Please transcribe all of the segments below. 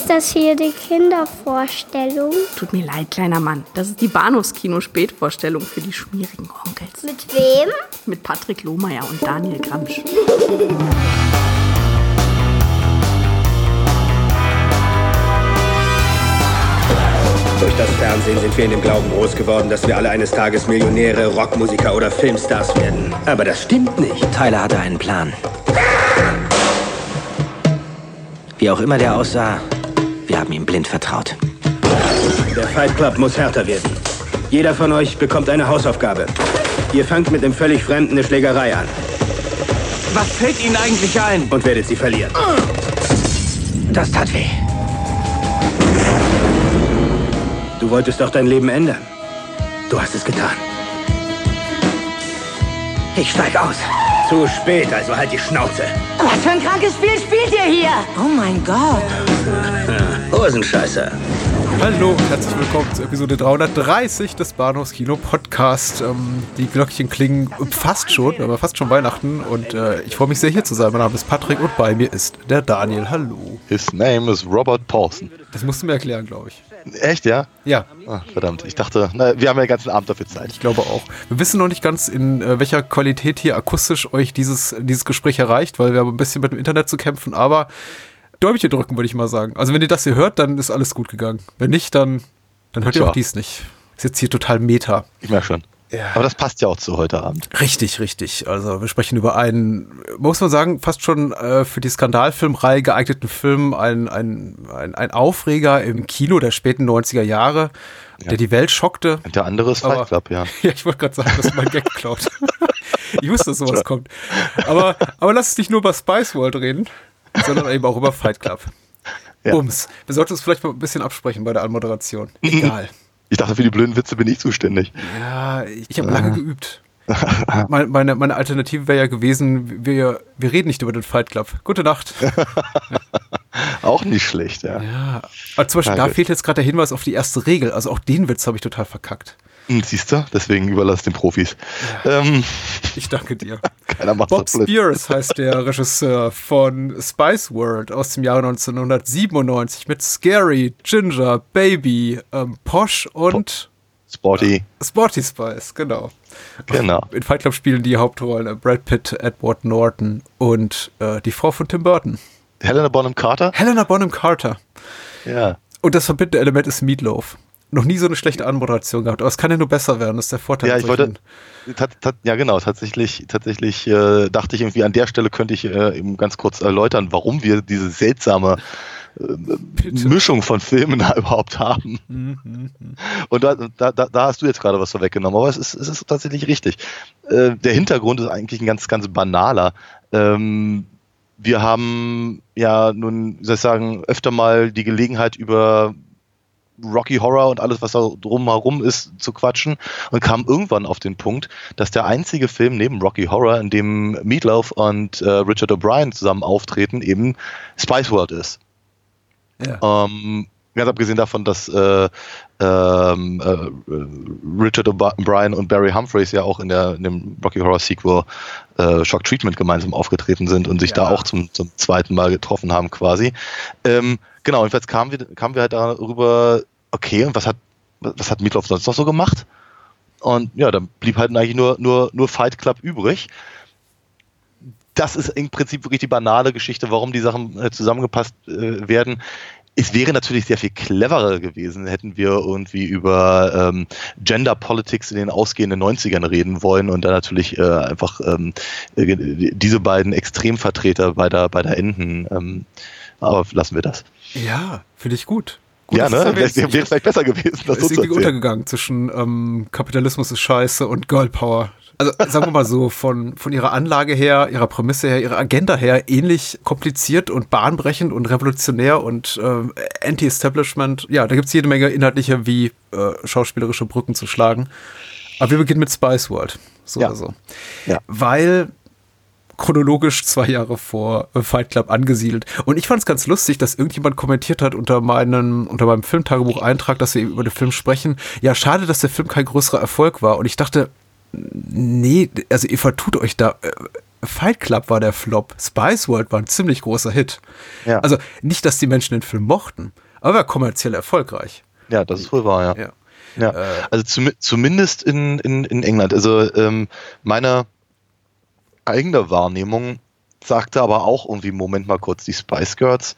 Ist das hier die Kindervorstellung? Tut mir leid, kleiner Mann. Das ist die Bahnhofskino-Spätvorstellung für die schmierigen Onkels. Mit wem? Mit Patrick Lohmeier und Daniel Gramsch. Durch das Fernsehen sind wir in dem Glauben groß geworden, dass wir alle eines Tages Millionäre, Rockmusiker oder Filmstars werden. Aber das stimmt nicht. Tyler hatte einen Plan. Wie auch immer der aussah, haben ihm blind vertraut. Der Fight Club muss härter werden. Jeder von euch bekommt eine Hausaufgabe. Ihr fangt mit einem völlig Fremden eine Schlägerei an Was fällt Ihnen eigentlich ein? und werdet sie verlieren. Das tat weh. Du wolltest doch dein Leben ändern. Du hast es getan. Ich steig aus. Zu spät, also halt die Schnauze. Was für ein krankes Spiel spielt ihr hier? Oh mein Gott. Hosenscheißer. Hallo und herzlich willkommen zur Episode 330 des Bahnhofskino Podcast. Ähm, die Glöckchen klingen fast schon, aber fast schon Weihnachten und äh, ich freue mich sehr hier zu sein. Mein Name ist Patrick und bei mir ist der Daniel. Hallo. His name is Robert Paulson. Das musst du mir erklären, glaube ich. Echt, ja? Ja, Ah, verdammt, ich dachte, na, wir haben ja den ganzen Abend dafür Zeit. ich glaube auch. Wir wissen noch nicht ganz, in äh, welcher Qualität hier akustisch euch dieses, dieses Gespräch erreicht, weil wir haben ein bisschen mit dem Internet zu kämpfen, aber Däumchen drücken, würde ich mal sagen. Also wenn ihr das hier hört, dann ist alles gut gegangen. Wenn nicht, dann, dann hört ihr Tja. auch dies nicht. Ist jetzt hier total Meta. Ich merke schon. Ja. Aber das passt ja auch zu heute Abend. Richtig, richtig. Also wir sprechen über einen, muss man sagen, fast schon äh, für die Skandalfilmreihe geeigneten Film, ein, ein, ein, ein Aufreger im Kino der späten 90er Jahre, der die Welt schockte. Und der andere ist Fight Club, ja. Ja, ich wollte gerade sagen, dass mein Gag klaut. ich wusste, dass sowas kommt. Aber, aber lass uns nicht nur über Spice World reden, sondern eben auch über Fight Club. Ja. Bums. Wir sollten uns vielleicht mal ein bisschen absprechen bei der Anmoderation. Egal. Ich dachte, für die blöden Witze bin ich zuständig. Ja, ich, habe lange geübt. Meine, meine, meine Alternative wäre ja gewesen, wir, wir reden nicht über den Fight Club. Gute Nacht. Auch nicht schlecht, ja. Ja. Aber zum Beispiel, Ja, da gut. fehlt jetzt gerade der Hinweis auf die erste Regel. Also auch den Witz habe ich total verkackt. Hm, Siehst du? Deswegen überlass den Profis. Ähm, Ich danke dir. keiner macht Bob. Spears heißt der Regisseur von Spice World aus dem Jahre 1997 mit Scary, Ginger, Baby, ähm, Posh und Sporty, Sporty Spice, genau. genau. In Fight Club spielen die Hauptrollen äh, Brad Pitt, Edward Norton und äh, die Frau von Tim Burton. Helena Bonham Carter? Helena Bonham Carter. Ja. Und das verbindende Element ist Meatloaf. Noch nie so eine schlechte Anmoderation gehabt, aber es kann ja nur besser werden, das ist der Vorteil. Ja, ich wollte, solchen- tat, tat, ja genau, tatsächlich, tatsächlich äh, dachte ich irgendwie, an der Stelle könnte ich äh, eben ganz kurz erläutern, warum wir diese seltsame Bitte. Mischung von Filmen da überhaupt haben. Und da, da, da hast du jetzt gerade was vorweggenommen, aber es ist, es ist tatsächlich richtig. Äh, der Hintergrund ist eigentlich ein ganz, ganz banaler. Ähm, wir haben ja nun, soll ich sagen, öfter mal die Gelegenheit über Rocky Horror und alles, was da drumherum ist, zu quatschen und kam irgendwann auf den Punkt, dass der einzige Film neben Rocky Horror, in dem Meatloaf und äh, Richard O'Brien zusammen auftreten, eben Spice World ist. Ja. Ähm, ganz abgesehen davon, dass äh, ähm, äh, Richard O'Brien und Barry Humphreys ja auch in, der, in dem Rocky Horror Sequel äh, Shock Treatment gemeinsam aufgetreten sind und sich Ja. da auch zum, zum zweiten Mal getroffen haben quasi. Ähm, genau, jedenfalls kamen wir, kamen wir halt darüber, okay, und was hat, was hat Meatloaf sonst noch so gemacht? Und ja, dann blieb halt eigentlich nur, nur, nur Fight Club übrig. Das ist im Prinzip wirklich die banale Geschichte, warum die Sachen äh, zusammengepasst äh, werden. Es wäre natürlich sehr viel cleverer gewesen, hätten wir irgendwie über ähm, Gender Politics in den ausgehenden 90ern reden wollen und dann natürlich äh, einfach ähm, äh, diese beiden Extremvertreter bei der, bei der Enden. Ähm, aber lassen wir das. Ja, finde ich gut. Gut ja, ne? Wäre wäre vielleicht besser gewesen, das ist irgendwie untergegangen zwischen ähm, Kapitalismus ist scheiße und Girl Power. Also sagen wir mal so, von, von ihrer Anlage her, ihrer Prämisse her, ihrer Agenda her ähnlich kompliziert und bahnbrechend und revolutionär und ähm, Anti-Establishment. Ja, da gibt's jede Menge inhaltliche wie äh, schauspielerische Brücken zu schlagen. Aber wir beginnen mit Spice World. So Ja. oder so. Ja. Weil chronologisch zwei Jahre vor äh, Fight Club angesiedelt. Und ich fand es ganz lustig, dass irgendjemand kommentiert hat unter meinem, unter meinem Filmtagebuch-Eintrag, dass wir eben über den Film sprechen. Ja, schade, dass der Film kein größerer Erfolg war. Und ich dachte, nee, also ihr vertut euch da. Äh, Fight Club war der Flop. Spice World war ein ziemlich großer Hit. Ja. Also nicht, dass die Menschen den Film mochten, aber er war kommerziell erfolgreich. Ja, das ist wohl wahr, ja. Ja. Ja, also zum, zumindest in, in, in England. Also ähm, meine eigene Wahrnehmung sagte aber auch irgendwie, Moment mal kurz, die Spice Girls,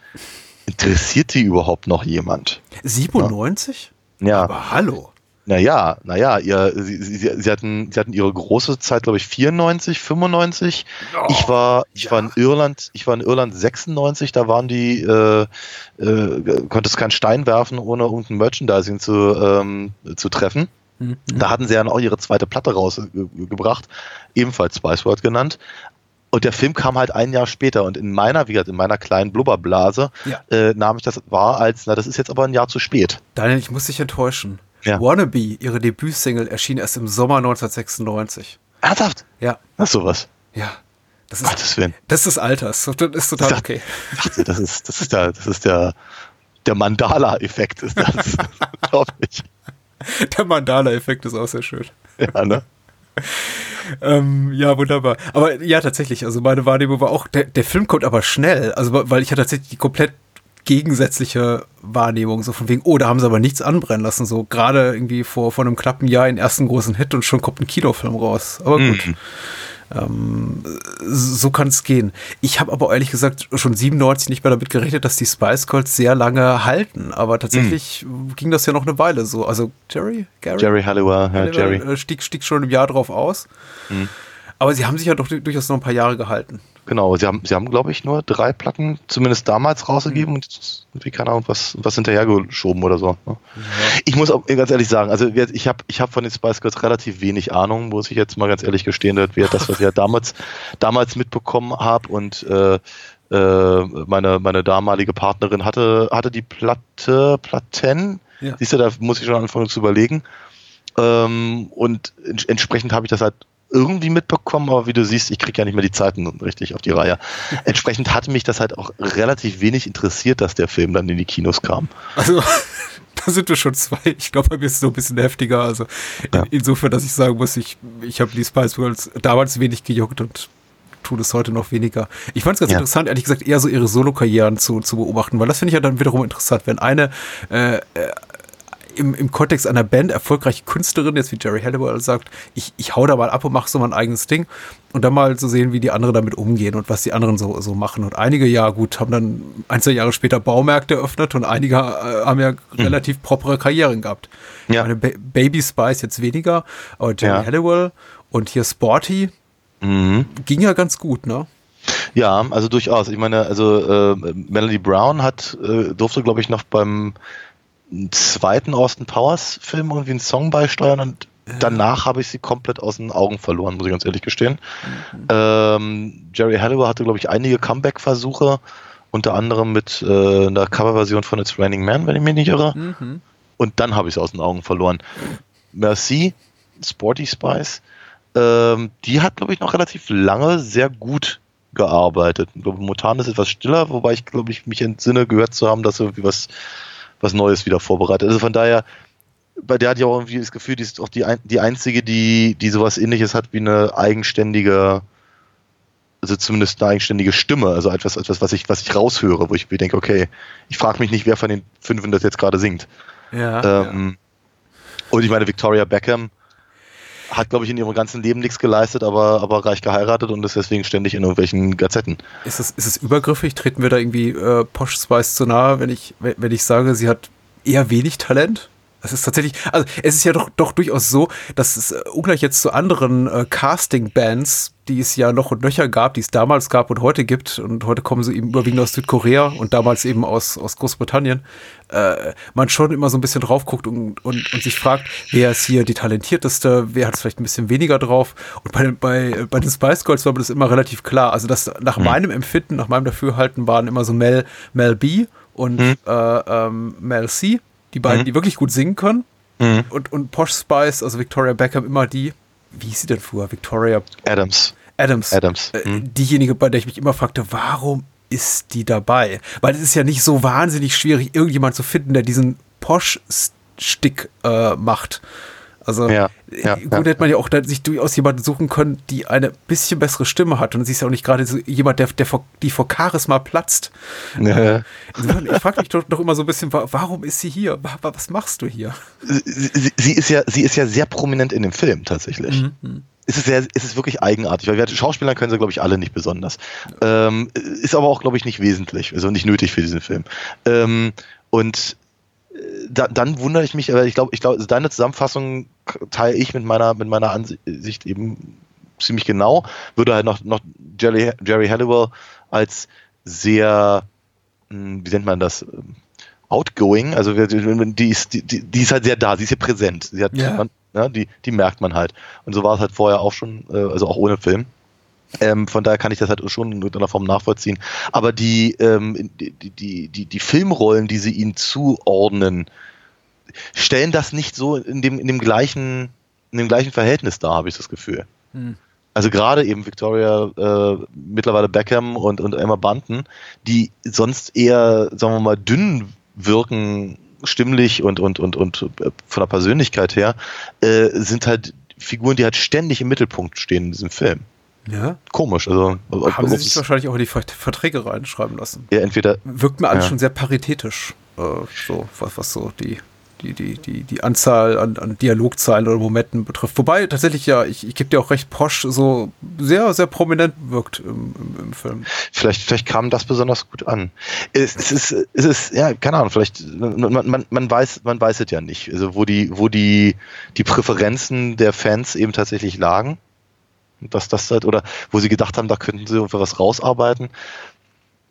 interessiert die überhaupt noch jemand? 97? Ja, Aber hallo. naja, naja, ihr, sie, sie, sie, hatten, sie hatten ihre große Zeit, glaube ich, 94, 95. ich war, ich war in Irland, ich war in Irland 96, da waren die, äh, äh, konntest keinen Stein werfen, ohne irgendein Merchandising zu, ähm, zu treffen. Da hatten sie dann auch ihre zweite Platte rausgebracht, ebenfalls Spice World genannt. Und der Film kam halt ein Jahr später und in meiner, wie gesagt, in meiner kleinen Blubberblase Ja. äh, nahm ich das wahr als, na, das ist jetzt aber ein Jahr zu spät. Daniel, ich muss dich enttäuschen. Ja. Wannabe, ihre Debütsingle, erschien erst im Sommer 1996. Ernsthaft? Ja, Ach, sowas. ja. Das ist, Gottes Willen. das ist Alters. Das ist total okay. dachte, das ist, das ist der, das ist der, der Mandala-Effekt ist das, glaube ich. Der Mandala-Effekt ist auch sehr schön. Ja, ne? Ähm, ja, wunderbar. Aber ja, tatsächlich, also meine Wahrnehmung war auch, der, der Film kommt aber schnell, also weil ich hatte tatsächlich die komplett gegensätzliche Wahrnehmung, so von wegen, oh, da haben sie aber nichts anbrennen lassen, so gerade irgendwie vor, vor einem knappen Jahr den ersten großen Hit und schon kommt ein Kinofilm raus. Aber gut. Ähm, so kann es gehen. Ich habe aber ehrlich gesagt schon 97 nicht mehr damit gerechnet, dass die Spice Girls sehr lange halten. Aber tatsächlich ging das ja noch eine Weile so. Also Jerry, Gary, Jerry Halliwell, ja, Jerry. äh, stieg, stieg schon im Jahr drauf aus. Aber sie haben sich ja doch durchaus noch ein paar Jahre gehalten. Genau, sie haben, sie haben, glaube ich, nur drei Platten zumindest damals rausgegeben und jetzt irgendwie, keine Ahnung, was, was hinterhergeschoben oder so. ne? Ich muss auch ganz ehrlich sagen, also ich habe ich hab von den Spice Girls relativ wenig Ahnung, muss ich jetzt mal ganz ehrlich gestehen, das wäre das, was ich ja damals, damals mitbekommen habe und äh, äh, meine, meine damalige Partnerin hatte, hatte die Platte, Platten, Ja. siehst du, da muss ich schon anfangen zu überlegen. Ähm, und ents entsprechend habe ich das halt irgendwie mitbekommen, aber wie du siehst, ich kriege ja nicht mehr die Zeiten richtig auf die Reihe. Entsprechend hatte mich das halt auch relativ wenig interessiert, dass der Film dann in die Kinos kam. Also, da sind wir schon zwei. Ich glaube, bei mir ist es so ein bisschen heftiger. Also, in, Ja. insofern, dass ich sagen muss, ich, ich habe die Spice Girls damals wenig gejuckt und tue das heute noch weniger. Ich fand es ganz Ja. interessant, ehrlich gesagt, eher so ihre Solo-Karrieren zu, zu beobachten, weil das finde ich ja dann wiederum interessant, wenn eine äh, äh, im, im Kontext einer Band erfolgreiche Künstlerin, jetzt wie Jerry Halliwell sagt, ich, ich hau da mal ab und mache so mein eigenes Ding und dann mal zu sehen, wie die anderen damit umgehen und was die anderen so, so machen. Und einige, ja gut, haben dann ein, zwei Jahre später Baumärkte eröffnet und einige äh, haben ja relativ propere Karrieren gehabt. Mhm. Ja. Meine ba Baby Spice jetzt weniger, aber Jerry Ja. Halliwell und hier Sporty Mhm. ging ja ganz gut, ne? Ja, also durchaus. Ich meine, also äh, Melody Brown hat, äh, durfte, glaube ich, noch beim zweiten Austin Powers Film irgendwie einen Song beisteuern und danach habe ich sie komplett aus den Augen verloren, muss ich ganz ehrlich gestehen. Ähm, Jerry Halliwell hatte, glaube ich, einige Comeback-Versuche, unter anderem mit äh, einer Coverversion von It's Raining Man, wenn ich mich nicht irre. Und dann habe ich sie aus den Augen verloren. Merci, Sporty Spice, ähm, die hat, glaube ich, noch relativ lange sehr gut gearbeitet. Ich glaube, momentan ist etwas stiller, wobei ich, glaube ich, mich entsinne, gehört zu haben, dass sie irgendwie was, was Neues wieder vorbereitet. Also von daher, bei der hat ja auch irgendwie das Gefühl, die ist auch die, die einzige, die, die sowas ähnliches hat wie eine eigenständige, also zumindest eine eigenständige Stimme, also etwas, etwas, was ich, was ich raushöre, wo ich mir denke, okay, ich frage mich nicht, wer von den fünf das jetzt gerade singt. Ja. Ähm, Und ich meine, Victoria Beckham hat, glaube ich, in ihrem ganzen Leben nichts geleistet, aber, aber reich geheiratet und ist deswegen ständig in irgendwelchen Gazetten. Ist es, ist es übergriffig? Treten wir da irgendwie äh, Posh Spice zu nahe, wenn ich, wenn, ich sage, sie hat eher wenig Talent? Das ist tatsächlich, also es ist ja doch, doch durchaus so, dass es äh, ungleich jetzt zu anderen äh, Casting-Bands, die es ja noch und nöcher gab, die es damals gab und heute gibt, und heute kommen sie eben überwiegend aus Südkorea und damals eben aus, aus Großbritannien, äh, man schon immer so ein bisschen drauf guckt und, und, und sich fragt, wer ist hier die talentierteste, wer hat es vielleicht ein bisschen weniger drauf. Und bei, den- bei, bei den Spice Girls war mir das immer relativ klar. Also das nach meinem Empfinden, nach meinem Dafürhalten waren immer so Mel, Mel B und äh, ähm, Mel C, die beiden, die wirklich gut singen können. Und, und Posh Spice, also Victoria Beckham, immer die, wie hieß sie denn früher? Victoria Adams. Adams. Adams. Äh, diejenige, bei der ich mich immer fragte, warum ist die dabei? Weil es ist ja nicht so wahnsinnig schwierig, irgendjemand zu finden, der diesen Posh-Stick äh, macht. Also Ja, äh, ja, gut hätte man ja auch sich durchaus jemanden suchen können, die eine bisschen bessere Stimme hat. Und sie ist ja auch nicht gerade so jemand, der, der vor, die vor Charisma platzt. Ja. Insofern, Ich frage mich doch, doch immer so ein bisschen, wa- warum ist sie hier? Wa- wa- Was machst du hier? sie, sie- ist ja, sie ist ja sehr prominent in dem Film tatsächlich. Es ist, sehr, es ist wirklich eigenartig, weil wir Schauspieler können sie, glaube ich, alle nicht besonders. Ähm, ist aber auch, glaube ich, nicht wesentlich, also nicht nötig für diesen Film. Ähm, und äh, da, dann wundere ich mich, aber ich glaube, ich glaube, also deine Zusammenfassung teile ich mit meiner, mit meiner Ansicht eben ziemlich genau. Würde halt noch, noch Jerry, Jerry Halliwell als sehr, hm, wie nennt man das? ähm, Outgoing, also die ist, die, die ist halt sehr da, sie ist hier präsent. Sie hat, Ja. man, ja, die, die merkt man halt. Und so war es halt vorher auch schon, äh, also auch ohne Film. Ähm, von daher kann ich das halt schon in irgendeiner Form nachvollziehen. Aber die, ähm, die, die, die, die Filmrollen, die sie ihnen zuordnen, stellen das nicht so in dem, in dem gleichen, in dem gleichen Verhältnis dar, habe ich das Gefühl. Also gerade eben Victoria, äh, mittlerweile Beckham und, und Emma Bunton, die sonst eher, sagen wir mal, dünn wirken, stimmlich und, und, und, und äh, von der Persönlichkeit her, äh, sind halt Figuren, die halt ständig im Mittelpunkt stehen in diesem Film. Ja. Komisch, also ob- Haben ob sie sich wahrscheinlich auch in die Vert- Verträge reinschreiben lassen. ja, entweder Wirkt mir alles Ja. schon sehr paritätisch. Äh, so, was, was so die, die, die, die, die Anzahl an, an Dialogzeilen oder Momenten betrifft. Wobei tatsächlich ja, ich, ich gebe dir auch recht, Posch so sehr, sehr prominent wirkt im, im, im Film. Vielleicht, vielleicht kam das besonders gut an. Es, es ist, es ist, ja, keine Ahnung, vielleicht, man, man, man weiß, man weiß es ja nicht. Also, wo die, wo die, die Präferenzen der Fans eben tatsächlich lagen. Dass das halt, oder wo sie gedacht haben, da könnten sie irgendwie was rausarbeiten.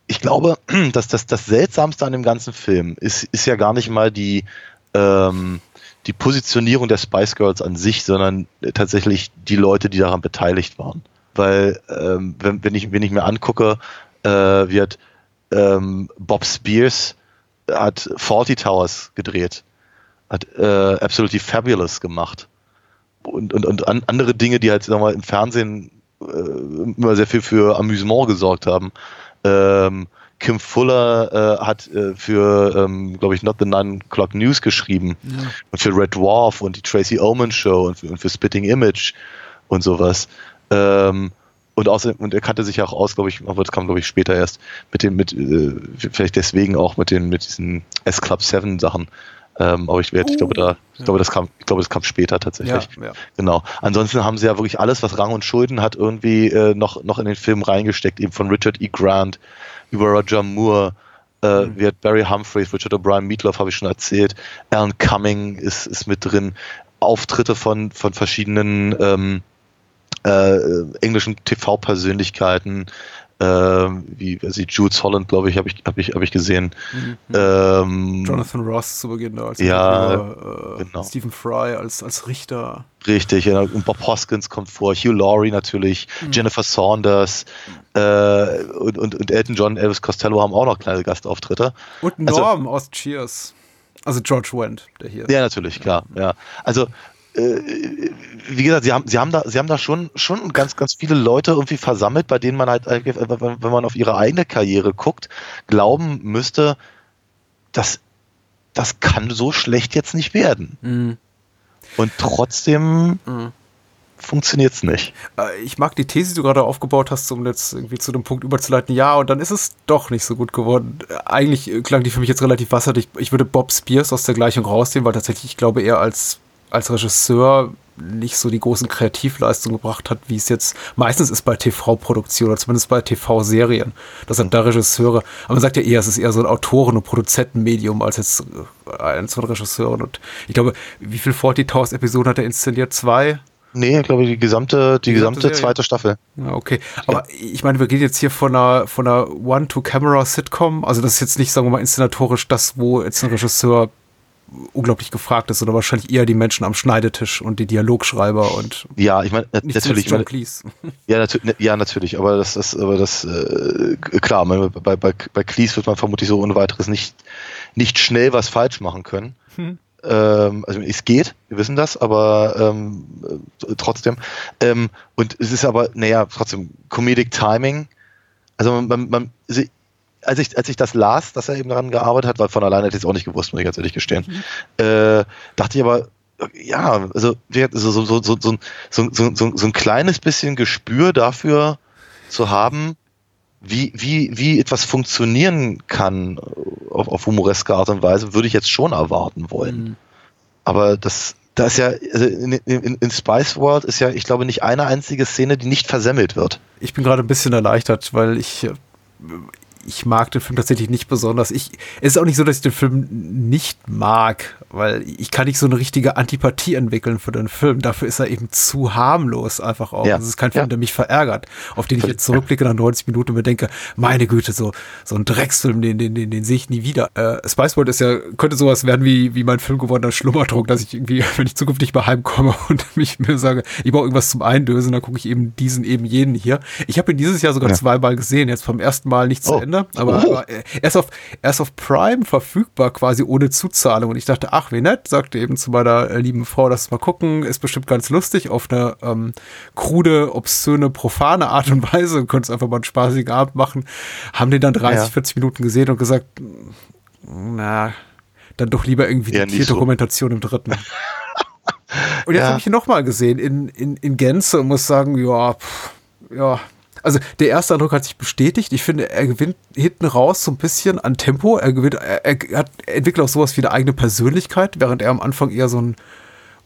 Ich glaube, dass das, das Seltsamste an dem ganzen Film ist, ist ja gar nicht mal die, ähm, die Positionierung der Spice Girls an sich, sondern tatsächlich die Leute, die daran beteiligt waren. Weil, ähm, wenn, wenn, ich, wenn ich mir angucke, äh, wird ähm, Bob Spears hat Faulty Towers gedreht, hat äh, Absolutely Fabulous gemacht und, und, und an, andere Dinge, die halt sagen wir mal, im Fernsehen äh, immer sehr viel für Amüsement gesorgt haben. Ähm, Kim Fuller äh, hat äh, für, ähm, glaube ich, Not the Nine O'Clock News geschrieben und für Red Dwarf und die Tracy Ullman Show und für, und für Spitting Image und sowas. Ähm, und außerdem, und er kannte sich ja auch aus, glaube ich, aber das kam, glaube ich, später erst, mit dem, mit, äh, vielleicht deswegen auch mit den, mit diesen S-Club 7 Sachen. Ähm, aber ich, werd, ich glaube, da, ich glaube, das kam, ich glaube, das kam später tatsächlich. Ja, ja. Genau. Ansonsten haben sie ja wirklich alles, was Rang und Schulden hat, irgendwie äh, noch, noch in den Film reingesteckt, eben von Richard E. Grant über Roger Moore, äh, Mhm. wird Barry Humphries, Richard O'Brien, Meatloaf habe ich schon erzählt, Alan Cumming ist, ist mit drin, Auftritte von, von verschiedenen ähm, äh, englischen TV-Persönlichkeiten, äh, wie ich, Jules Holland, glaube ich, habe ich, hab ich, hab ich gesehen. Ähm, Jonathan Ross zu Beginn da als Ja, Interviewer, äh, genau. Stephen Fry als, als Richter. Richtig, ja, und Bob Hoskins kommt vor, Hugh Laurie natürlich, Jennifer Saunders äh, und, und, und Elton John, Elvis Costello haben auch noch kleine Gastauftritte. Und Also- Norm aus Cheers. Also George Wendt, der hier. Ja, natürlich, klar, ja. Also wie gesagt, sie haben, sie haben da, sie haben da schon, schon ganz, ganz viele Leute irgendwie versammelt, bei denen man halt, äh, wenn man auf ihre eigene Karriere guckt, glauben müsste, dass das kann so schlecht jetzt nicht werden. Mhm. Und trotzdem funktioniert's nicht. Äh, Ich mag die These, die du gerade aufgebaut hast, um jetzt irgendwie zu dem Punkt überzuleiten. Ja, und dann ist es doch nicht so gut geworden. Äh, Eigentlich äh, klang die für mich jetzt relativ wasserdicht. Ich würde Bob Spears aus der Gleichung rausnehmen, weil tatsächlich, ich glaube, er als, als Regisseur nicht so die großen Kreativleistungen gebracht hat, wie es jetzt meistens ist bei TV-Produktionen oder zumindest bei TV-Serien. Das sind da Regisseure. Aber man sagt ja eher, es ist eher so ein Autoren- und Produzentenmedium als jetzt äh, eins von Regisseuren. Und ich glaube, wie viel 40.000 Episoden hat er inszeniert? Zwei? Nee, ich glaube, die gesamte, die Die gesamte Serie. zweite Staffel. Ja, okay. Aber ich meine, wir gehen jetzt hier von einer, von einer One-to-Camera-Sitcom. Also das ist jetzt nicht, sagen wir mal, inszenatorisch das, wo jetzt ein Regisseur unglaublich gefragt ist, sondern wahrscheinlich eher die Menschen am Schneidetisch und die Dialogschreiber und Ja, ich meine, natürlich. John Cleese. Ja, natürlich, ja, natürlich, aber das, das, aber das, äh, klar, bei, bei, bei Cleese wird man vermutlich so ohne weiteres nicht, nicht schnell was falsch machen können. Ähm, also es geht, wir wissen das, aber ähm, äh, trotzdem. Ähm, und es ist aber, naja, trotzdem, Comedic Timing. Also man, man, man als ich, als ich das las, dass er eben daran gearbeitet hat, weil von alleine hätte ich es auch nicht gewusst, muss ich ganz ehrlich gestehen, mhm. äh, dachte ich aber, ja, also so, so, so, so, so, so, so, so ein kleines bisschen Gespür dafür zu haben, wie, wie, wie etwas funktionieren kann auf, auf humoreske Art und Weise, würde ich jetzt schon erwarten wollen. Mhm. Aber das, da ist ja, also in, in, in, Spice World ist ja, ich glaube, nicht eine einzige Szene, die nicht versemmelt wird. Ich bin gerade ein bisschen erleichtert, weil ich äh, ich mag den Film tatsächlich nicht besonders. Ich, es ist auch nicht so, dass ich den Film nicht mag, weil ich kann nicht so eine richtige Antipathie entwickeln für den Film. Dafür ist er eben zu harmlos einfach auch. Ja. Das ist kein Film, Ja. der mich verärgert, auf den ich jetzt zurückblicke nach 90 Minuten und mir denke, meine Güte, so, so ein Drecksfilm, den, den, den, den sehe ich nie wieder. Äh, Spice World ist ja, könnte sowas werden wie, wie mein Film gewordener Schlummerdruck, dass ich irgendwie, wenn ich zukünftig mal heimkomme und mich mir sage, ich brauche irgendwas zum Eindösen, dann gucke ich eben diesen, eben jenen hier. Ich habe ihn dieses Jahr sogar Ja. zweimal gesehen, jetzt vom ersten Mal nicht zu Oh. Ende, aber, Oh. aber äh, er ist auf, er ist auf Prime verfügbar, quasi ohne Zuzahlung. Und ich dachte, ach, wie nett, sagte eben zu meiner äh, lieben Frau, das mal gucken, ist bestimmt ganz lustig, auf eine ähm, krude, obszöne, profane Art und Weise. Du könntest einfach mal einen spaßigen Abend machen. Haben den dann 30, Ja. 40 Minuten gesehen und gesagt, na, dann doch lieber irgendwie Eher die so. Tierdokumentation im dritten. Und jetzt Ja. habe ich ihn nochmal gesehen in, in, in Gänze und muss sagen, ja, pff, ja. Also der erste Eindruck hat sich bestätigt. Ich finde, er gewinnt hinten raus so ein bisschen an Tempo. Er gewinnt, er, er hat er entwickelt auch sowas wie eine eigene Persönlichkeit, während er am Anfang eher so ein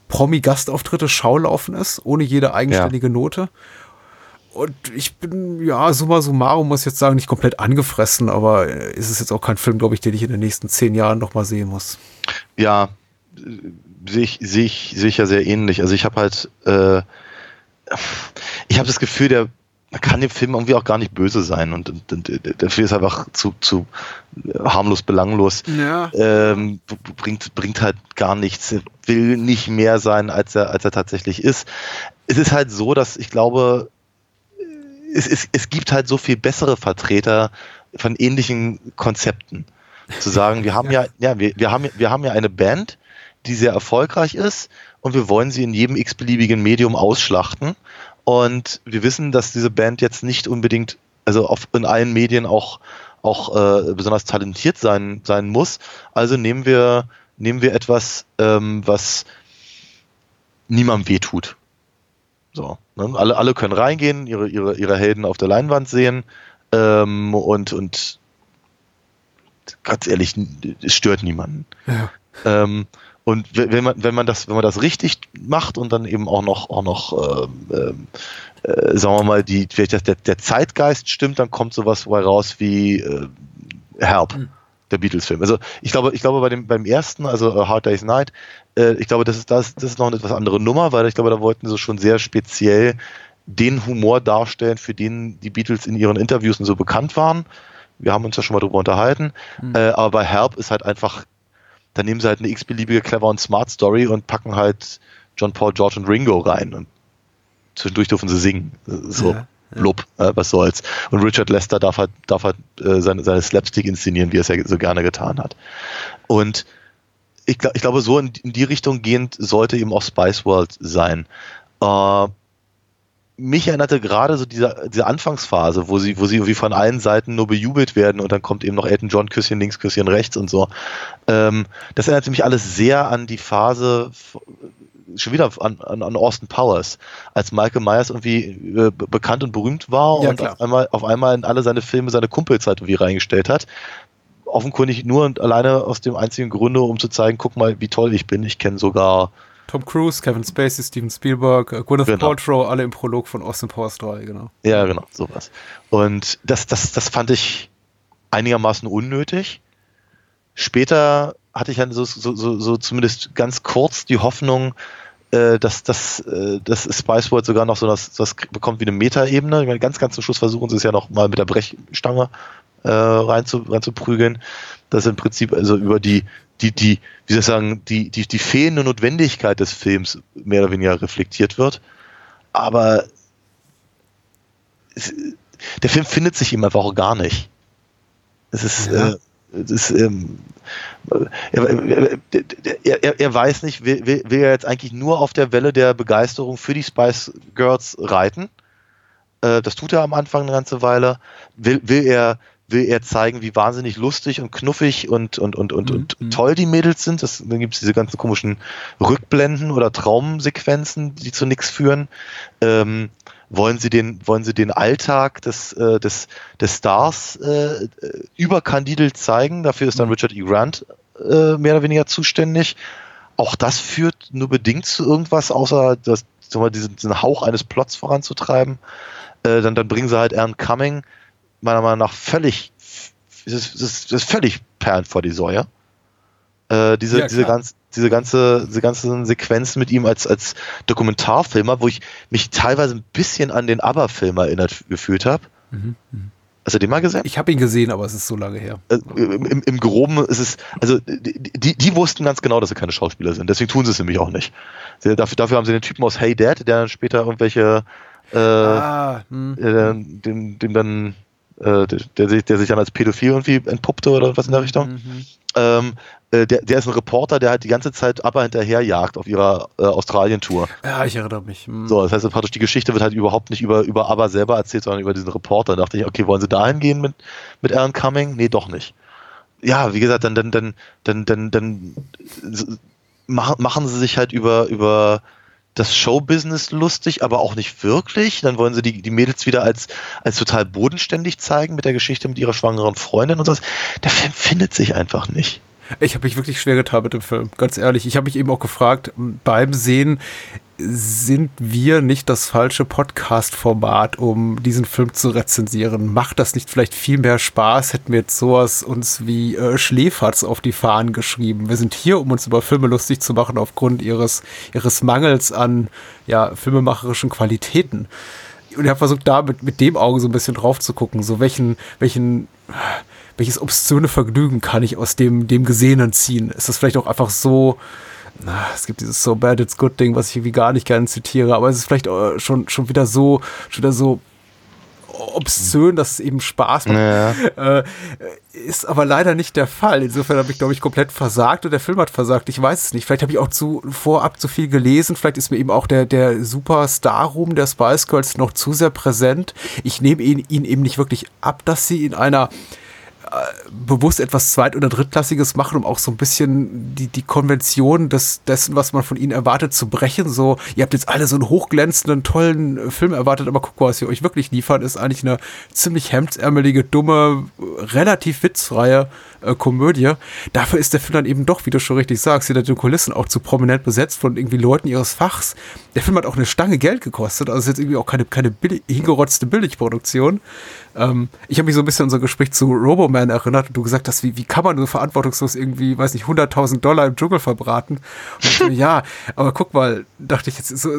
Promi-Gastauftritte Schaulaufen ist, ohne jede eigenständige Note. Und ich bin, ja, summa summarum muss ich jetzt sagen, nicht komplett angefressen, aber äh, ist es jetzt auch kein Film, glaube ich, den ich in den nächsten zehn Jahren nochmal sehen muss. Ja, sehe ich, sehe ich, sehe ich ja sehr ähnlich. Also ich habe halt, äh, ich habe das Gefühl, der man kann dem Film irgendwie auch gar nicht böse sein und, und, und dafür ist er einfach zu, zu harmlos belanglos. Ja. Ähm, bringt, bringt halt gar nichts, Er will nicht mehr sein, als er, als er tatsächlich ist. Es ist halt so, dass ich glaube, es, es, es gibt halt so viel bessere Vertreter von ähnlichen Konzepten. Zu sagen, wir haben ja, ja, wir, wir haben, wir haben ja eine Band, die sehr erfolgreich ist und wir wollen sie in jedem x-beliebigen Medium ausschlachten. Und wir wissen, dass diese Band jetzt nicht unbedingt, also auf, in allen Medien auch, auch äh, besonders talentiert sein, sein muss. Also nehmen wir, nehmen wir etwas, ähm, was niemandem wehtut. So, ne? alle, alle können reingehen, ihre, ihre, ihre Helden auf der Leinwand sehen ähm, und, und ganz ehrlich, es stört niemanden. Ja. Ähm, und we- wenn man, wenn man das, wenn man das richtig macht und dann eben auch noch, auch noch, ähm, ähm, äh, sagen wir mal, die, vielleicht das- der, der Zeitgeist stimmt, dann kommt sowas bei raus wie äh, Help, der Beatles-Film. Also ich glaube, ich glaube bei dem, beim ersten, also Hard Day's Night, äh, ich glaube, das ist, das, das ist noch eine etwas andere Nummer, weil ich glaube, da wollten sie schon sehr speziell den Humor darstellen, für den die Beatles in ihren Interviews so bekannt waren. Wir haben uns ja schon mal drüber unterhalten. Äh, aber bei Help ist halt einfach, da nehmen sie halt eine x-beliebige Clever und Smart Story und packen halt John Paul, George und Ringo rein. Und zwischendurch dürfen sie singen. So, Ja, blub, äh, was soll's. Und Richard Lester darf halt, darf halt äh, seine, seine Slapstick inszenieren, wie er es ja so gerne getan hat. Und ich, glaub, ich glaube, so in, in die Richtung gehend sollte eben auch Spice World sein. Äh, mich erinnerte gerade so diese, diese Anfangsphase, wo sie, wo sie irgendwie von allen Seiten nur bejubelt werden und dann kommt eben noch Elton John, Küsschen links, Küsschen rechts und so. Ähm, das erinnerte mich alles sehr an die Phase, schon wieder an, an, an Austin Powers, als Michael Myers irgendwie äh, be- bekannt und berühmt war Ja, und klar. auf einmal, auf einmal in alle seine Filme seine Kumpels halt irgendwie reingestellt hat. Offenkundig nur und alleine aus dem einzigen Grunde, um zu zeigen, guck mal, wie toll ich bin. Ich kenne sogar Tom Cruise, Kevin Spacey, Steven Spielberg, äh, Gwyneth Genau. Paltrow, alle im Prolog von Austin Powers 3, genau. Ja, genau, sowas. Und das, das, das fand ich einigermaßen unnötig. Später hatte ich dann so, so, so, so zumindest ganz kurz die Hoffnung, äh, dass, dass, äh, dass Spice World sogar noch so das, das bekommt wie eine Metaebene. Ich meine, ganz, ganz zum Schluss versuchen sie es ja noch mal mit der Brechstange äh, rein, zu, rein zu prügeln. Das im Prinzip also über die, die, die, wie soll ich sagen, die, die, die fehlende Notwendigkeit des Films mehr oder weniger reflektiert wird. Aber es, der Film findet sich ihm einfach auch gar nicht. Es ist, Ja. äh, es ist ähm, er, er, er, er weiß nicht, will, will, will er jetzt eigentlich nur auf der Welle der Begeisterung für die Spice Girls reiten? Äh, das tut er am Anfang eine ganze Weile. Will, will er will er zeigen, wie wahnsinnig lustig und knuffig und, und, und, und, und toll die Mädels sind. Das, dann gibt es diese ganzen komischen Rückblenden oder Traumsequenzen, die zu nichts führen. Ähm, wollen sie den, wollen sie den Alltag des, äh, des, des Stars äh, überkandidelt zeigen? Dafür ist dann Richard E. Grant äh, mehr oder weniger zuständig. Auch das führt nur bedingt zu irgendwas, außer das, sagen wir, diesen, diesen Hauch eines Plots voranzutreiben. Äh, dann, dann bringen sie halt Aaron Cumming meiner Meinung nach völlig, das ist, das ist, völlig Perlen vor die Säue. Äh, diese, Ja, diese, ganz, diese ganze, diese ganzen Sequenzen mit ihm als, als Dokumentarfilmer, wo ich mich teilweise ein bisschen an den ABBA-Film erinnert gefühlt habe. Hast du den mal gesehen? Ich habe ihn gesehen, aber es ist so lange her. äh, im, im Groben ist es, also die, die, wussten ganz genau, dass sie keine Schauspieler sind. Deswegen tun sie es nämlich auch nicht. Sie, dafür, dafür haben sie den Typen aus Hey Dad, der dann später irgendwelche, äh, Ah, hm. äh, dem, dem dann, äh, der, sich, der sich dann als Pädophil irgendwie entpuppte oder was in der Richtung. Ähm, äh, der, der ist ein Reporter, der halt die ganze Zeit aber hinterherjagt auf ihrer äh, Australien-Tour. Ja, ich erinnere mich. Hm. So, das heißt praktisch, die Geschichte wird halt überhaupt nicht über, über ABBA selber erzählt, sondern über diesen Reporter. Da dachte ich, okay, wollen sie dahin gehen mit, mit Alan Cumming? Nee, doch nicht. Ja, wie gesagt, dann, dann, dann, dann, dann, dann machen, machen sie sich halt über, über das Showbusiness lustig, aber auch nicht wirklich. Dann wollen sie die, die Mädels wieder als, als total bodenständig zeigen mit der Geschichte mit ihrer schwangeren Freundin und so. Der Film findet sich einfach nicht. Ich habe mich wirklich schwer getan mit dem Film, ganz ehrlich. Ich habe mich eben auch gefragt, beim Sehen, sind wir nicht das falsche Podcast-Format, um diesen Film zu rezensieren? Macht das nicht vielleicht viel mehr Spaß? Hätten wir jetzt sowas uns wie äh, Schläferz auf die Fahnen geschrieben? Wir sind hier, um uns über Filme lustig zu machen, aufgrund ihres, ihres Mangels an ja, filmemacherischen Qualitäten. Und ich habe versucht, da mit, mit dem Auge so ein bisschen drauf zu gucken, so welchen, welchen, welches obszöne Vergnügen kann ich aus dem, dem Gesehenen ziehen? Ist das vielleicht auch einfach so, es gibt dieses So Bad It's Good Ding, was ich irgendwie gar nicht gerne zitiere, aber es ist vielleicht äh, schon, schon wieder so, schon wieder so obszön, dass es eben Spaß macht. Äh, ist aber leider nicht der Fall. Insofern habe ich, glaube ich, komplett versagt und der Film hat versagt. Ich weiß es nicht. Vielleicht habe ich auch zu vorab zu viel gelesen. Vielleicht ist mir eben auch der, der Superstar-Ruhm der Spice Girls noch zu sehr präsent. Ich nehme ihn, ihn eben nicht wirklich ab, dass sie in einer bewusst etwas Zweit- oder Drittklassiges machen, um auch so ein bisschen die, die Konvention des, dessen, was man von ihnen erwartet, zu brechen. So, ihr habt jetzt alle so einen hochglänzenden, tollen äh, Film erwartet, aber guck mal, was wir euch wirklich liefern, ist eigentlich eine ziemlich hemdsärmelige, dumme, relativ witzfreie äh, Komödie. Dafür ist der Film dann eben doch, wie du schon richtig sagst, hinter den Kulissen auch zu prominent besetzt von irgendwie Leuten ihres Fachs. Der Film hat auch eine Stange Geld gekostet, also ist jetzt irgendwie auch keine, keine billig, hingerotzte Billigproduktion. Ähm, ich habe mich so ein bisschen an unser Gespräch zu Roboman erinnert und du gesagt hast, wie, wie kann man so verantwortungslos irgendwie, weiß nicht, 100.000 Dollar im Dschungel verbraten? So, ja, aber guck mal, dachte ich jetzt, so,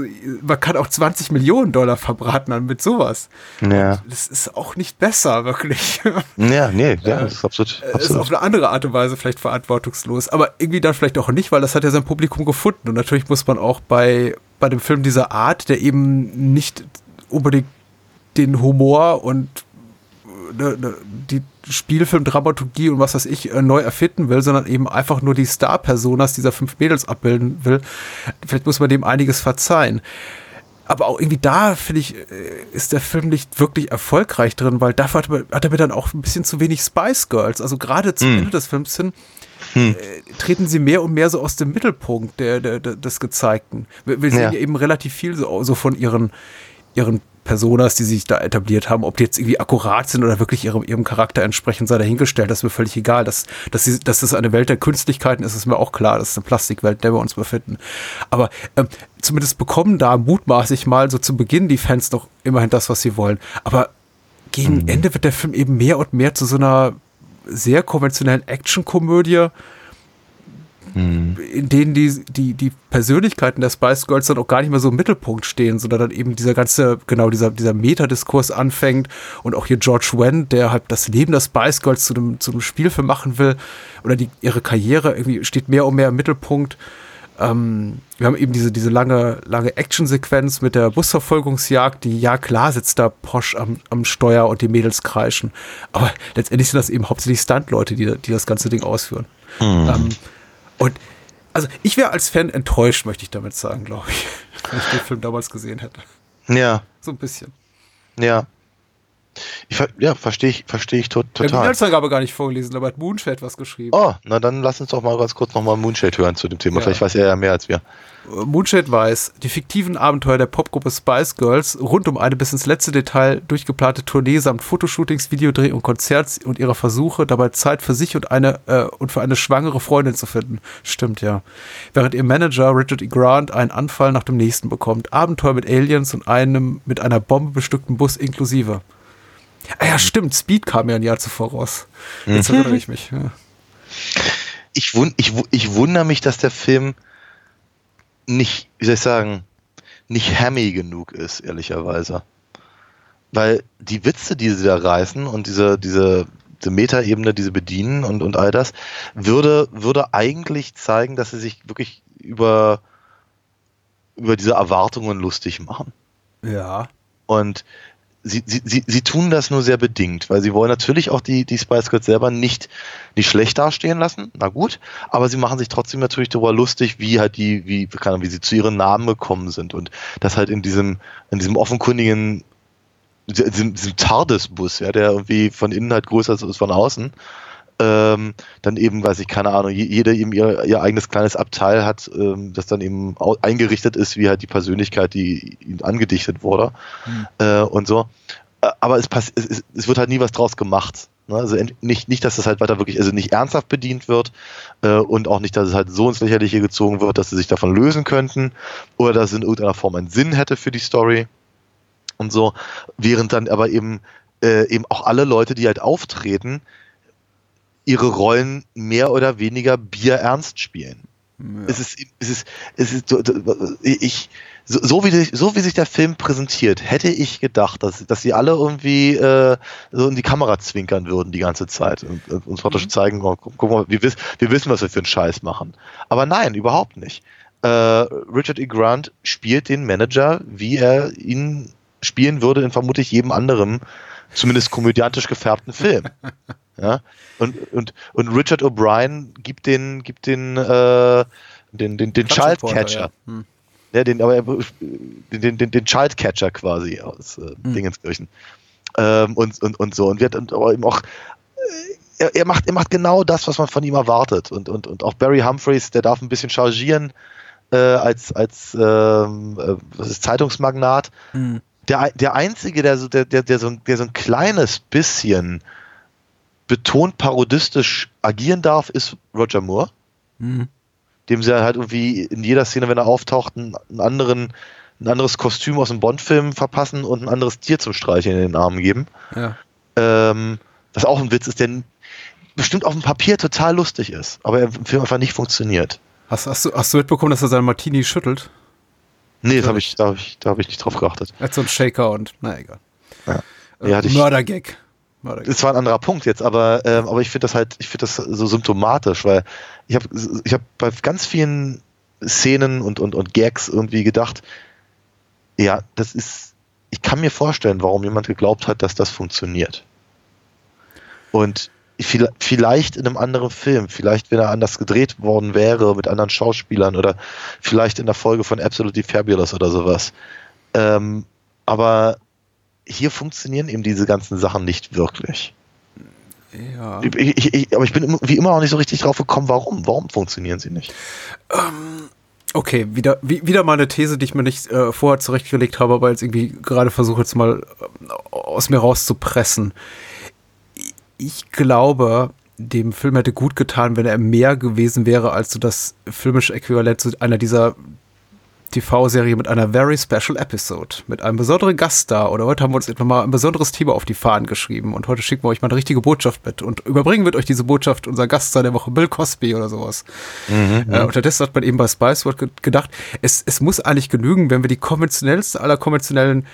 man kann auch 20 Millionen Dollar verbraten mit sowas. Ja. Das ist auch nicht besser, wirklich. Ja, nee, ja, das ist absolut. ist absolut. auf eine andere Art und Weise vielleicht verantwortungslos, aber irgendwie dann vielleicht auch nicht, weil das hat ja sein Publikum gefunden. Und natürlich muss man auch bei, bei dem Film dieser Art, der eben nicht unbedingt den Humor und ne, ne, die Spielfilmdramaturgie und was weiß ich äh, neu erfinden will, sondern eben einfach nur die Star-Personas dieser fünf Mädels abbilden will. Vielleicht muss man dem einiges verzeihen. Aber auch irgendwie da, finde ich, äh, ist der Film nicht wirklich erfolgreich drin, weil dafür hat, hat er mir dann auch ein bisschen zu wenig Spice Girls. Also gerade zum Ende des Films hin äh, treten sie mehr und mehr so aus dem Mittelpunkt der, der, der, des Gezeigten. Wir, wir sehen Ja. ja eben relativ viel so, so von ihren, ihren Personas, die sich da etabliert haben, ob die jetzt irgendwie akkurat sind oder wirklich ihrem, ihrem Charakter entsprechend sei dahingestellt, das ist mir völlig egal. Dass, dass, sie, dass das eine Welt der Künstlichkeiten ist, ist mir auch klar. Das ist eine Plastikwelt, in der wir uns befinden. Aber ähm, zumindest bekommen da mutmaßlich mal so zu Beginn die Fans doch immerhin das, was sie wollen. Aber gegen Ende wird der Film eben mehr und mehr zu so einer sehr konventionellen Actionkomödie, in denen die, die, die Persönlichkeiten der Spice Girls dann auch gar nicht mehr so im Mittelpunkt stehen, sondern dann eben dieser ganze, genau, dieser, dieser Metadiskurs anfängt und auch hier George Wendt, der halt das Leben der Spice Girls zu einem, zu einem Spielfilm machen will oder die, ihre Karriere irgendwie steht mehr und mehr im Mittelpunkt. Ähm, wir haben eben diese, diese lange, lange Actionsequenz mit der Busverfolgungsjagd, die, ja klar sitzt da Porsche am, am Steuer und die Mädels kreischen. Aber letztendlich sind das eben hauptsächlich Stuntleute, die, die das ganze Ding ausführen. Ähm, und also ich wäre als Fan enttäuscht, möchte ich damit sagen, glaube ich, wenn ich den Film damals gesehen hätte. Ja, So ein bisschen. ja. Ich, ja, verstehe ich, verstehe ich to Ich habe die total. Inhaltsangabe gar nicht vorgelesen, aber hat Moonshade was geschrieben. Oh, na dann lass uns doch mal ganz kurz nochmal Moonshade hören zu dem Thema. Ja. Vielleicht weiß er ja mehr als wir. Moonshade weiß, die fiktiven Abenteuer der Popgruppe Spice Girls rund um eine bis ins letzte Detail durchgeplante Tournee samt Fotoshootings, Videodreh und Konzerts und ihrer Versuche, dabei Zeit für sich und eine äh, und für eine schwangere Freundin zu finden. Stimmt ja. Während ihr Manager Richard E. Grant einen Anfall nach dem nächsten bekommt. Abenteuer mit Aliens und einem mit einer Bombe bestückten Bus inklusive. Ah ja, stimmt. Speed kam ja ein Jahr zuvor raus. Jetzt erinnere ich mich. Ja. Ich, wun ich, ich wundere mich, dass der Film nicht, wie soll ich sagen, nicht hammy genug ist, ehrlicherweise. Weil die Witze, die sie da reißen und diese, diese, diese Metaebene, die sie bedienen und, und all das, würde, würde eigentlich zeigen, dass sie sich wirklich über, über diese Erwartungen lustig machen. ja. Und sie, sie, sie, sie tun das nur sehr bedingt, weil sie wollen natürlich auch die, die Spice Girls selber nicht, nicht schlecht dastehen lassen, na gut, aber sie machen sich trotzdem natürlich darüber lustig, wie halt die, wie, keine Ahnung, wie sie zu ihren Namen gekommen sind. Und das halt in diesem, in diesem offenkundigen, diesem, diesem TARDIS-Bus, ja, der irgendwie von innen halt größer ist als von außen, ähm, dann eben, weiß ich, keine Ahnung, je- jeder eben ihr, ihr eigenes kleines Abteil hat, ähm, das dann eben eingerichtet ist, wie halt die Persönlichkeit, die ihm angedichtet wurde äh, und so. Äh, Aber es, pass es, es, wird halt nie was draus gemacht. Ne? Also nicht, nicht, dass das halt weiter wirklich, also nicht ernsthaft bedient wird äh, und auch nicht, dass es halt so ins Lächerliche gezogen wird, dass sie sich davon lösen könnten oder dass es in irgendeiner Form einen Sinn hätte für die Story und so, während dann aber eben äh, eben auch alle Leute, die halt auftreten, ihre Rollen mehr oder weniger bierernst spielen. Es ist, es ist, es ist, ich, so, so, wie, sich- so wie sich der Film präsentiert, hätte ich gedacht, dass, dass sie alle irgendwie äh, so in die Kamera zwinkern würden die ganze Zeit und, und uns praktisch zeigen, oh, guck, guck mal, wir, wiss, wir wissen, was wir für einen Scheiß machen. Aber nein, überhaupt nicht. Äh, Richard E. Grant spielt den Manager, wie er ihn spielen würde in vermutlich jedem anderen, zumindest komödiantisch gefärbten Film. Ja? Und, und, und Richard O'Brien gibt den, gibt den, äh, den, den, den Childcatcher. Ja. Hm. Ja, den, aber er, den, den, den Childcatcher quasi aus äh, Dingenskirchen. Ähm, und, und, und so. Und wird und aber eben auch, äh, er, er, macht, er macht genau das, was man von ihm erwartet. Und, und, und auch Barry Humphreys, der darf ein bisschen chargieren äh, als, als ähm, äh, Zeitungsmagnat. Hm. Der, der Einzige, der so, der, der, der, so, der so ein kleines bisschen betont parodistisch agieren darf, ist Roger Moore Hm. dem sie halt irgendwie in jeder Szene, wenn er auftaucht, einen, einen anderen, ein anderes Kostüm aus dem Bond-Film verpassen und ein anderes Tier zum Streicheln in den Armen geben. Ja. Ähm, was auch ein Witz ist, der bestimmt auf dem Papier total lustig ist, aber im Film einfach nicht funktioniert. Hast, hast, du, hast du mitbekommen, dass er seinen Martini schüttelt? Nee, das hab ich, da habe ich, da hab ich nicht drauf geachtet. Er hat so einen Shaker und, na egal. Ja. Äh, Ja, Mördergag. Das war ein anderer Punkt jetzt, aber, ähm, aber ich finde das halt, ich finde das so symptomatisch, weil ich habe ich hab bei ganz vielen Szenen und, und, und Gags irgendwie gedacht, ja, das ist, ich kann mir vorstellen, warum jemand geglaubt hat, dass das funktioniert. Und viel- vielleicht in einem anderen Film, vielleicht wenn er anders gedreht worden wäre mit anderen Schauspielern oder vielleicht in der Folge von Absolutely Fabulous oder sowas. Ähm, aber hier funktionieren eben diese ganzen Sachen nicht wirklich. Ja. Ich, ich, ich, aber ich bin wie immer auch nicht so richtig drauf gekommen, warum? Warum funktionieren sie nicht? Okay, wieder, wie, wieder mal eine These, die ich mir nicht äh, vorher zurechtgelegt habe, aber jetzt irgendwie gerade versuche jetzt mal äh, aus mir rauszupressen. Ich glaube, dem Film hätte gut getan, wenn er mehr gewesen wäre als so das filmische Äquivalent zu einer dieser TV-Serie mit einer very special Episode, mit einem besonderen Gast da. Oder heute haben wir uns etwa mal ein besonderes Thema auf die Fahnen geschrieben und heute schicken wir euch mal eine richtige Botschaft mit und überbringen wird euch diese Botschaft unser Gast sein der Woche, Bill Cosby oder sowas. Äh, unterdessen hat man eben bei Spice World ge gedacht, es, es muss eigentlich genügen, wenn wir die konventionellste aller konventionellen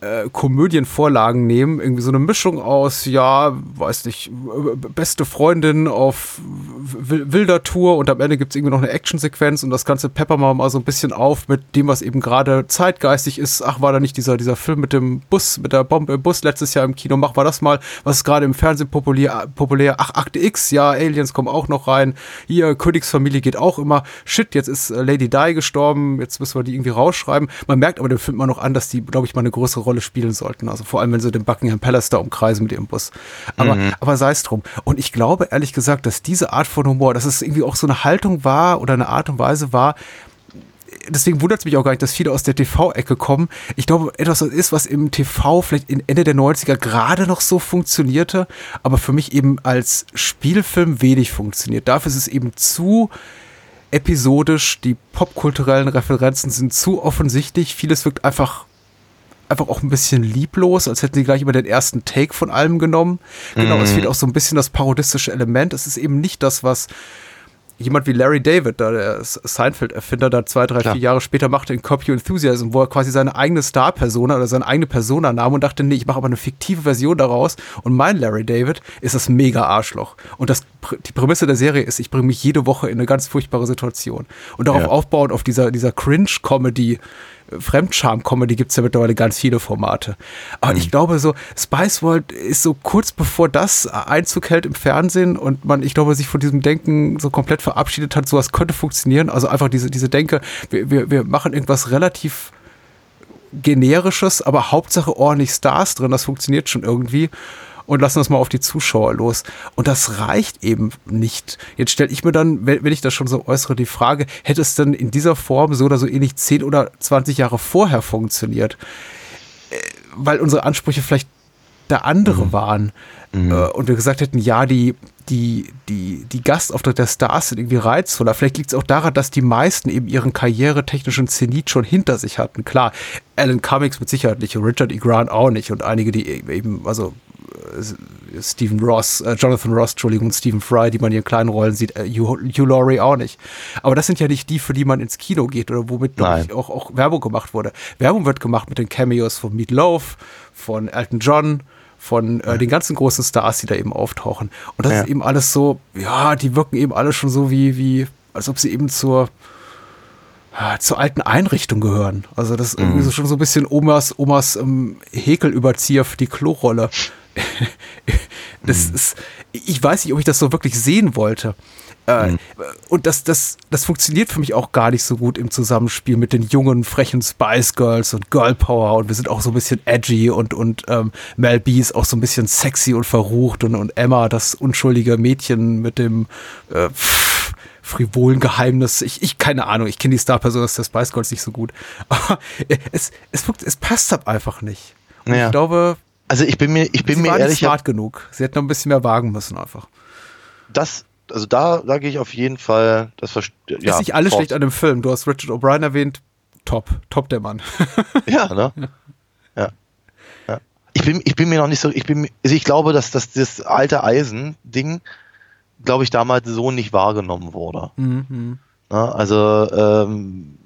äh, Komödienvorlagen nehmen, irgendwie so eine Mischung aus, ja, weiß nicht, äh, beste Freundin auf wilder Tour und am Ende gibt's irgendwie noch eine Actionsequenz und das Ganze peppern wir mal so ein bisschen auf mit dem, was eben gerade zeitgeistig ist. Ach, war da nicht dieser, dieser Film mit dem Bus, mit der Bombe im Bus letztes Jahr im Kino, machen wir das mal, was ist gerade im Fernsehen populär, populär, ach, Akte X, ja, Aliens kommen auch noch rein, hier, Königsfamilie geht auch immer, shit, jetzt ist äh, Lady Di gestorben, jetzt müssen wir die irgendwie rausschreiben. Man merkt aber dem Film immer noch an, dass die, glaube ich, mal eine größere Rolle spielen sollten. Also vor allem, wenn sie den Buckingham Palace da umkreisen mit ihrem Bus. Aber, Mhm. aber sei es drum. Und ich glaube ehrlich gesagt, dass diese Art von Humor, dass es irgendwie auch so eine Haltung war oder eine Art und Weise war, deswegen wundert es mich auch gar nicht, dass viele aus der TV-Ecke kommen. Ich glaube, etwas ist, was im TV vielleicht in Ende der 90er gerade noch so funktionierte, aber für mich eben als Spielfilm wenig funktioniert. Dafür ist es eben zu episodisch, die popkulturellen Referenzen sind zu offensichtlich, vieles wirkt einfach einfach auch ein bisschen lieblos, als hätten sie gleich immer den ersten Take von allem genommen. Genau, es fehlt auch so ein bisschen das parodistische Element. Es ist eben nicht das, was jemand wie Larry David, da der Seinfeld-Erfinder, da zwei, drei, Klar. vier Jahre später machte in Copy Enthusiasm, wo er quasi seine eigene Star-Persona oder seine eigene Persona nahm und dachte, nee, ich mache aber eine fiktive Version daraus und mein Larry David ist das mega Arschloch. Und das, die Prämisse der Serie ist, ich bringe mich jede Woche in eine ganz furchtbare Situation. Und darauf Ja. aufbauend auf dieser, dieser Cringe-Comedy, Fremdscham-Comedy gibt es ja mittlerweile ganz viele Formate. Aber ich glaube so, Spice World ist so kurz bevor das Einzug hält im Fernsehen und man, ich glaube, sich von diesem Denken so komplett verabschiedet hat, sowas könnte funktionieren. Also einfach diese, diese Denke, wir, wir, wir machen irgendwas relativ generisches, aber Hauptsache ordentlich Stars drin, das funktioniert schon irgendwie und lassen das mal auf die Zuschauer los. Und das reicht eben nicht. Jetzt stelle ich mir dann, wenn ich das schon so äußere, die Frage, hätte es denn in dieser Form so oder so ähnlich 10 oder 20 Jahre vorher funktioniert? Äh, Weil unsere Ansprüche vielleicht da andere waren. Äh, und wir gesagt hätten, ja, die, die, die, die Gastauftritte der Stars sind irgendwie reizvoller. Vielleicht liegt es auch daran, dass die meisten eben ihren karrieretechnischen Zenit schon hinter sich hatten. Klar, Alan Cummings mit Sicherheit nicht, und Richard E. Grant auch nicht und einige, die eben, also Stephen Ross, äh, Jonathan Ross, Entschuldigung, und Stephen Fry, die man in ihren kleinen Rollen sieht, äh, Hugh, Hugh Laurie auch nicht. Aber das sind ja nicht die, für die man ins Kino geht oder womit ich, auch, auch Werbung gemacht wurde. Werbung wird gemacht mit den Cameos von Meat Loaf, von Elton John, von äh, den ganzen großen Stars, die da eben auftauchen. Und das Ja. ist eben alles so, ja, die wirken eben alle schon so wie, wie, als ob sie eben zur, ah, zur alten Einrichtung gehören. Also das ist irgendwie so schon so ein bisschen Omas, Omas ähm, Häkelüberzieher für die Klorolle. das ist, ich weiß nicht, ob ich das so wirklich sehen wollte. Äh, Und das, das, das funktioniert für mich auch gar nicht so gut im Zusammenspiel mit den jungen, frechen Spice Girls und Girl Power. Und wir sind auch so ein bisschen edgy und, und ähm, Mel B ist auch so ein bisschen sexy und verrucht und, und Emma, das unschuldige Mädchen mit dem äh, pff, frivolen Geheimnis. Ich, ich keine Ahnung, ich kenne die Star-Person der Spice Girls nicht so gut. Aber es, es, es passt halt einfach nicht. Und Ja. ich glaube, Also ich bin mir, ich bin sie mir ehrlich, smart genug. Sie hätten noch ein bisschen mehr wagen müssen einfach. das, also da, da gehe ich auf jeden Fall, das ja, ist nicht alles fort. schlecht an dem Film. Du hast Richard O'Brien erwähnt. Top. Top der Mann. Ja, ne? Ja. ja. Ich bin, ich bin mir noch nicht so, ich bin, also ich glaube, dass, dass das alte Eisen-Ding, glaube ich, damals so nicht wahrgenommen wurde. Mhm. Ne? Also, ähm,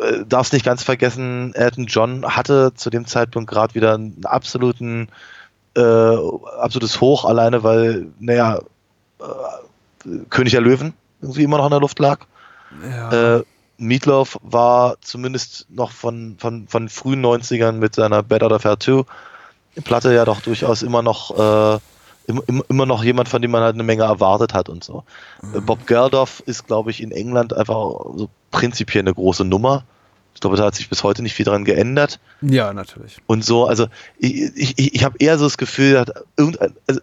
äh, darfst nicht ganz vergessen, Elton John hatte zu dem Zeitpunkt gerade wieder einen absoluten, äh, absolutes Hoch, alleine weil, naja, äh, König der Löwen irgendwie immer noch in der Luft lag. Ja. Äh, Meatloaf war zumindest noch von, von, von frühen 90ern mit seiner Better of Fair 2 Platte ja doch durchaus immer noch äh, im, im, immer noch jemand, von dem man halt eine Menge erwartet hat und so. Äh, Bob Geldof ist, glaube ich, in England einfach so prinzipiell eine große Nummer. Ich glaube, da hat sich bis heute nicht viel dran geändert ja, natürlich. und so. Also ich, ich, ich- habe eher so das Gefühl, irgendein, also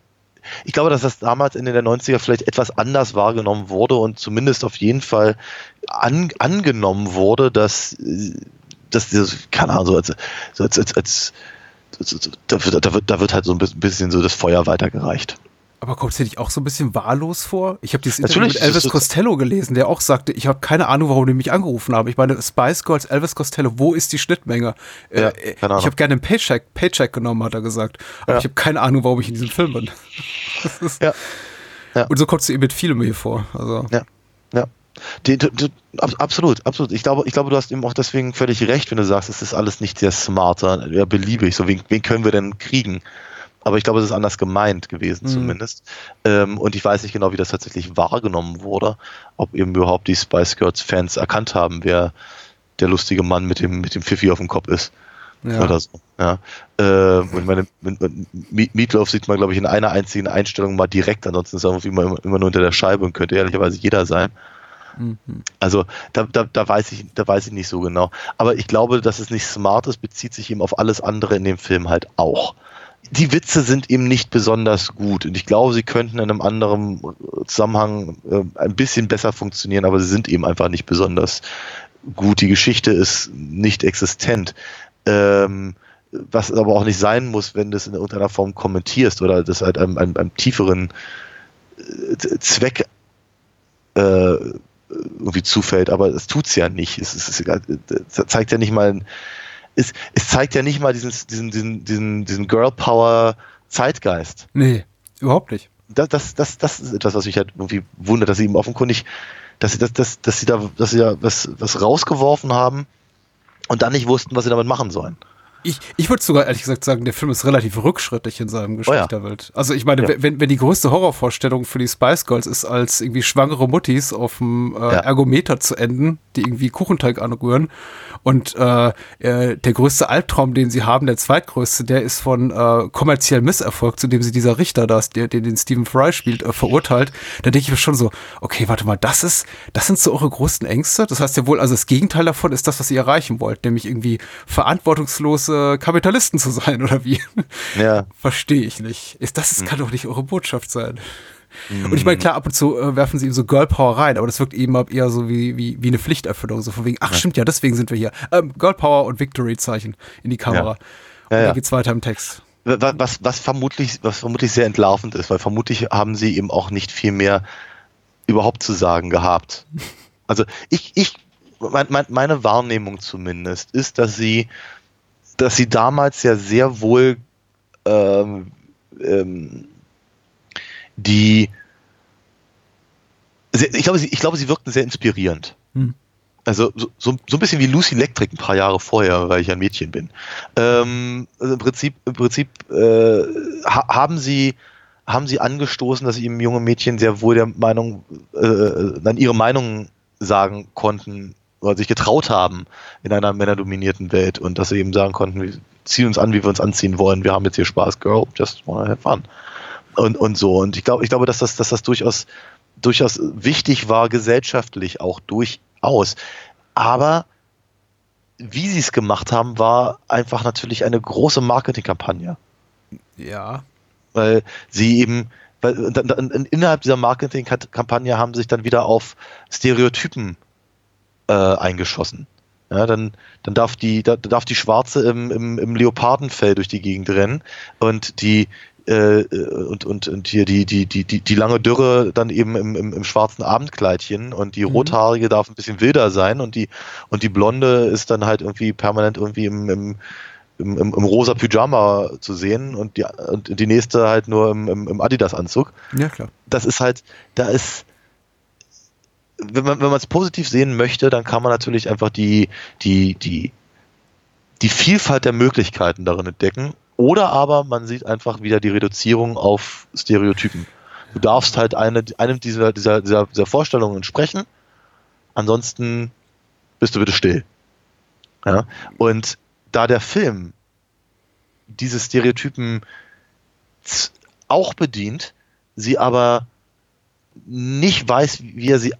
ich glaube, dass das damals Ende der 90er vielleicht etwas anders wahrgenommen wurde und zumindest auf jeden Fall an, angenommen wurde, dass, äh, dass dieses, keine Ahnung, so als, so als, als, als da, wird, da, wird, da wird halt so ein bisschen- so das Feuer weitergereicht. Aber kommt es dir nicht auch so ein bisschen wahllos vor? Ich habe dieses Natürlich, Interview mit Elvis Costello gelesen, der auch sagte, ich habe keine Ahnung, warum die mich angerufen haben. Ich meine, Spice Girls, Elvis Costello, wo ist die Schnittmenge? Ja, äh, keine Ahnung. ich habe gerne einen Paycheck, Paycheck genommen, hat er gesagt. Aber Ja. ich habe keine Ahnung, warum ich in diesem Film bin. Ja. Ja. Und so kommst du eben mit vielem hier vor. Also, Ja, ja. Die, die, die, ab- absolut, absolut. Ich glaube, ich glaube, du hast eben auch deswegen völlig recht, wenn du sagst, es ist alles nicht sehr smart, sondern eher beliebig. So, wen, wen können wir denn kriegen? Aber ich glaube, es ist anders gemeint gewesen, zumindest. Ähm, und ich weiß nicht genau, wie das tatsächlich wahrgenommen wurde, ob eben überhaupt die Spice Girls Fans erkannt haben, wer der lustige Mann mit dem, mit dem Pfiffi auf dem Kopf ist. ja. Oder so. Ja. Äh, und ich meine, Meatloaf sieht man, glaube ich, in einer einzigen Einstellung mal direkt, ansonsten ist er irgendwie immer, immer nur unter der Scheibe und könnte ehrlicherweise jeder sein. Also da, da, da, weiß ich, da weiß ich nicht so genau. Aber ich glaube, dass es nicht smart ist, bezieht sich eben auf alles andere in dem Film halt auch. Die Witze sind eben nicht besonders gut und ich glaube, sie könnten in einem anderen Zusammenhang äh, ein bisschen besser funktionieren, aber sie sind eben einfach nicht besonders gut. Die Geschichte ist nicht existent. Ähm, was aber auch nicht sein muss, wenn du es in irgendeiner Form kommentierst oder das halt einem, einem, einem tieferen äh, Zweck äh, irgendwie zufällt, aber es tut's ja nicht. Es, es, es zeigt ja nicht mal, es, es zeigt ja nicht mal diesen, diesen, diesen, diesen, diesen Girl Power Zeitgeist. Nee, überhaupt nicht. Das, das, das, das ist etwas, was mich halt irgendwie wundert, dass sie eben offenkundig, dass sie, dass, dass, dass sie da, dass sie da was, was rausgeworfen haben und dann nicht wussten, was sie damit machen sollen. Ich, ich würde sogar ehrlich gesagt sagen, der Film ist relativ rückschrittig in seinem Geschlechterbild. Oh ja. Also ich meine, ja. wenn, wenn die größte Horrorvorstellung für die Spice Girls ist, als irgendwie schwangere Muttis auf dem äh, ja. Ergometer zu enden, die irgendwie Kuchenteig anrühren und äh, äh, der größte Albtraum, den sie haben, der zweitgrößte, der ist von äh, kommerziellem Misserfolg, zu dem sie dieser Richter da, der, den, den Stephen Fry spielt, äh, verurteilt. Da denke ich mir schon so, okay, warte mal, das ist, das sind so eure größten Ängste? Das heißt ja wohl, also das Gegenteil davon ist das, was ihr erreichen wollt, nämlich irgendwie verantwortungslose äh, Kapitalisten zu sein, oder wie? Ja. Verstehe ich nicht. Ist, das mhm. kann doch nicht eure Botschaft sein. Mhm. Und ich meine, klar, ab und zu äh, werfen sie ihm so Girl Power rein, aber das wirkt eben eher so wie, wie, wie eine Pflichterfüllung, so von wegen, ach stimmt ja, deswegen sind wir hier. Ähm, Girl Power und Victory-Zeichen in die Kamera. Ja. Ja, und dann geht's weiter im Text. Was, was, vermutlich, was vermutlich sehr entlarvend ist, weil vermutlich haben sie eben auch nicht viel mehr überhaupt zu sagen gehabt. Also ich, ich, mein, mein, meine Wahrnehmung zumindest ist, dass sie dass sie damals ja sehr wohl ähm, ähm, die ich glaube, sie, ich glaube, sie wirkten sehr inspirierend. Hm. Also so, so, so ein bisschen wie Lucy Electric ein paar Jahre vorher, weil ich ein Mädchen bin. Ähm, also im Prinzip, im Prinzip äh, ha, haben sie haben sie angestoßen, dass eben junge Mädchen sehr wohl der Meinung, äh, dann ihre Meinung sagen konnten oder sich getraut haben in einer männerdominierten Welt und dass sie eben sagen konnten, wir ziehen uns an, wie wir uns anziehen wollen, wir haben jetzt hier Spaß, Girl, just wanna have fun. Und, und so. Und ich glaube, ich glaube, dass das, dass das durchaus, durchaus wichtig war, gesellschaftlich auch durchaus. Aber wie sie es gemacht haben, war einfach natürlich eine große Marketingkampagne. Ja. Weil sie eben, weil innerhalb dieser Marketingkampagne haben sie sich dann wieder auf Stereotypen äh, eingeschossen. Ja, dann, dann darf die, da, darf die Schwarze im, im, im Leopardenfell durch die Gegend rennen und die äh, und, und, und hier die, die, die, die, die lange Dürre dann eben im, im, im schwarzen Abendkleidchen und die mhm. rothaarige darf ein bisschen wilder sein und die und die blonde ist dann halt irgendwie permanent irgendwie im, im, im, im, im rosa Pyjama zu sehen und die, und die nächste halt nur im, im, im Adidas-Anzug. Ja, klar. Das ist halt, da ist, wenn man es positiv sehen möchte, dann kann man natürlich einfach die die die die Vielfalt der Möglichkeiten darin entdecken. Oder aber man sieht einfach wieder die Reduzierung auf Stereotypen. Du darfst halt eine, einem dieser, dieser, dieser, dieser Vorstellungen entsprechen. Ansonsten bist du bitte still. Ja? Und da der Film diese Stereotypen auch bedient, sie aber nicht weiß, wie er sie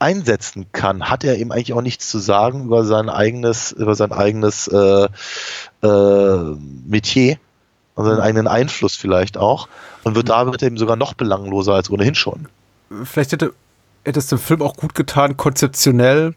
einsetzen kann, hat er eben eigentlich auch nichts zu sagen über sein eigenes, über sein eigenes äh, äh, Metier und seinen eigenen Einfluss vielleicht auch und wird damit eben sogar noch belangloser als ohnehin schon. Vielleicht hätte, hätte es dem Film auch gut getan, konzeptionell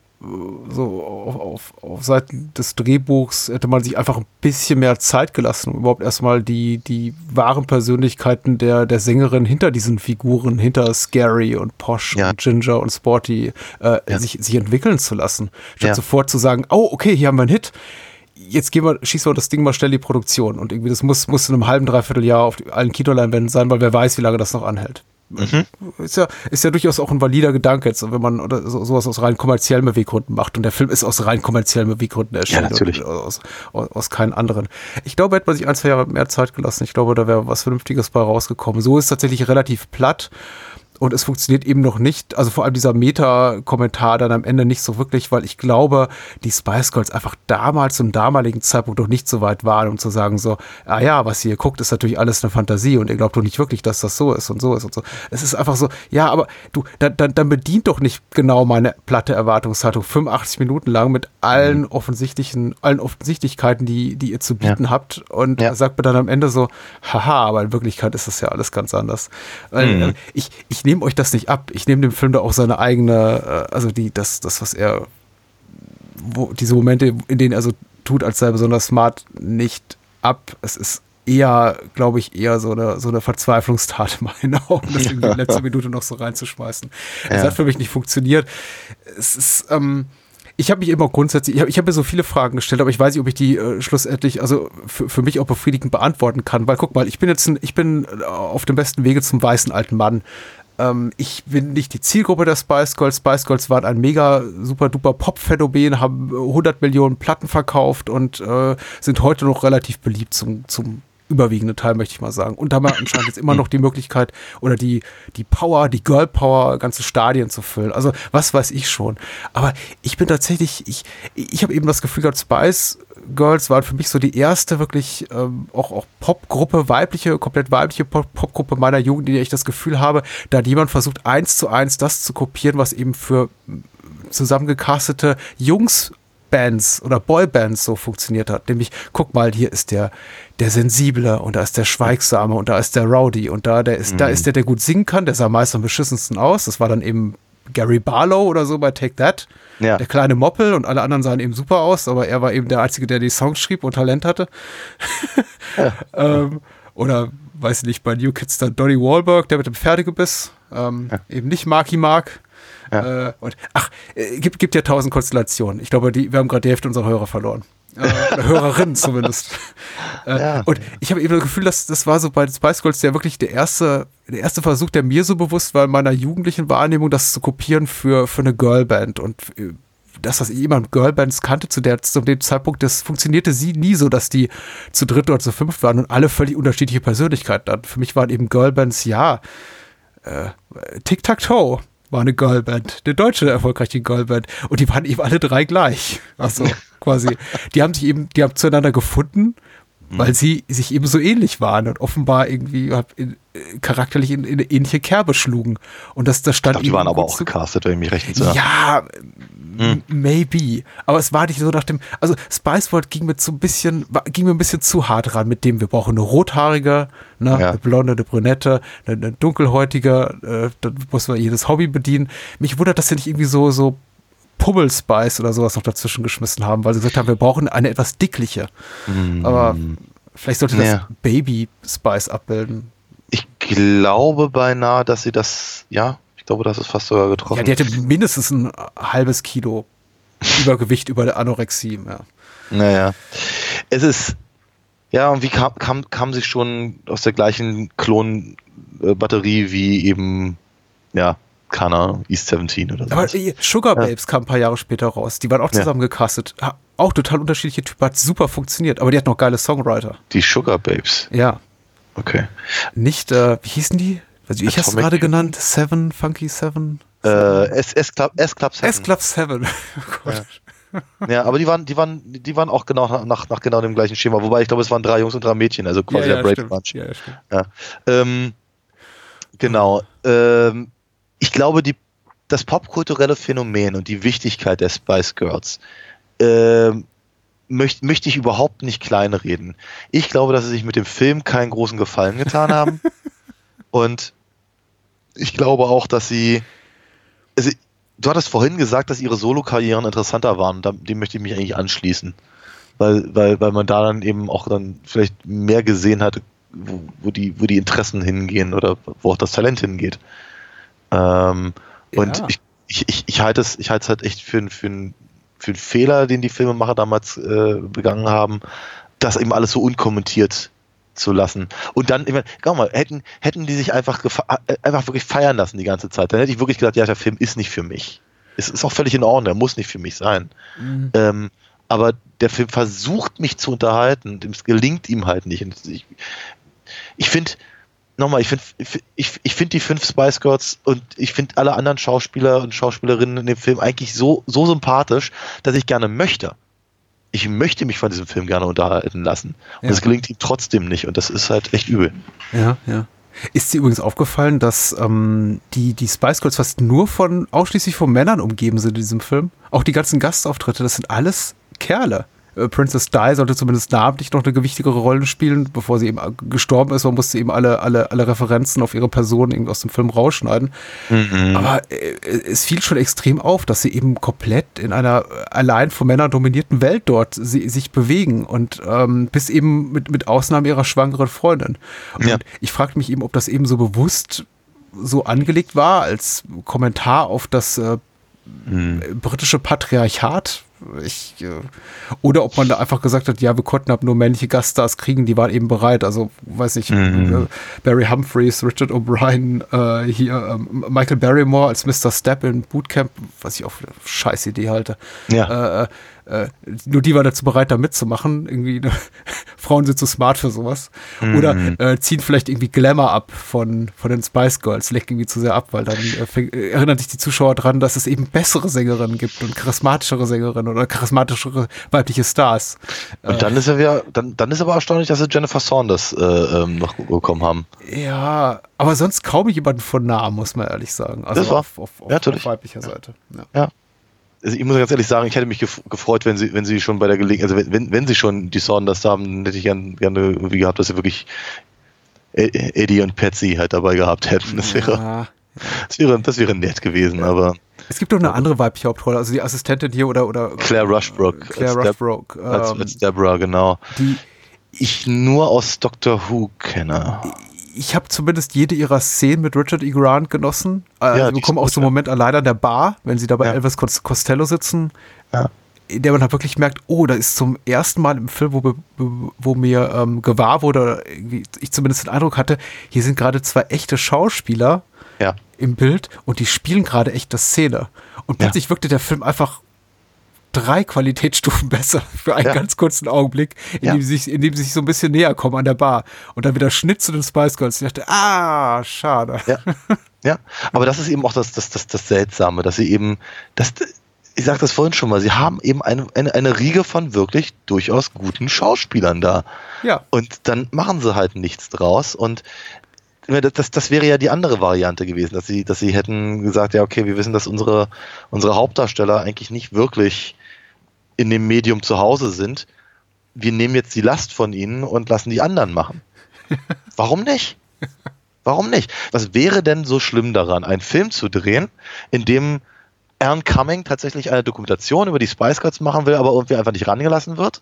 so auf, auf, auf Seiten des Drehbuchs hätte man sich einfach ein bisschen mehr Zeit gelassen, um überhaupt erstmal die, die wahren Persönlichkeiten der, der Sängerin hinter diesen Figuren, hinter Scary und Posh ja. und Ginger und Sporty, äh, ja. sich, sich entwickeln zu lassen. Statt ja. sofort zu sagen, oh, okay, hier haben wir einen Hit. Jetzt gehen wir, schießen wir das Ding mal schnell die Produktion. Und irgendwie, das muss, muss in einem halben, dreiviertel Jahr auf allen Kinoleinwänden sein, weil wer weiß, wie lange das noch anhält. Mhm. Ist, ja, ist ja durchaus auch ein valider Gedanke jetzt, wenn man oder so, sowas aus rein kommerziellen Beweggründen macht. Und der Film ist aus rein kommerziellen Beweggründen erschienen. Ja, natürlich. Aus, aus, aus, keinen anderen. Ich glaube, hätte man sich ein, zwei Jahre mehr Zeit gelassen. Ich glaube, da wäre was Vernünftiges bei rausgekommen. So ist tatsächlich relativ platt und es funktioniert eben noch nicht, also vor allem dieser Meta-Kommentar dann am Ende nicht so wirklich, weil ich glaube, die Spice Girls einfach damals zum damaligen Zeitpunkt noch nicht so weit waren, um zu sagen so, ah ja, was ihr guckt, ist natürlich alles eine Fantasie und ihr glaubt doch nicht wirklich, dass das so ist und so ist und so. Es ist einfach so, ja, aber du, dann, dann, dann bedient doch nicht genau meine platte Erwartungshaltung 85 Minuten lang mit allen mhm. offensichtlichen, allen Offensichtlichkeiten, die, die ihr zu bieten ja. habt und ja. sagt mir dann am Ende so, haha, aber in Wirklichkeit ist das ja alles ganz anders. Mhm. ich, ich nehme euch das nicht ab. Ich nehme dem Film da auch seine eigene, äh, also die, das, das, was er, wo, diese Momente, in denen er so tut, als sei er besonders smart, nicht ab. Es ist eher, glaube ich, eher so eine, so eine Verzweiflungstat in meinen Augen, das in die letzte Minute noch so reinzuschmeißen. Es ja. hat für mich nicht funktioniert. Es ist, ähm, ich habe mich immer grundsätzlich, ich habe hab mir so viele Fragen gestellt, aber ich weiß nicht, ob ich die äh, schlussendlich, also für, für mich auch befriedigend beantworten kann, weil guck mal, ich bin jetzt, ein, ich bin äh, auf dem besten Wege zum weißen alten Mann. Ähm, ich bin nicht die Zielgruppe der Spice Girls. Spice Girls waren ein mega super duper Pop-Phänomen, haben 100 Millionen Platten verkauft und äh, sind heute noch relativ beliebt zum, zum überwiegende Teil, möchte ich mal sagen. Und da haben wir anscheinend jetzt immer noch die Möglichkeit oder die, die Power, die Girl Power, ganze Stadien zu füllen. Also was weiß ich schon. Aber ich bin tatsächlich, ich, ich habe eben das Gefühl gehabt, Spice Girls waren für mich so die erste wirklich ähm, auch, auch Popgruppe, weibliche, komplett weibliche Popgruppe meiner Jugend, in der ich das Gefühl habe, da hat jemand versucht, eins zu eins das zu kopieren, was eben für zusammengecastete Jungs Bands oder Boybands so funktioniert hat. Nämlich, guck mal, hier ist der, der Sensible und da ist der Schweigsame und da ist der Rowdy und da, der ist, mhm. da ist der, der gut singen kann, der sah meist am beschissensten aus. Das war dann eben Gary Barlow oder so bei Take That. Ja. Der kleine Moppel und alle anderen sahen eben super aus, aber er war eben der Einzige, der die Songs schrieb und Talent hatte. Ja. ähm, oder, weiß ich nicht, bei New Kids dann Donny Wahlberg, der mit dem Pferdegebiss. Ähm, ja. Eben nicht Marky Mark. Äh, und ach, äh, gibt, gibt ja tausend Konstellationen. Ich glaube, die, wir haben gerade die Hälfte unserer Hörer verloren. Äh, Hörerinnen zumindest. Äh, ja. Und ich habe eben das Gefühl, dass das war so bei Spice Girls ja wirklich der erste, der erste Versuch, der mir so bewusst war in meiner jugendlichen Wahrnehmung, das zu kopieren für, für eine Girlband. Und äh, das, was ich immer Girlbands kannte zu, der, zu dem Zeitpunkt, das funktionierte sie nie so, dass die zu dritt oder zu fünft waren und alle völlig unterschiedliche Persönlichkeiten hatten. Für mich waren eben Girlbands, ja, äh, Tic-Tac-Toe war eine Girlband, eine deutsche erfolgreiche Girlband. Und die waren eben alle drei gleich. Also quasi, die haben sich eben, die haben zueinander gefunden, weil mhm. sie sich eben so ähnlich waren und offenbar irgendwie in, charakterlich in, in, eine ähnliche Kerbe schlugen. Und das, das stand ich glaub, die waren aber auch gecastet, wenn ich mich recht entsinne. Ja, hm. maybe. Aber es war nicht so nach dem, also Spice World ging mir so ein bisschen, ging mir ein bisschen zu hart ran mit dem, wir brauchen eine rothaarige, ne, ja. eine blonde, eine brünette, eine, eine dunkelhäutige, äh, dann muss man jedes Hobby bedienen. Mich wundert, dass sie nicht irgendwie so, so Pummel Spice oder sowas noch dazwischen geschmissen haben, weil sie gesagt haben, wir brauchen eine etwas dickliche. Mm. Aber vielleicht sollte das ja. Baby Spice abbilden. Ich glaube beinahe, dass sie das, ja, ich glaube, das ist fast sogar getroffen. Ja, die hatte mindestens ein halbes Kilo Übergewicht über der Anorexie. Ja. Naja. Es ist, ja, und wie kam, kam, kam sie schon aus der gleichen Klonbatterie wie eben, ja, Kana East 17 oder so. Aber Sugar Babes ja. kam ein paar Jahre später raus. Die waren auch zusammen ja. gecastet. Auch total unterschiedliche Typen. Hat super funktioniert. Aber die hat noch geile Songwriter. Die Sugar Babes? Ja. Okay. Nicht, äh, wie hießen die? Also ich habe es gerade genannt. Seven, Funky Seven. Äh, S, S, Club, S Club Seven. S Club Seven. oh ja. ja. aber die waren, die waren, die waren auch genau nach, nach genau dem gleichen Schema. Wobei ich glaube, es waren drei Jungs und drei Mädchen, also quasi ja, ja, der Brave Bunch. Ja, ja, ähm, genau. Ähm, ich glaube, die, das popkulturelle Phänomen und die Wichtigkeit der Spice Girls ähm, möchte möcht ich überhaupt nicht kleinreden. Ich glaube, dass sie sich mit dem Film keinen großen Gefallen getan haben. und ich glaube auch, dass sie. Also, du hattest vorhin gesagt, dass ihre Solo-Karrieren interessanter waren. Dem möchte ich mich eigentlich anschließen. Weil, weil, weil man da dann eben auch dann vielleicht mehr gesehen hat, wo, wo, die, wo die Interessen hingehen oder wo auch das Talent hingeht. Ähm, ja. Und ich, ich, ich, halte es, ich halte es halt echt für, für, für einen Fehler, den die Filmemacher damals äh, begangen haben, das eben alles so unkommentiert zu lassen. Und dann, ich meine, guck mal, hätten, hätten die sich einfach, äh, einfach wirklich feiern lassen die ganze Zeit, dann hätte ich wirklich gesagt, ja, der Film ist nicht für mich. Es ist auch völlig in Ordnung, er muss nicht für mich sein. Mhm. Ähm, aber der Film versucht mich zu unterhalten, es gelingt ihm halt nicht. Und ich, ich finde, nochmal, ich finde ich, ich find die fünf Spice Girls und ich finde alle anderen Schauspieler und Schauspielerinnen in dem Film eigentlich so, so sympathisch, dass ich gerne möchte. Ich möchte mich von diesem Film gerne unterhalten lassen. Und es Ja. gelingt ihm trotzdem nicht und das ist halt echt übel. Ja, ja. Ist dir übrigens aufgefallen, dass ähm, die, die Spice Girls fast nur von, ausschließlich von Männern umgeben sind in diesem Film? Auch die ganzen Gastauftritte, das sind alles Kerle. Äh, Princess Di sollte zumindest namentlich noch eine gewichtigere Rolle spielen, bevor sie eben äh, gestorben ist. Man musste eben alle, alle, alle Referenzen auf ihre Person irgendwie aus dem Film rausschneiden. Aber äh, es fiel schon extrem auf, dass sie eben komplett in einer allein von Männern dominierten Welt dort sie, sich bewegen und ähm, bis eben mit, mit Ausnahme ihrer schwangeren Freundin. Und Ja. ich fragte mich eben, ob das eben so bewusst so angelegt war als Kommentar auf das äh, britische Patriarchat. Ich, äh, oder ob man da einfach gesagt hat, ja, wir konnten ab nur männliche Gaststars kriegen, die waren eben bereit. Also, weiß ich, äh, Barry Humphreys, Richard O'Brien, äh, hier ähm, Michael Barrymore als Mr. Step in Bootcamp, was ich auch für eine scheiß Idee halte. Ja. Äh, äh, nur die waren dazu bereit, da mitzumachen. Irgendwie, ne, Frauen sind zu smart für sowas. Oder äh, ziehen vielleicht irgendwie Glamour ab von, von den Spice Girls, lenken irgendwie zu sehr ab, weil dann äh, fäng, äh, erinnern sich die Zuschauer dran, dass es eben bessere Sängerinnen gibt und charismatischere Sängerinnen oder charismatischere weibliche Stars. Und dann ist er wieder, dann, dann ist aber erstaunlich, dass sie Jennifer Saunders äh, ähm, noch bekommen haben. Ja, aber sonst kaum jemanden von Namen, muss man ehrlich sagen. Also Das war- auf, auf, auf, ja, auf weiblicher Seite. Ja. Ja. Also ich muss ganz ehrlich sagen, ich hätte mich gef gefreut, wenn sie, wenn sie schon bei der Gelegenheit, also wenn, wenn, wenn sie schon die Saunders haben, dann hätte ich gern, gerne irgendwie gehabt, dass sie wirklich E- Eddie und Patsy halt dabei gehabt hätten. Das wäre, Ja. das wäre, das wäre nett gewesen, aber Es gibt doch eine andere weibliche Hauptrolle, also die Assistentin hier oder oder Claire Rushbrook Claire als Rushbrook, als, ähm, als Deborah, genau. die Ich nur aus Doctor Who kenne. Ich habe zumindest jede ihrer Szenen mit Richard E. Grant genossen. Äh, Ja, sie die bekommen auch so einen. Moment allein an der Bar, wenn sie da bei Ja. Elvis Cos- Costello sitzen, Ja. in der man halt wirklich merkt, oh, da ist zum ersten Mal im Film, wo, wo mir ähm, gewahr wurde, oder ich zumindest den Eindruck hatte, hier sind gerade zwei echte Schauspieler Ja. im Bild und die spielen gerade echte Szene. Und plötzlich wirkte der Film einfach drei Qualitätsstufen besser für einen Ja. ganz kurzen Augenblick, in, Ja. dem sie sich, in dem sie sich so ein bisschen näher kommen an der Bar. Und dann wieder Schnitt zu den Spice Girls. Ich dachte, ah, schade. Ja, ja. Aber das ist eben auch das, das, das, das Seltsame, dass sie eben, das, ich sagte das vorhin schon mal, sie haben eben eine, eine, eine Riege von wirklich durchaus guten Schauspielern da. Ja. Und dann machen sie halt nichts draus. Und das, das, das wäre ja die andere Variante gewesen, dass sie, dass sie hätten gesagt, ja, okay, wir wissen, dass unsere, unsere Hauptdarsteller eigentlich nicht wirklich in dem Medium zu Hause sind. Wir nehmen jetzt die Last von ihnen und lassen die anderen machen. Warum nicht? Warum nicht? Was wäre denn so schlimm daran, einen Film zu drehen, in dem Aaron Cumming tatsächlich eine Dokumentation über die Spice Girls machen will, aber irgendwie einfach nicht rangelassen wird?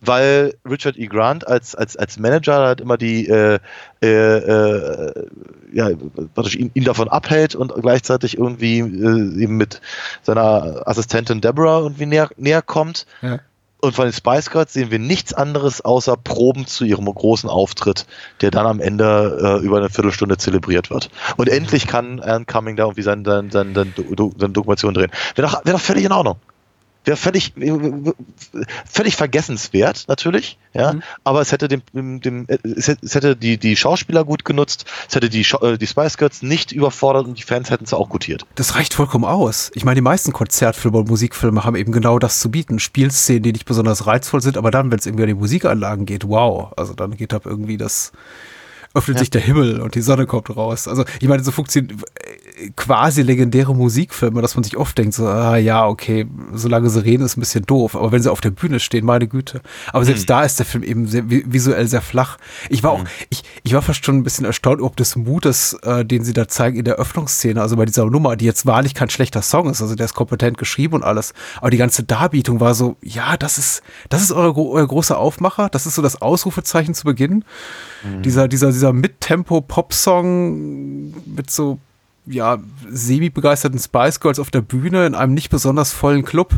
Weil Richard E. Grant als, als, als Manager halt immer die, äh, äh, äh, ja, praktisch ihn, ihn davon abhält und gleichzeitig irgendwie äh, eben mit seiner Assistentin Deborah irgendwie näher, näher kommt. Ja. Und von den Spice Girls sehen wir nichts anderes außer Proben zu ihrem großen Auftritt, der dann am Ende äh, über eine Viertelstunde zelebriert wird. Und endlich kann Alan Cumming da irgendwie seine, seine, seine, Do- seine Dokumentation drehen. Wäre doch, wäre doch völlig in Ordnung. Wäre völlig, völlig vergessenswert, natürlich, ja. Aber es hätte dem, dem, es hätte, die, die Schauspieler gut genutzt, es hätte die, äh, die Spice Girls nicht überfordert und die Fans hätten es auch gutiert. Das reicht vollkommen aus. Ich meine, die meisten Konzertfilme und Musikfilme haben eben genau das zu bieten. Spielszenen, die nicht besonders reizvoll sind, aber dann, wenn es irgendwie an die Musikanlagen geht, wow. Also dann geht ab irgendwie das, öffnet sich der Himmel und die Sonne kommt raus. Also ich meine, so funktionieren äh, quasi legendäre Musikfilme, dass man sich oft denkt, so, ah ja, okay, solange sie reden, ist ein bisschen doof. Aber wenn sie auf der Bühne stehen, meine Güte. Aber selbst da ist der Film eben sehr, vi- visuell sehr flach. Ich war auch, ich, ich war fast schon ein bisschen erstaunt, ob des Mutes, äh, den sie da zeigen in der Öffnungsszene, also bei dieser Nummer, die jetzt wahrlich kein schlechter Song ist, also der ist kompetent geschrieben und alles. Aber die ganze Darbietung war so, ja, das ist, das ist eure, gro- euer großer Aufmacher, das ist so das Ausrufezeichen zu Beginn. Dieser, dieser, dieser Mittempo-Pop-Song mit so, ja, semi-begeisterten Spice Girls auf der Bühne in einem nicht besonders vollen Club.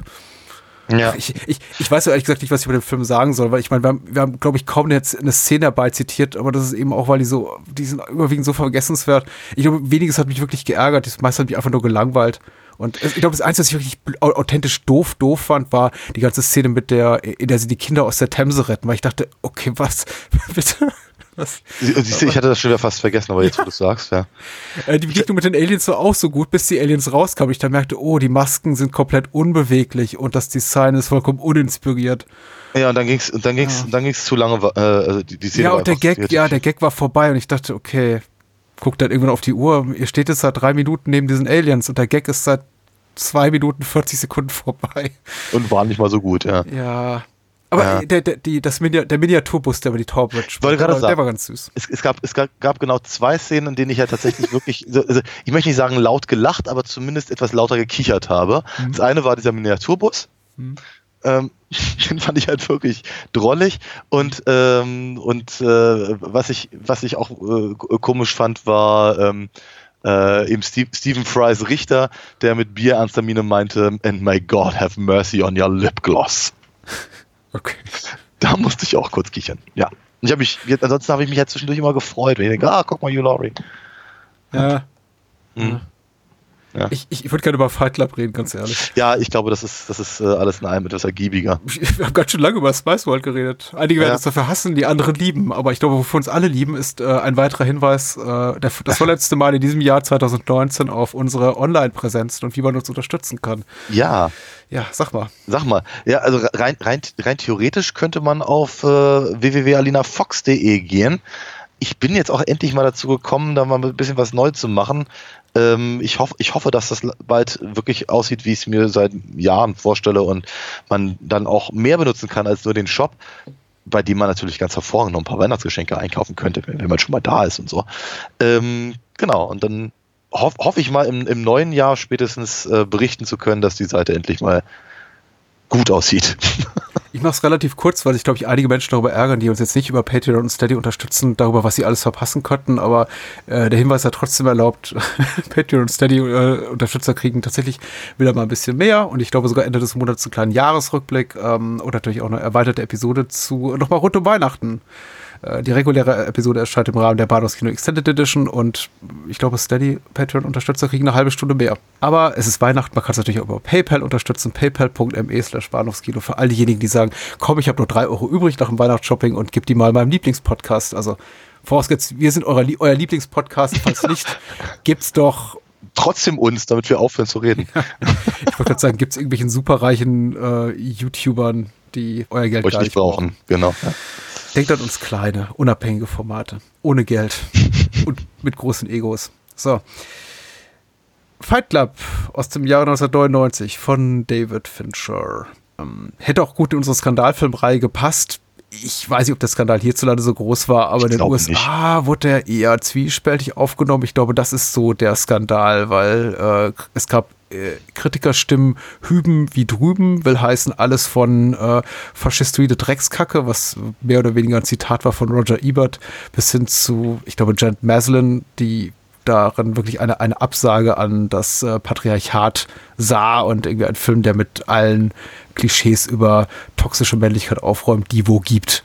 Ja. Ich, ich, ich weiß ehrlich gesagt nicht, was ich über den Film sagen soll, weil ich meine, wir haben, wir haben glaube ich, kaum jetzt eine Szene dabei zitiert, aber das ist eben auch, weil die so, die sind überwiegend so vergessenswert. Ich glaube, weniges hat mich wirklich geärgert, das meiste hat mich einfach nur gelangweilt. Und ich glaube, das Einzige, was ich wirklich authentisch doof, doof fand, war die ganze Szene mit der, in der sie die Kinder aus der Themse retten, weil ich dachte, okay, was, bitte? Das, Sie- Siehst du, ich hatte das schon wieder fast vergessen, aber jetzt, wo du es sagst, ja. äh, die Begegnung mit den Aliens war auch so gut, bis die Aliens rauskamen. Ich dann merkte, oh, die Masken sind komplett unbeweglich und das Design ist vollkommen uninspiriert. Ja, und dann ging's, und dann ging's, dann ging's zu lange, äh, also die, die Szene Ja, und der Gag, ja, der Gag war vorbei und ich dachte, okay, guck dann irgendwann auf die Uhr. Ihr steht jetzt seit drei Minuten neben diesen Aliens und der Gag ist seit zwei Minuten 40 Sekunden vorbei. Und war nicht mal so gut, ja. Ja. Aber Ja. Der, der, die, das Mini der Miniaturbus, der über die Torbridge gerade der, sagen. war ganz süß. Es, es, gab, es gab, gab genau zwei Szenen, in denen ich ja tatsächlich wirklich, so- also ich möchte nicht sagen laut gelacht, aber zumindest etwas lauter gekichert habe. Das eine war dieser Miniaturbus. Ähm, den fand ich halt wirklich drollig und ähm, und äh, was ich was ich auch äh, komisch fand war ähm, äh, eben Steve, Stephen Fry's Richter, der mit Bier ernster Miene meinte, and may God have mercy on your lip gloss. Okay. Da musste ich auch kurz kichern. Ja. Und ich habe mich, ansonsten habe ich mich ja zwischendurch immer gefreut, wenn ich denke, ah, guck mal, Hugh Laurie. Ja. Mhm. Ja. Ich, ich, ich würde gerne über Fight Club reden, ganz ehrlich. Ja, ich glaube, das ist, das ist äh, alles in allem etwas ergiebiger. Wir haben ganz schön lange über Spice World geredet. Einige werden Ja. uns dafür hassen, die anderen lieben. Aber ich glaube, wofür uns alle lieben, ist äh, ein weiterer Hinweis, äh, der, das vorletzte Mal in diesem Jahr 2019 auf unsere Online-Präsenz und wie man uns unterstützen kann. Ja, Ja, sag mal. sag mal. Ja, also rein, rein, rein theoretisch könnte man auf äh, www.alinafox.de gehen. Ich bin jetzt auch endlich mal dazu gekommen, da mal ein bisschen was neu zu machen. Ähm, ich, hoff, ich hoffe, dass das bald wirklich aussieht, wie ich es mir seit Jahren vorstelle und man dann auch mehr benutzen kann als nur den Shop, bei dem man natürlich ganz hervorragend noch ein paar Weihnachtsgeschenke einkaufen könnte, wenn, wenn man schon mal da ist und so. Ähm, genau, und dann hoff, hoffe ich mal im, im neuen Jahr spätestens äh, berichten zu können, dass die Seite endlich mal gut aussieht. Ich mache es relativ kurz, weil sich, glaube ich, einige Menschen darüber ärgern, die uns jetzt nicht über Patreon und Steady unterstützen, darüber, was sie alles verpassen könnten. Aber äh, der Hinweis hat trotzdem erlaubt, Patreon und Steady äh, Unterstützer kriegen tatsächlich wieder mal ein bisschen mehr. Und ich glaube sogar Ende des Monats einen kleinen Jahresrückblick ähm, und natürlich auch eine erweiterte Episode zu nochmal rund um Weihnachten. Äh, Die reguläre Episode erscheint im Rahmen der Bados Kino Extended Edition und ich glaube, Steady Patreon-Unterstützer kriegen eine halbe Stunde mehr. Aber es ist Weihnachten, man kann es natürlich auch über PayPal unterstützen, paypal.me slash Bahnhofskino für all diejenigen, die sagen, komm, ich habe nur drei Euro übrig nach dem Weihnachtsshopping und gib die mal meinem Lieblingspodcast. Also vorausgesetzt, wir sind euer, euer Lieblingspodcast, falls nicht, gibt's doch Trotzdem uns, damit wir aufhören zu reden. ich wollte gerade sagen, gibt es irgendwelchen superreichen äh, YouTubern, die euer Geld Euch nicht brauchen. Genau. Ja. Denkt an uns kleine, unabhängige Formate. Ohne Geld. und mit großen Egos. So. Fight Club aus dem Jahre 1999 von David Fincher. Ähm, hätte auch gut in unsere Skandalfilmreihe gepasst. Ich weiß nicht, ob der Skandal hierzulande so groß war, aber Ich in den USA wurde er eher zwiespältig aufgenommen. Ich glaube, das ist so der Skandal, weil äh, es gab äh, Kritikerstimmen hüben wie drüben, will heißen alles von äh, faschistoide Dreckskacke, was mehr oder weniger ein Zitat war von Roger Ebert, bis hin zu, ich glaube, Janet Maslin, die darin wirklich eine, eine Absage an das äh, Patriarchat sah und irgendwie ein Film, der mit allen Klischees über toxische Männlichkeit aufräumt, die wo gibt.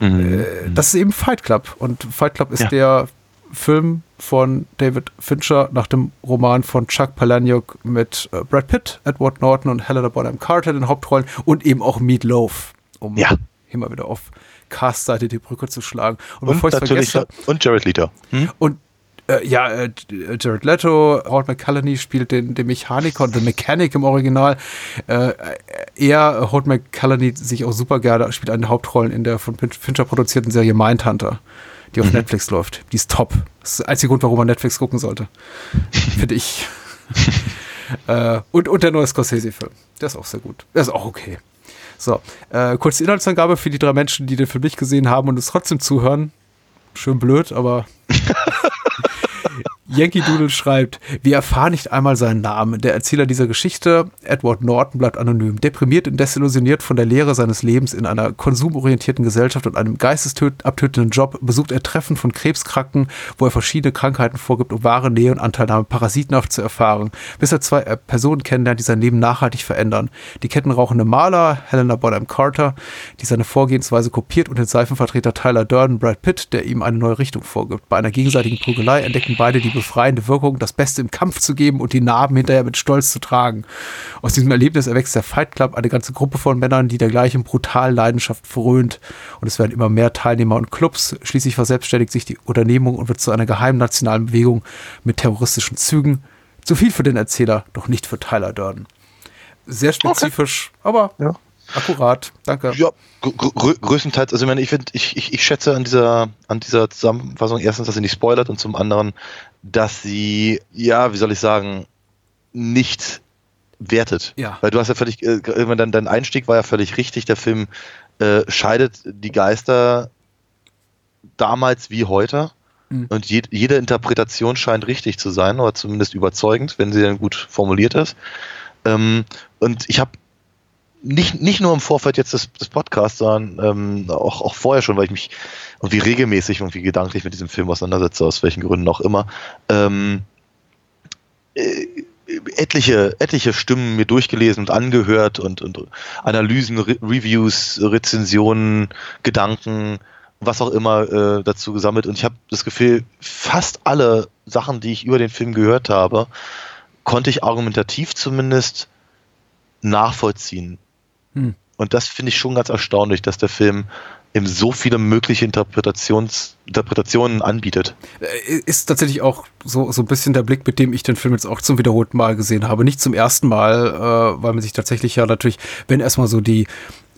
Äh, das ist eben Fight Club. Und Fight Club ist Ja. der Film von David Fincher nach dem Roman von Chuck Palahniuk mit äh, Brad Pitt, Edward Norton und Helena Bonham Carter in den Hauptrollen und eben auch Meat Loaf, um Ja. mal wieder auf Cast-Seite die Brücke zu schlagen. Und, Und bevor ich natürlich vergesse, und Jared Leto. Hm? und äh, ja, äh, Jared Leto, Paul McCallany spielt den, den Mechaniker und den Mechanic im Original. Äh, er, äh, Holt McCallany, sich auch super gerne, spielt eine der Hauptrollen in der von Fin- Fincher produzierten Serie Mindhunter, die auf Netflix läuft. Die ist top. Das ist der einzige Grund, warum man Netflix gucken sollte. Finde ich. äh, und, und der neue Scorsese-Film. Der ist auch sehr gut. Der ist auch okay. So, äh, kurze Inhaltsangabe für die drei Menschen, die den Film nicht gesehen haben und es trotzdem zuhören. Schön blöd, aber Yankee Doodle schreibt, wir erfahren nicht einmal seinen Namen. Der Erzähler dieser Geschichte, Edward Norton, bleibt anonym. Deprimiert und desillusioniert von der Lehre seines Lebens in einer konsumorientierten Gesellschaft und einem geistesabtötenden Job besucht er Treffen von Krebskranken, wo er verschiedene Krankheiten vorgibt, um wahre Nähe und Anteilnahme parasitenhaft zu erfahren. Bis er zwei äh, Personen kennenlernt, die sein Leben nachhaltig verändern. Die kettenrauchende Maler, Helena Bonham Carter, die seine Vorgehensweise kopiert und den Seifenvertreter Tyler Durden, Brad Pitt, der ihm eine neue Richtung vorgibt. Bei einer gegenseitigen Prügelei entdecken beide die befreiende Wirkung, das Beste im Kampf zu geben und die Narben hinterher mit Stolz zu tragen. Aus diesem Erlebnis erwächst der Fight Club, eine ganze Gruppe von Männern, die der gleichen brutalen Leidenschaft frönt. Und es werden immer mehr Teilnehmer und Clubs. Schließlich verselbstständigt sich die Unternehmung und wird zu einer geheimen nationalen Bewegung mit terroristischen Zügen. Zu viel für den Erzähler, doch nicht für Tyler Durden. Sehr spezifisch, okay. aber ja. akkurat. Danke. Ja, grö größtenteils, also ich meine, ich finde, ich, ich, ich schätze an dieser, an dieser Zusammenfassung erstens, dass sie nicht spoilert und zum anderen, dass sie, ja, wie soll ich sagen, nicht wertet. Ja. Weil du hast ja völlig, äh, dein, dein Einstieg war ja völlig richtig. Der Film äh, scheidet die Geister damals wie heute. Mhm. Und je, jede Interpretation scheint richtig zu sein, oder zumindest überzeugend, wenn sie dann gut formuliert ist. Ähm, und ich habe nicht, nicht nur im Vorfeld jetzt des, des Podcasts, sondern ähm, auch, auch vorher schon, weil ich mich irgendwie regelmäßig irgendwie gedanklich mit diesem Film auseinandersetze, aus welchen Gründen auch immer, ähm, äh, etliche, etliche Stimmen mir durchgelesen und angehört und, und Analysen, Re Reviews, Rezensionen, Gedanken, was auch immer äh, dazu gesammelt. Und ich habe das Gefühl, fast alle Sachen, die ich über den Film gehört habe, konnte ich argumentativ zumindest nachvollziehen. Hm. Und das finde ich schon ganz erstaunlich, dass der Film eben so viele mögliche Interpretations, Interpretationen anbietet. Äh, ist tatsächlich auch so, so ein bisschen der Blick, mit dem ich den Film jetzt auch zum wiederholten Mal gesehen habe. Nicht zum ersten Mal, äh, weil man sich tatsächlich ja natürlich, wenn erstmal so die,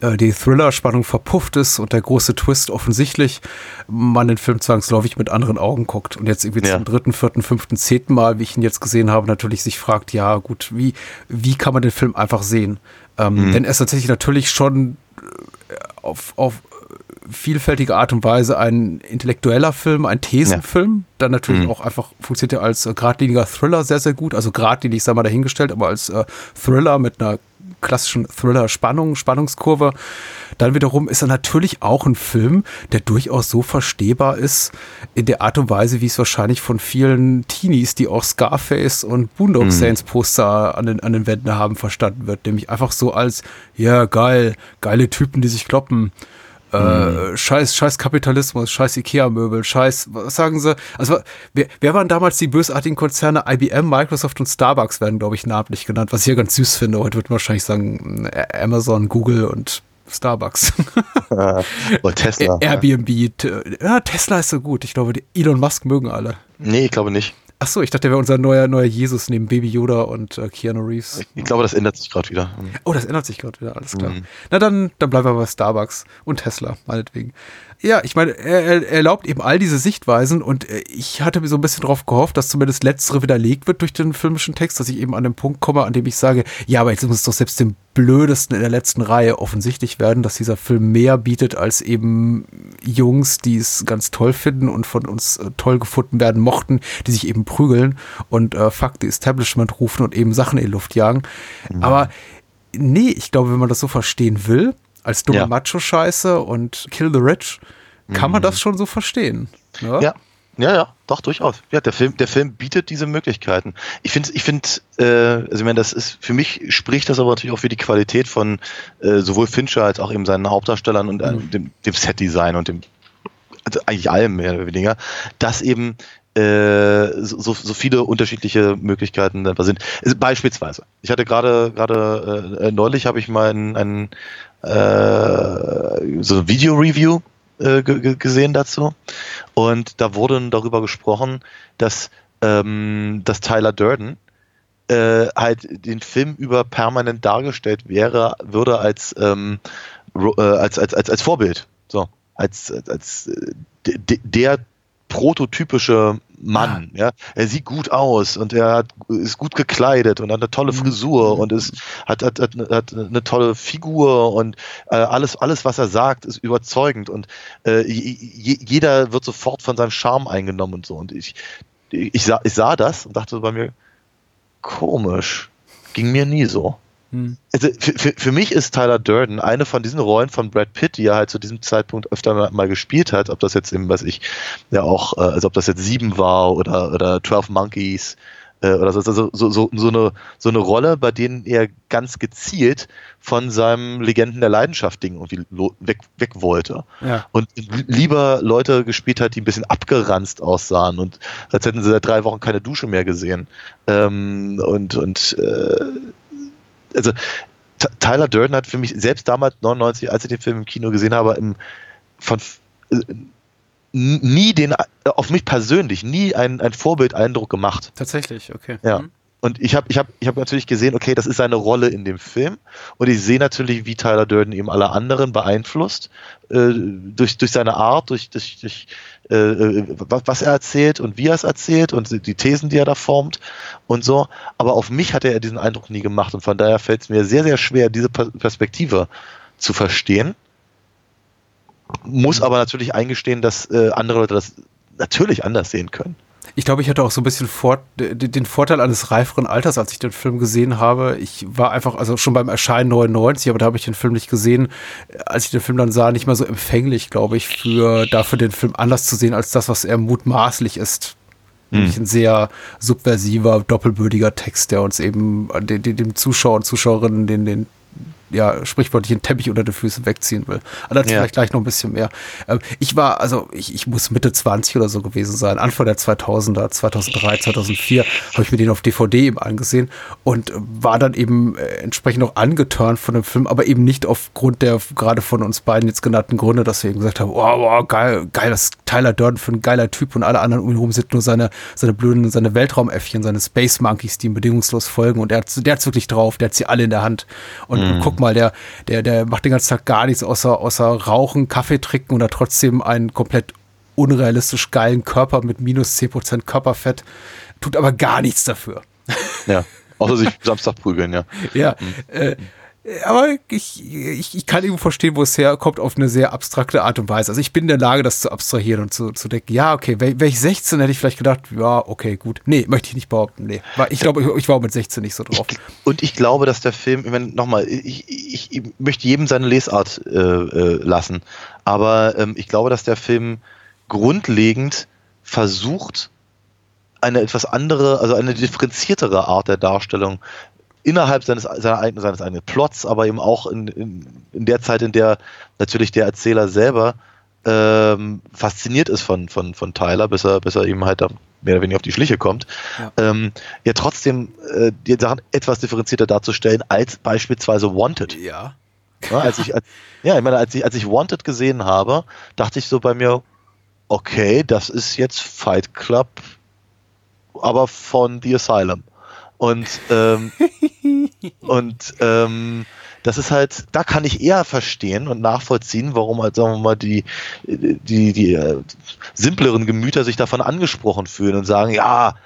die Thriller-Spannung verpufft ist und der große Twist offensichtlich, man den Film zwangsläufig mit anderen Augen guckt und jetzt irgendwie ja. zum dritten, vierten, fünften, zehnten Mal, wie ich ihn jetzt gesehen habe, natürlich sich fragt, ja gut, wie, wie kann man den Film einfach sehen? Ähm, mhm. Denn er ist tatsächlich natürlich schon äh, auf, auf vielfältige Art und Weise ein intellektueller Film, ein Thesenfilm, ja. dann natürlich mhm. auch einfach funktioniert er als äh, geradliniger Thriller sehr, sehr gut. Also geradlinig, sei mal dahingestellt, aber als äh, Thriller mit einer klassischen Thriller-Spannung, Spannungskurve. Dann wiederum ist er natürlich auch ein Film, der durchaus so verstehbar ist in der Art und Weise, wie es wahrscheinlich von vielen Teenies, die auch Scarface und Boondock mhm. Saints Poster an den, an den Wänden haben, verstanden wird. Nämlich einfach so als, ja, geil, geile Typen, die sich kloppen. Äh, mhm. scheiß, scheiß Kapitalismus, scheiß Ikea-Möbel, scheiß, was sagen sie? Also, wer, wer waren damals die bösartigen Konzerne? IBM, Microsoft und Starbucks werden, glaube ich, namentlich genannt, was ich hier ganz süß finde. Heute wird man wahrscheinlich sagen äh, Amazon, Google und Starbucks. und Tesla. Airbnb. Ja, Tesla ist so gut. Ich glaube, Elon Musk mögen alle. Nee, ich glaube nicht. Ach so, ich dachte, der wäre unser neuer, neuer Jesus neben Baby Yoda und äh, Keanu Reeves. Ich, glaube, das ändert sich gerade wieder. Oh, das ändert sich gerade wieder, alles klar. Mhm. Na dann, dann bleiben wir bei Starbucks und Tesla, meinetwegen. Ja, ich meine, er, er erlaubt eben all diese Sichtweisen und äh, ich hatte mir so ein bisschen darauf gehofft, dass zumindest letztere widerlegt wird durch den filmischen Text, dass ich eben an den Punkt komme, an dem ich sage, ja, aber jetzt muss es doch selbst dem Blödesten in der letzten Reihe offensichtlich werden, dass dieser Film mehr bietet als eben Jungs, die es ganz toll finden und von uns äh, toll gefunden werden mochten, die sich eben prügeln und äh, Fuck the Establishment rufen und eben Sachen in die Luft jagen. Mhm. Aber nee, ich glaube, wenn man das so verstehen will, als dumme ja. Macho-Scheiße und Kill the Rich, kann mhm. man das schon so verstehen. Ne? Ja. Ja, ja, doch, durchaus. Ja, der Film, der Film bietet diese Möglichkeiten. Ich finde, ich finde, äh, also ich meine, das ist, für mich spricht das aber natürlich auch für die Qualität von äh, sowohl Fincher als auch eben seinen Hauptdarstellern und äh, mhm. dem, dem Setdesign und dem, also eigentlich allem mehr oder weniger, dass eben äh, so, so viele unterschiedliche Möglichkeiten da sind. Also beispielsweise, ich hatte gerade gerade äh, neulich habe ich mal ein, ein äh, so ein Video-Review äh, gesehen dazu. Und da wurde darüber gesprochen, dass, ähm, dass Tyler Durden äh, halt den Film über permanent dargestellt wäre, würde als, ähm, äh, als, als, als, als Vorbild. So, als, als, als der prototypische Mann. Ja. ja. Er sieht gut aus und er hat, ist gut gekleidet und hat eine tolle mhm. Frisur mhm. und ist, hat, hat, hat, hat eine tolle Figur und äh, alles, alles, was er sagt, ist überzeugend und äh, jeder wird sofort von seinem Charme eingenommen und so. Und ich, ich, sah, ich sah das und dachte bei mir, komisch, ging mir nie so. Hm. Also für, für, für, mich ist Tyler Durden eine von diesen Rollen von Brad Pitt, die er halt zu diesem Zeitpunkt öfter mal, gespielt hat, ob das jetzt eben, was ich, ja auch, äh, also ob das jetzt sieben war oder, oder 12 Monkeys, äh, oder so, also so, so, so, eine, so eine Rolle, bei denen er ganz gezielt von seinem Legenden der Leidenschaft Ding irgendwie weg, weg wollte. Ja. Und lieber Leute gespielt hat, die ein bisschen abgeranzt aussahen und als hätten sie seit drei Wochen keine Dusche mehr gesehen. Ähm, und und äh, also Tyler Durden hat für mich selbst damals 99, als ich den Film im Kino gesehen habe, im, von äh, nie den, auf mich persönlich, nie einen, einen Vorbildeindruck gemacht. Tatsächlich, okay. Ja. Mhm. Und ich habe ich hab, ich hab natürlich gesehen, okay, das ist seine Rolle in dem Film. Und ich sehe natürlich, wie Tyler Durden eben alle anderen beeinflusst, äh, durch, durch seine Art, durch, durch, durch äh, was er erzählt und wie er es erzählt und die Thesen, die er da formt und so. Aber auf mich hat er diesen Eindruck nie gemacht. Und von daher fällt es mir sehr, sehr schwer, diese Perspektive zu verstehen muss aber natürlich eingestehen, dass äh, andere Leute das natürlich anders sehen können. Ich glaube, ich hatte auch so ein bisschen vor, den Vorteil eines reiferen Alters, als ich den Film gesehen habe. Ich war einfach, also schon beim Erscheinen 99, aber da habe ich den Film nicht gesehen. Als ich den Film dann sah, nicht mehr so empfänglich, glaube ich, für dafür den Film anders zu sehen als das, was er mutmaßlich ist. Hm. Nämlich ein sehr subversiver, doppelbödiger Text, der uns eben dem, dem Zuschauer und Zuschauerinnen den, den ja, sprichwörtlich einen Teppich unter die Füße wegziehen will. Aber dazu ja. vielleicht gleich noch ein bisschen mehr. Ähm, ich war, also ich, ich muss Mitte 20 oder so gewesen sein, Anfang der 2000er, 2003, 2004, habe ich mir den auf DVD eben angesehen und war dann eben äh, entsprechend auch angeturnt von dem Film, aber eben nicht aufgrund der gerade von uns beiden jetzt genannten Gründe, dass wir eben gesagt haben, wow, wow geil, geil, das Tyler Durden für ein geiler Typ und alle anderen um ihn herum sind nur seine, seine blöden, seine Weltraumäffchen, seine Space Monkeys, die ihm bedingungslos folgen und der hat, der hat's wirklich drauf, der hat sie alle in der Hand und, mhm. und guck mal, der, der, der macht den ganzen Tag gar nichts außer, außer Rauchen, Kaffee trinken und hat trotzdem einen komplett unrealistisch geilen Körper mit minus 10% Körperfett, tut aber gar nichts dafür. Ja, außer sich Samstag prügeln, ja. Ja, mhm. äh, aber ich, ich, ich kann eben verstehen, wo es herkommt, auf eine sehr abstrakte Art und Weise. Also ich bin in der Lage, das zu abstrahieren und zu, zu denken, ja, okay, wäre ich 16, hätte ich vielleicht gedacht, ja, okay, gut. Nee, möchte ich nicht behaupten. Nee. Ich glaube, ich, ich war mit 16 nicht so drauf. Ich, und ich glaube, dass der Film, ich meine, nochmal, ich, ich, ich, möchte jedem seine Lesart äh, äh, lassen. Aber ähm, ich glaube, dass der Film grundlegend versucht, eine etwas andere, also eine differenziertere Art der Darstellung innerhalb seines, seiner eigenen, seines eigenen Plots, aber eben auch in, in, in der Zeit, in der natürlich der Erzähler selber ähm, fasziniert ist von, von, von Tyler, bis er, bis er eben halt da mehr oder weniger auf die Schliche kommt, ja, ähm, ja trotzdem äh, die Sachen etwas differenzierter darzustellen als beispielsweise Wanted. Ja. ja als ich, als, ja, ich meine, als ich, als ich Wanted gesehen habe, dachte ich so bei mir, okay, das ist jetzt Fight Club, aber von The Asylum. Und, ähm, und ähm, das ist halt, da kann ich eher verstehen und nachvollziehen, warum halt, sagen wir mal, die, die, die äh, simpleren Gemüter sich davon angesprochen fühlen und sagen, ja,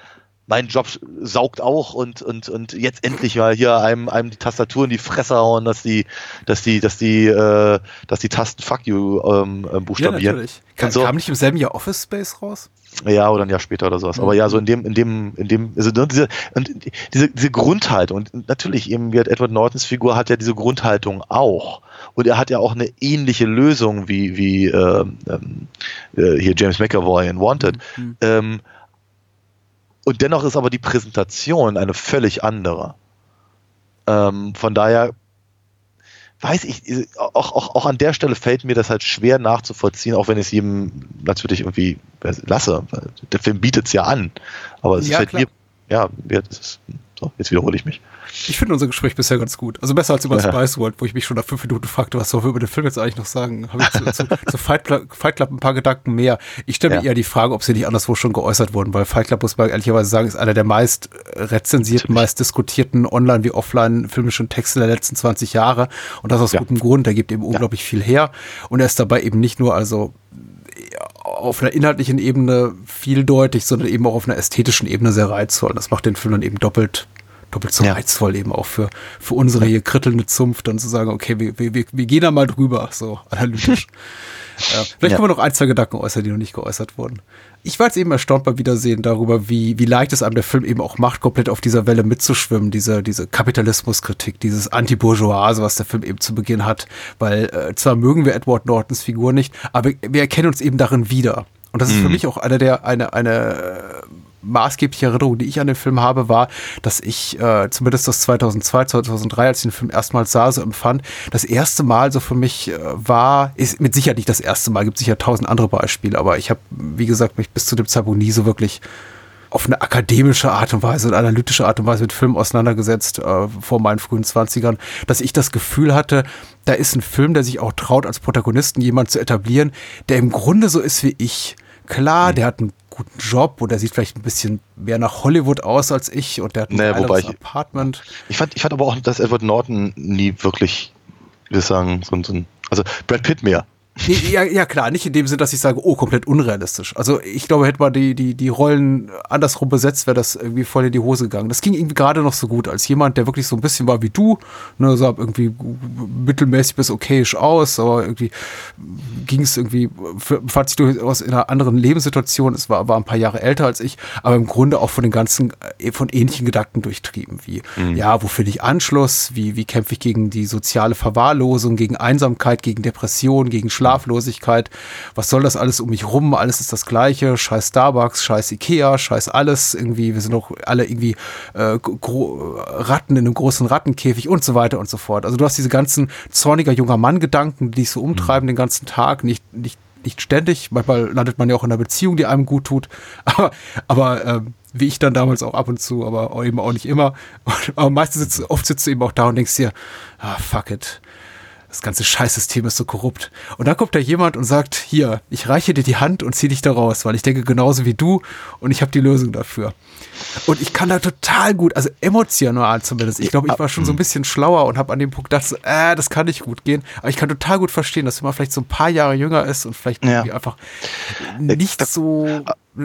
mein Job saugt auch und, und, und jetzt endlich mal hier einem, einem die Tastatur in die Fresse hauen, dass die, dass die, dass die, äh, dass die Tasten Fuck you ähm, äh, buchstabieren. Ja, natürlich. Kam, so. kam nicht im selben Jahr Office Space raus? Ja, oder ein Jahr später oder sowas. Aber ja, so in dem, in dem, in dem, also diese, und diese, diese Grundhaltung. Und natürlich eben wird Edward Nortons Figur hat ja diese Grundhaltung auch. Und er hat ja auch eine ähnliche Lösung wie, wie äh, äh, hier James McAvoy in Wanted. Mhm. Ähm, und dennoch ist aber die Präsentation eine völlig andere. Ähm, von daher weiß ich, auch, auch, auch an der Stelle fällt mir das halt schwer nachzuvollziehen, auch wenn ich es jedem natürlich irgendwie lasse. Der Film bietet es ja an. Aber es ja, fällt klar. mir, ja, das ist, so, jetzt wiederhole ich mich. Ich finde unser Gespräch bisher ganz gut. Also besser als über ja. Spice World, wo ich mich schon nach fünf Minuten fragte, was soll wir über den Film jetzt eigentlich noch sagen? Habe ich zu, zu, zu Fight, Club, Fight, Club, ein paar Gedanken mehr. Ich stelle mir ja. eher die Frage, ob sie nicht anderswo schon geäußert wurden, weil Fight Club, muss man ehrlicherweise sagen, ist einer der meist rezensierten, meist diskutierten Online- wie Offline filmischen Texte der letzten 20 Jahre. Und das aus ja. gutem Grund. Der gibt eben unglaublich viel her. Und er ist dabei eben nicht nur also auf einer inhaltlichen Ebene vieldeutig, sondern eben auch auf einer ästhetischen Ebene sehr reizvoll. Das macht den Film dann eben doppelt doppelt so ja. reizvoll eben auch für, für unsere hier krittelnde Zunft, dann zu sagen, okay, wir, wir, wir gehen da mal drüber, so analytisch. ja, vielleicht ja. können wir noch ein, zwei Gedanken äußern, die noch nicht geäußert wurden. Ich war jetzt eben erstaunt beim Wiedersehen darüber, wie, wie leicht es einem der Film eben auch macht, komplett auf dieser Welle mitzuschwimmen, diese, diese Kapitalismuskritik, dieses Anti-Bourgeoise, was der Film eben zu Beginn hat. Weil äh, zwar mögen wir Edward Nortons Figur nicht, aber wir erkennen uns eben darin wieder. Und das ist mhm. für mich auch einer der, eine, eine maßgebliche Erinnerung, die ich an den Film habe, war, dass ich äh, zumindest das 2002, 2003, als ich den Film erstmals sah, so empfand, das erste Mal so für mich äh, war, ist mit Sicherheit nicht das erste Mal, gibt sicher tausend andere Beispiele, aber ich habe, wie gesagt, mich bis zu dem Zeitpunkt nie so wirklich auf eine akademische Art und Weise und analytische Art und Weise mit Filmen auseinandergesetzt äh, vor meinen frühen Zwanzigern, dass ich das Gefühl hatte, da ist ein Film, der sich auch traut, als Protagonisten jemand zu etablieren, der im Grunde so ist wie ich. Klar, mhm. der hat einen guten Job oder sieht vielleicht ein bisschen mehr nach Hollywood aus als ich und der hat ein naja, wobei ich, Apartment. Ich fand, ich fand aber auch, dass Edward Norton nie wirklich, wie sagen, so, so ein, also Brad Pitt mehr. Nee, ja, ja, klar, nicht in dem Sinn, dass ich sage, oh, komplett unrealistisch. Also ich glaube, hätte man die, die, die Rollen andersrum besetzt, wäre das irgendwie voll in die Hose gegangen. Das ging irgendwie gerade noch so gut, als jemand, der wirklich so ein bisschen war wie du, ne, sah irgendwie mittelmäßig bis okayisch aus, aber irgendwie ging es irgendwie, fand sich durchaus in einer anderen Lebenssituation, es war, war ein paar Jahre älter als ich, aber im Grunde auch von den ganzen, äh, von ähnlichen Gedanken durchtrieben, wie, mhm. ja, wo finde ich Anschluss, wie, wie kämpfe ich gegen die soziale Verwahrlosung, gegen Einsamkeit, gegen Depression, gegen Schlaf Schlaflosigkeit. Was soll das alles um mich rum? Alles ist das Gleiche. Scheiß Starbucks, scheiß Ikea, scheiß alles. Irgendwie, wir sind doch alle irgendwie äh, Ratten in einem großen Rattenkäfig und so weiter und so fort. Also du hast diese ganzen zorniger junger Mann-Gedanken, die dich so umtreiben mhm. den ganzen Tag, nicht, nicht nicht ständig, manchmal landet man ja auch in einer Beziehung, die einem gut tut, aber, aber ähm, wie ich dann damals auch ab und zu, aber eben auch nicht immer. Aber meistens sitzt, oft sitzt du eben auch da und denkst dir, ah, fuck it das ganze Scheißsystem ist so korrupt. Und dann kommt da jemand und sagt, hier, ich reiche dir die Hand und zieh dich da raus, weil ich denke genauso wie du und ich habe die Lösung dafür. Und ich kann da total gut, also emotional zumindest. Ich glaube, ich war schon so ein bisschen schlauer und habe an dem Punkt gedacht, äh, das kann nicht gut gehen. Aber ich kann total gut verstehen, dass man vielleicht so ein paar Jahre jünger ist und vielleicht ja. einfach nicht so.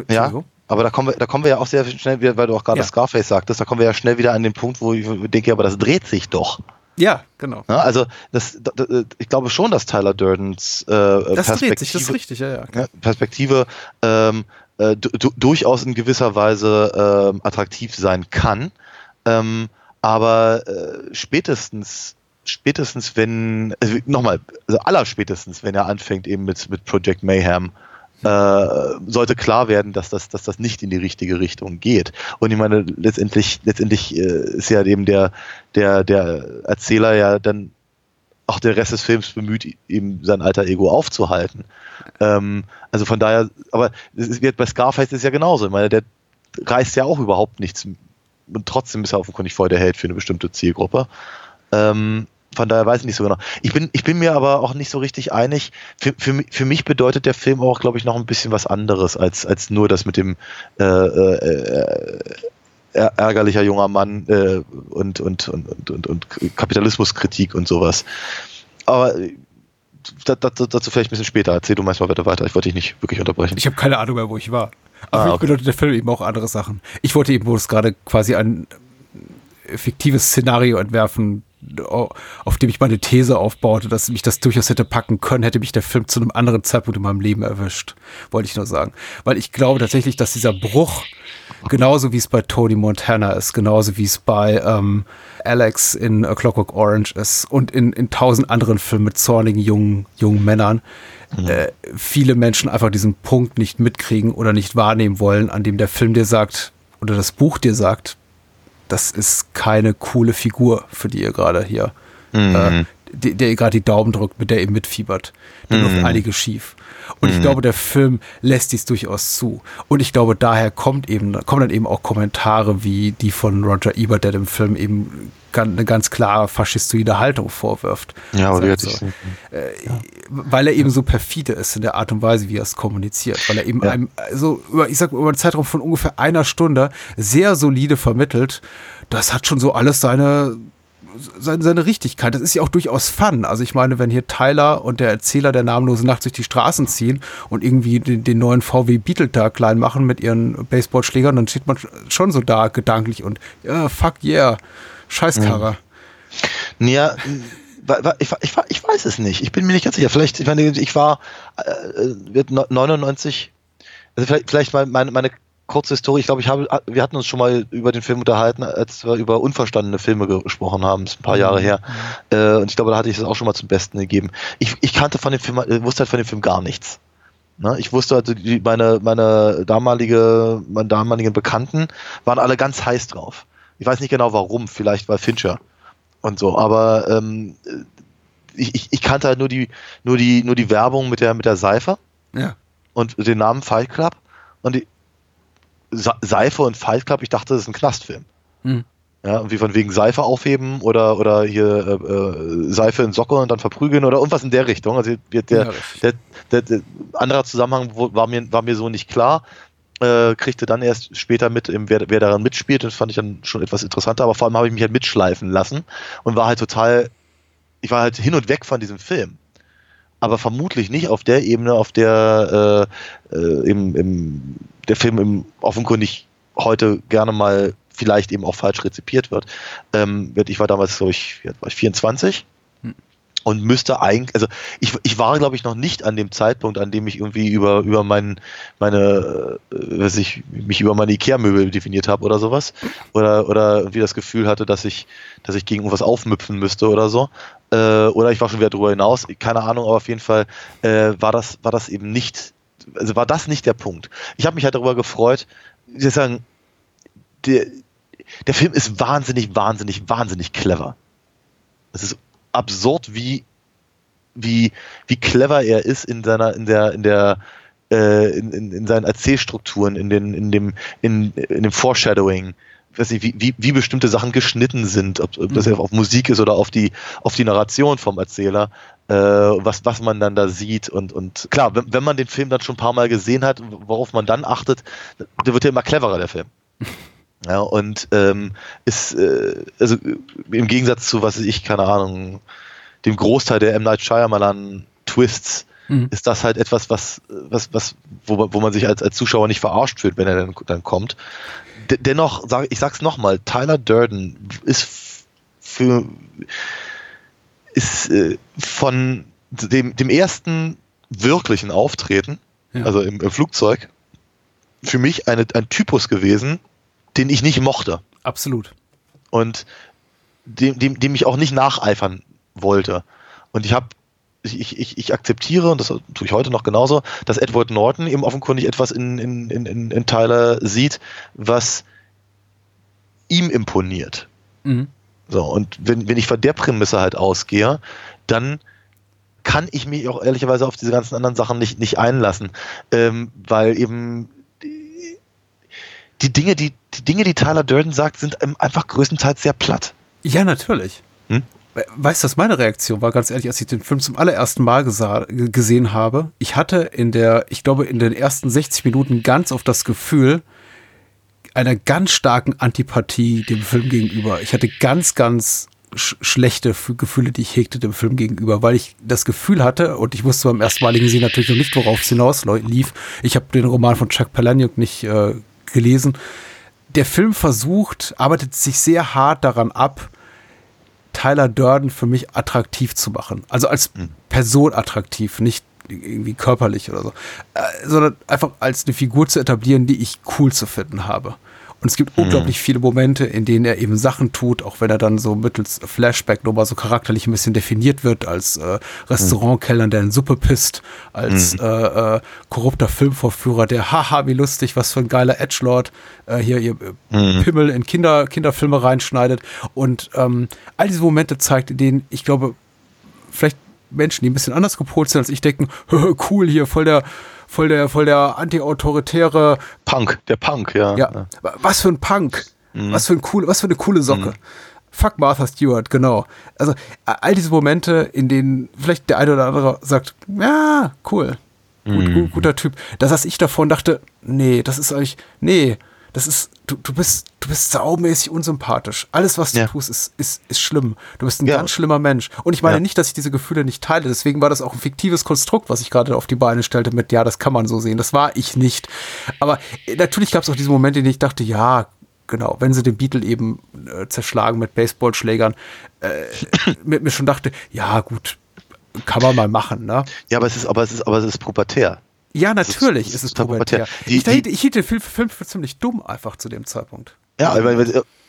Ja. Aber da kommen wir, da kommen wir ja auch sehr schnell wieder, weil du auch gerade ja. Scarface sagtest, da kommen wir ja schnell wieder an den Punkt, wo ich denke, aber das dreht sich doch. Ja, genau. Ja, also das, das, ich glaube schon, dass Tyler Durdens äh, das Perspektive, sich, das ist richtig, ja, ja. Perspektive ähm, äh, durchaus in gewisser Weise äh, attraktiv sein kann. Ähm, aber äh, spätestens spätestens wenn, also nochmal, also aller spätestens, wenn er anfängt eben mit, mit Project Mayhem äh, sollte klar werden, dass das, dass das nicht in die richtige Richtung geht. Und ich meine, letztendlich, letztendlich äh, ist ja eben der, der, der Erzähler ja dann auch der Rest des Films bemüht, eben sein alter Ego aufzuhalten. Ähm, also von daher, aber es wird bei Scarface ist es ja genauso. Ich meine, der reißt ja auch überhaupt nichts und trotzdem ist er offenkundig voll der Held für eine bestimmte Zielgruppe. Ähm, von daher weiß ich nicht so genau. Ich bin, ich bin mir aber auch nicht so richtig einig. Für, für, für mich bedeutet der Film auch, glaube ich, noch ein bisschen was anderes als, als nur das mit dem äh, äh, äh, ärgerlicher junger Mann äh, und, und, und, und, und Kapitalismuskritik und sowas. Aber dazu, dazu vielleicht ein bisschen später. Erzähl du meist mal weiter weiter. Ich wollte dich nicht wirklich unterbrechen. Ich habe keine Ahnung mehr, wo ich war. Aber ah, okay. bedeutet der Film eben auch andere Sachen. Ich wollte eben, wo es gerade quasi ein fiktives Szenario entwerfen, auf dem ich meine These aufbaute, dass mich das durchaus hätte packen können, hätte mich der Film zu einem anderen Zeitpunkt in meinem Leben erwischt. Wollte ich nur sagen. Weil ich glaube tatsächlich, dass dieser Bruch, genauso wie es bei Tony Montana ist, genauso wie es bei ähm, Alex in A Clockwork Orange ist und in, in tausend anderen Filmen mit zornigen jungen, jungen Männern, mhm. äh, viele Menschen einfach diesen Punkt nicht mitkriegen oder nicht wahrnehmen wollen, an dem der Film dir sagt, oder das Buch dir sagt, das ist keine coole Figur, für die ihr gerade hier, mhm. äh, der, der ihr gerade die Daumen drückt, mit der ihr mitfiebert. Da mhm. läuft einiges schief. Und mhm. ich glaube, der Film lässt dies durchaus zu. Und ich glaube, daher kommt eben, kommen dann eben auch Kommentare wie die von Roger Ebert, der dem Film eben eine ganz klare faschistoide Haltung vorwirft. Ja, aber also, so. äh, ja. Weil er eben so perfide ist in der Art und Weise, wie er es kommuniziert. Weil er eben ja. einem, also über, ich sag über einen Zeitraum von ungefähr einer Stunde sehr solide vermittelt. Das hat schon so alles seine seine, seine Richtigkeit. Das ist ja auch durchaus Fun. Also ich meine, wenn hier Tyler und der Erzähler der namenlosen Nacht durch die Straßen ziehen und irgendwie den, den neuen VW Beetle da klein machen mit ihren Baseballschlägern, dann steht man schon so da gedanklich und ja, fuck yeah, Scheißkarre. Ja, ich, ich, ich weiß es nicht. Ich bin mir nicht ganz sicher. Vielleicht, ich meine, ich war äh, 99, also vielleicht, vielleicht meine, meine kurze Historie. Ich glaube, ich habe, wir hatten uns schon mal über den Film unterhalten, als wir über unverstandene Filme gesprochen haben. Das ist ein paar Jahre her. Mhm. Äh, und ich glaube, da hatte ich das auch schon mal zum Besten gegeben. Ich, ich kannte von dem Film, äh, wusste halt von dem Film gar nichts. Ne? Ich wusste also, die, meine, meine damalige, meine damaligen Bekannten waren alle ganz heiß drauf. Ich weiß nicht genau warum, vielleicht weil Fincher und so, aber ähm, ich, ich, ich kannte halt nur die, nur die, nur die Werbung mit der, mit der Seife Ja. und den Namen Fight Club und die Seife und Fight Club, ich dachte, das ist ein Knastfilm. Hm. Ja, irgendwie von wegen Seife aufheben oder, oder hier äh, äh, Seife in Socke und dann verprügeln oder irgendwas in der Richtung. Also der, der, der, der, der anderer Zusammenhang war mir, war mir so nicht klar. Äh, kriegte dann erst später mit, wer, wer daran mitspielt, das fand ich dann schon etwas interessanter, aber vor allem habe ich mich halt mitschleifen lassen und war halt total, ich war halt hin und weg von diesem Film. Aber vermutlich nicht auf der Ebene, auf der äh, äh, im, im, der Film im, offenkundig heute gerne mal vielleicht eben auch falsch rezipiert wird. Ähm, ich war damals, glaube ich, war ich 24 und müsste eigentlich, also ich, ich war, glaube ich, noch nicht an dem Zeitpunkt, an dem ich irgendwie über, über mein, meine, äh, weiß ich, mich über meine Ikea-Möbel definiert habe oder sowas. Oder, oder irgendwie das Gefühl hatte, dass ich, dass ich gegen irgendwas aufmüpfen müsste oder so. Äh, oder ich war schon wieder drüber hinaus, keine Ahnung, aber auf jeden Fall äh, war das, war das eben nicht, also war das nicht der Punkt. Ich habe mich halt darüber gefreut, ich will sagen, der, der Film ist wahnsinnig, wahnsinnig, wahnsinnig clever. Es ist absurd, wie, wie, wie clever er ist in seiner, in der, in der, äh, in, in, in seinen Erzählstrukturen, in den, in dem, in, in dem Foreshadowing. Ich weiß nicht, wie, wie, wie bestimmte Sachen geschnitten sind, ob, ob das Mhm. auf Musik ist oder auf die, auf die Narration vom Erzähler, äh, was, was man dann da sieht und, und klar, wenn, wenn man den Film dann schon ein paar Mal gesehen hat, worauf man dann achtet, der wird ja immer cleverer, der Film. Ja, und ähm, ist, äh, also im Gegensatz zu, was ich, keine Ahnung, dem Großteil der M. Night Shyamalan Twists, Mhm. ist das halt etwas, was, was, was, wo, man- wo man sich als, als Zuschauer nicht verarscht fühlt, wenn er dann, dann kommt. De dennoch, sag, ich sag's nochmal, Tyler Durden ist für, ist äh, von dem, dem ersten wirklichen Auftreten, Ja. also im, im Flugzeug, für mich eine, ein Typus gewesen, den ich nicht mochte Absolut. und dem, dem, dem ich auch nicht nacheifern wollte. Und ich habe ich, ich, ich akzeptiere, und das tue ich heute noch genauso, dass Edward Norton eben offenkundig etwas in, in, in, in Tyler sieht, was ihm imponiert. Mhm. So, und wenn, wenn ich von der Prämisse halt ausgehe, dann kann ich mich auch ehrlicherweise auf diese ganzen anderen Sachen nicht, nicht einlassen, ähm, weil eben die Dinge, die, die Dinge, die Tyler Durden sagt, sind einfach größtenteils sehr platt. Ja, natürlich. Hm? We- Weißt du, was meine Reaktion war, ganz ehrlich, als ich den Film zum allerersten Mal gesehen habe? Ich hatte in der, ich glaube, in den ersten 60 Minuten ganz oft das Gefühl, einer ganz starken Antipathie dem Film gegenüber. Ich hatte ganz, ganz sch schlechte Gefühle, die ich hegte dem Film gegenüber, weil ich das Gefühl hatte, und ich wusste beim erstmaligen Sehen natürlich noch nicht, worauf es hinaus leu- lief. Ich habe den Roman von Chuck Palahniuk nicht äh, gelesen. Der Film versucht, arbeitet sich sehr hart daran ab, Tyler Durden für mich attraktiv zu machen. Also als Person attraktiv, nicht irgendwie körperlich oder so, äh, sondern einfach als eine Figur zu etablieren, die ich cool zu finden habe. Und es gibt unglaublich viele Momente, in denen er eben Sachen tut, auch wenn er dann so mittels Flashback nochmal so charakterlich ein bisschen definiert wird, als äh, Restaurantkellner, der in Suppe pisst, als äh, äh, korrupter Filmvorführer, der, haha, wie lustig, was für ein geiler Edgelord, äh, hier ihr äh, Pimmel in Kinder, Kinderfilme reinschneidet. Und ähm, all diese Momente zeigt, in denen, ich glaube, vielleicht Menschen, die ein bisschen anders gepolt sind als ich, denken, cool hier, voll der, voll der, voll der antiautoritäre, Punk, der Punk, ja. ja, was für ein Punk, was für ein cool, was für eine coole Socke. Fuck Martha Stewart, genau. Also all diese Momente, in denen vielleicht der eine oder andere sagt, ja, cool, gut, gut, guter Typ. Da saß ich davor und dachte, nee, das ist eigentlich, nee, das ist, du, du bist, du bist saumäßig unsympathisch. Alles, was du Ja. tust, ist, ist, ist schlimm. Du bist ein Ja. ganz schlimmer Mensch. Und ich meine Ja. nicht, dass ich diese Gefühle nicht teile. Deswegen war das auch ein fiktives Konstrukt, was ich gerade auf die Beine stellte mit, ja, das kann man so sehen. Das war ich nicht. Aber äh, natürlich gab es auch diese Momente, in denen ich dachte, ja, genau, wenn sie den Beatle eben äh, zerschlagen mit Baseballschlägern, äh, mit mir schon dachte, ja, gut, kann man mal machen, ne? Ja, aber es ist, aber es ist, aber es ist pubertär. Ja, natürlich ist es pubertär. ich, die- ich hielt den Film, für ziemlich dumm einfach zu dem Zeitpunkt. Ja, aber,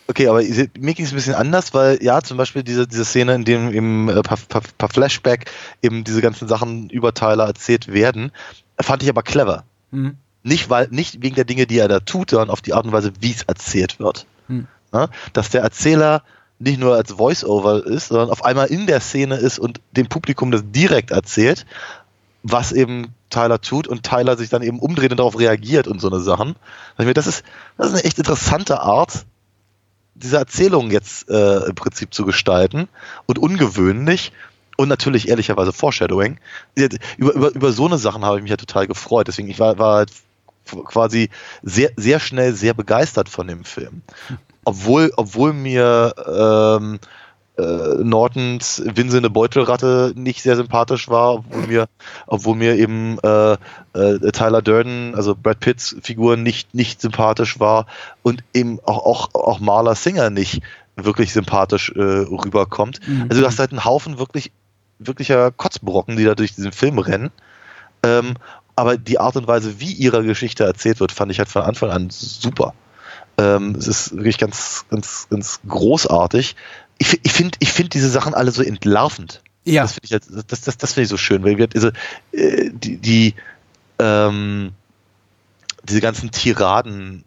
okay, aber mir ging es ein bisschen anders, weil ja, zum Beispiel diese, diese Szene, in dem im äh, paar, paar, paar Flashback eben diese ganzen Sachen über Tyler erzählt werden, fand ich aber clever. Mhm. Nicht, weil, nicht wegen der Dinge, die er da tut, sondern auf die Art und Weise, wie es erzählt wird. Hm. Ja, dass der Erzähler nicht nur als Voice-Over ist, sondern auf einmal in der Szene ist und dem Publikum das direkt erzählt, was eben Tyler tut und Tyler sich dann eben umdreht und darauf reagiert und so eine Sachen. Das ist, das ist eine echt interessante Art, diese Erzählung jetzt äh, im Prinzip zu gestalten und ungewöhnlich und natürlich ehrlicherweise Foreshadowing. Über, über, über so eine Sachen habe ich mich ja total gefreut. Deswegen, ich war, war halt quasi sehr, sehr schnell sehr begeistert von dem Film. Obwohl, obwohl mir ähm, äh, Nortons winselnde Beutelratte nicht sehr sympathisch war, obwohl mir, obwohl mir eben äh, äh, Tyler Durden, also Brad Pitts Figur nicht, nicht sympathisch war und eben auch, auch, auch Marla Singer nicht wirklich sympathisch äh, rüberkommt. Mhm. Also du hast halt einen Haufen wirklich, wirklicher Kotzbrocken, die da durch diesen Film rennen. Ähm, aber die Art und Weise, wie ihre Geschichte erzählt wird, fand ich halt von Anfang an super. Ähm, es ist wirklich ganz, ganz, ganz großartig. Ich, ich finde ich find diese Sachen alle so entlarvend. Ja. Das finde ich, halt- das, das, das finde ich so schön, weil wir also, äh, die, die ähm, diese ganzen Tiraden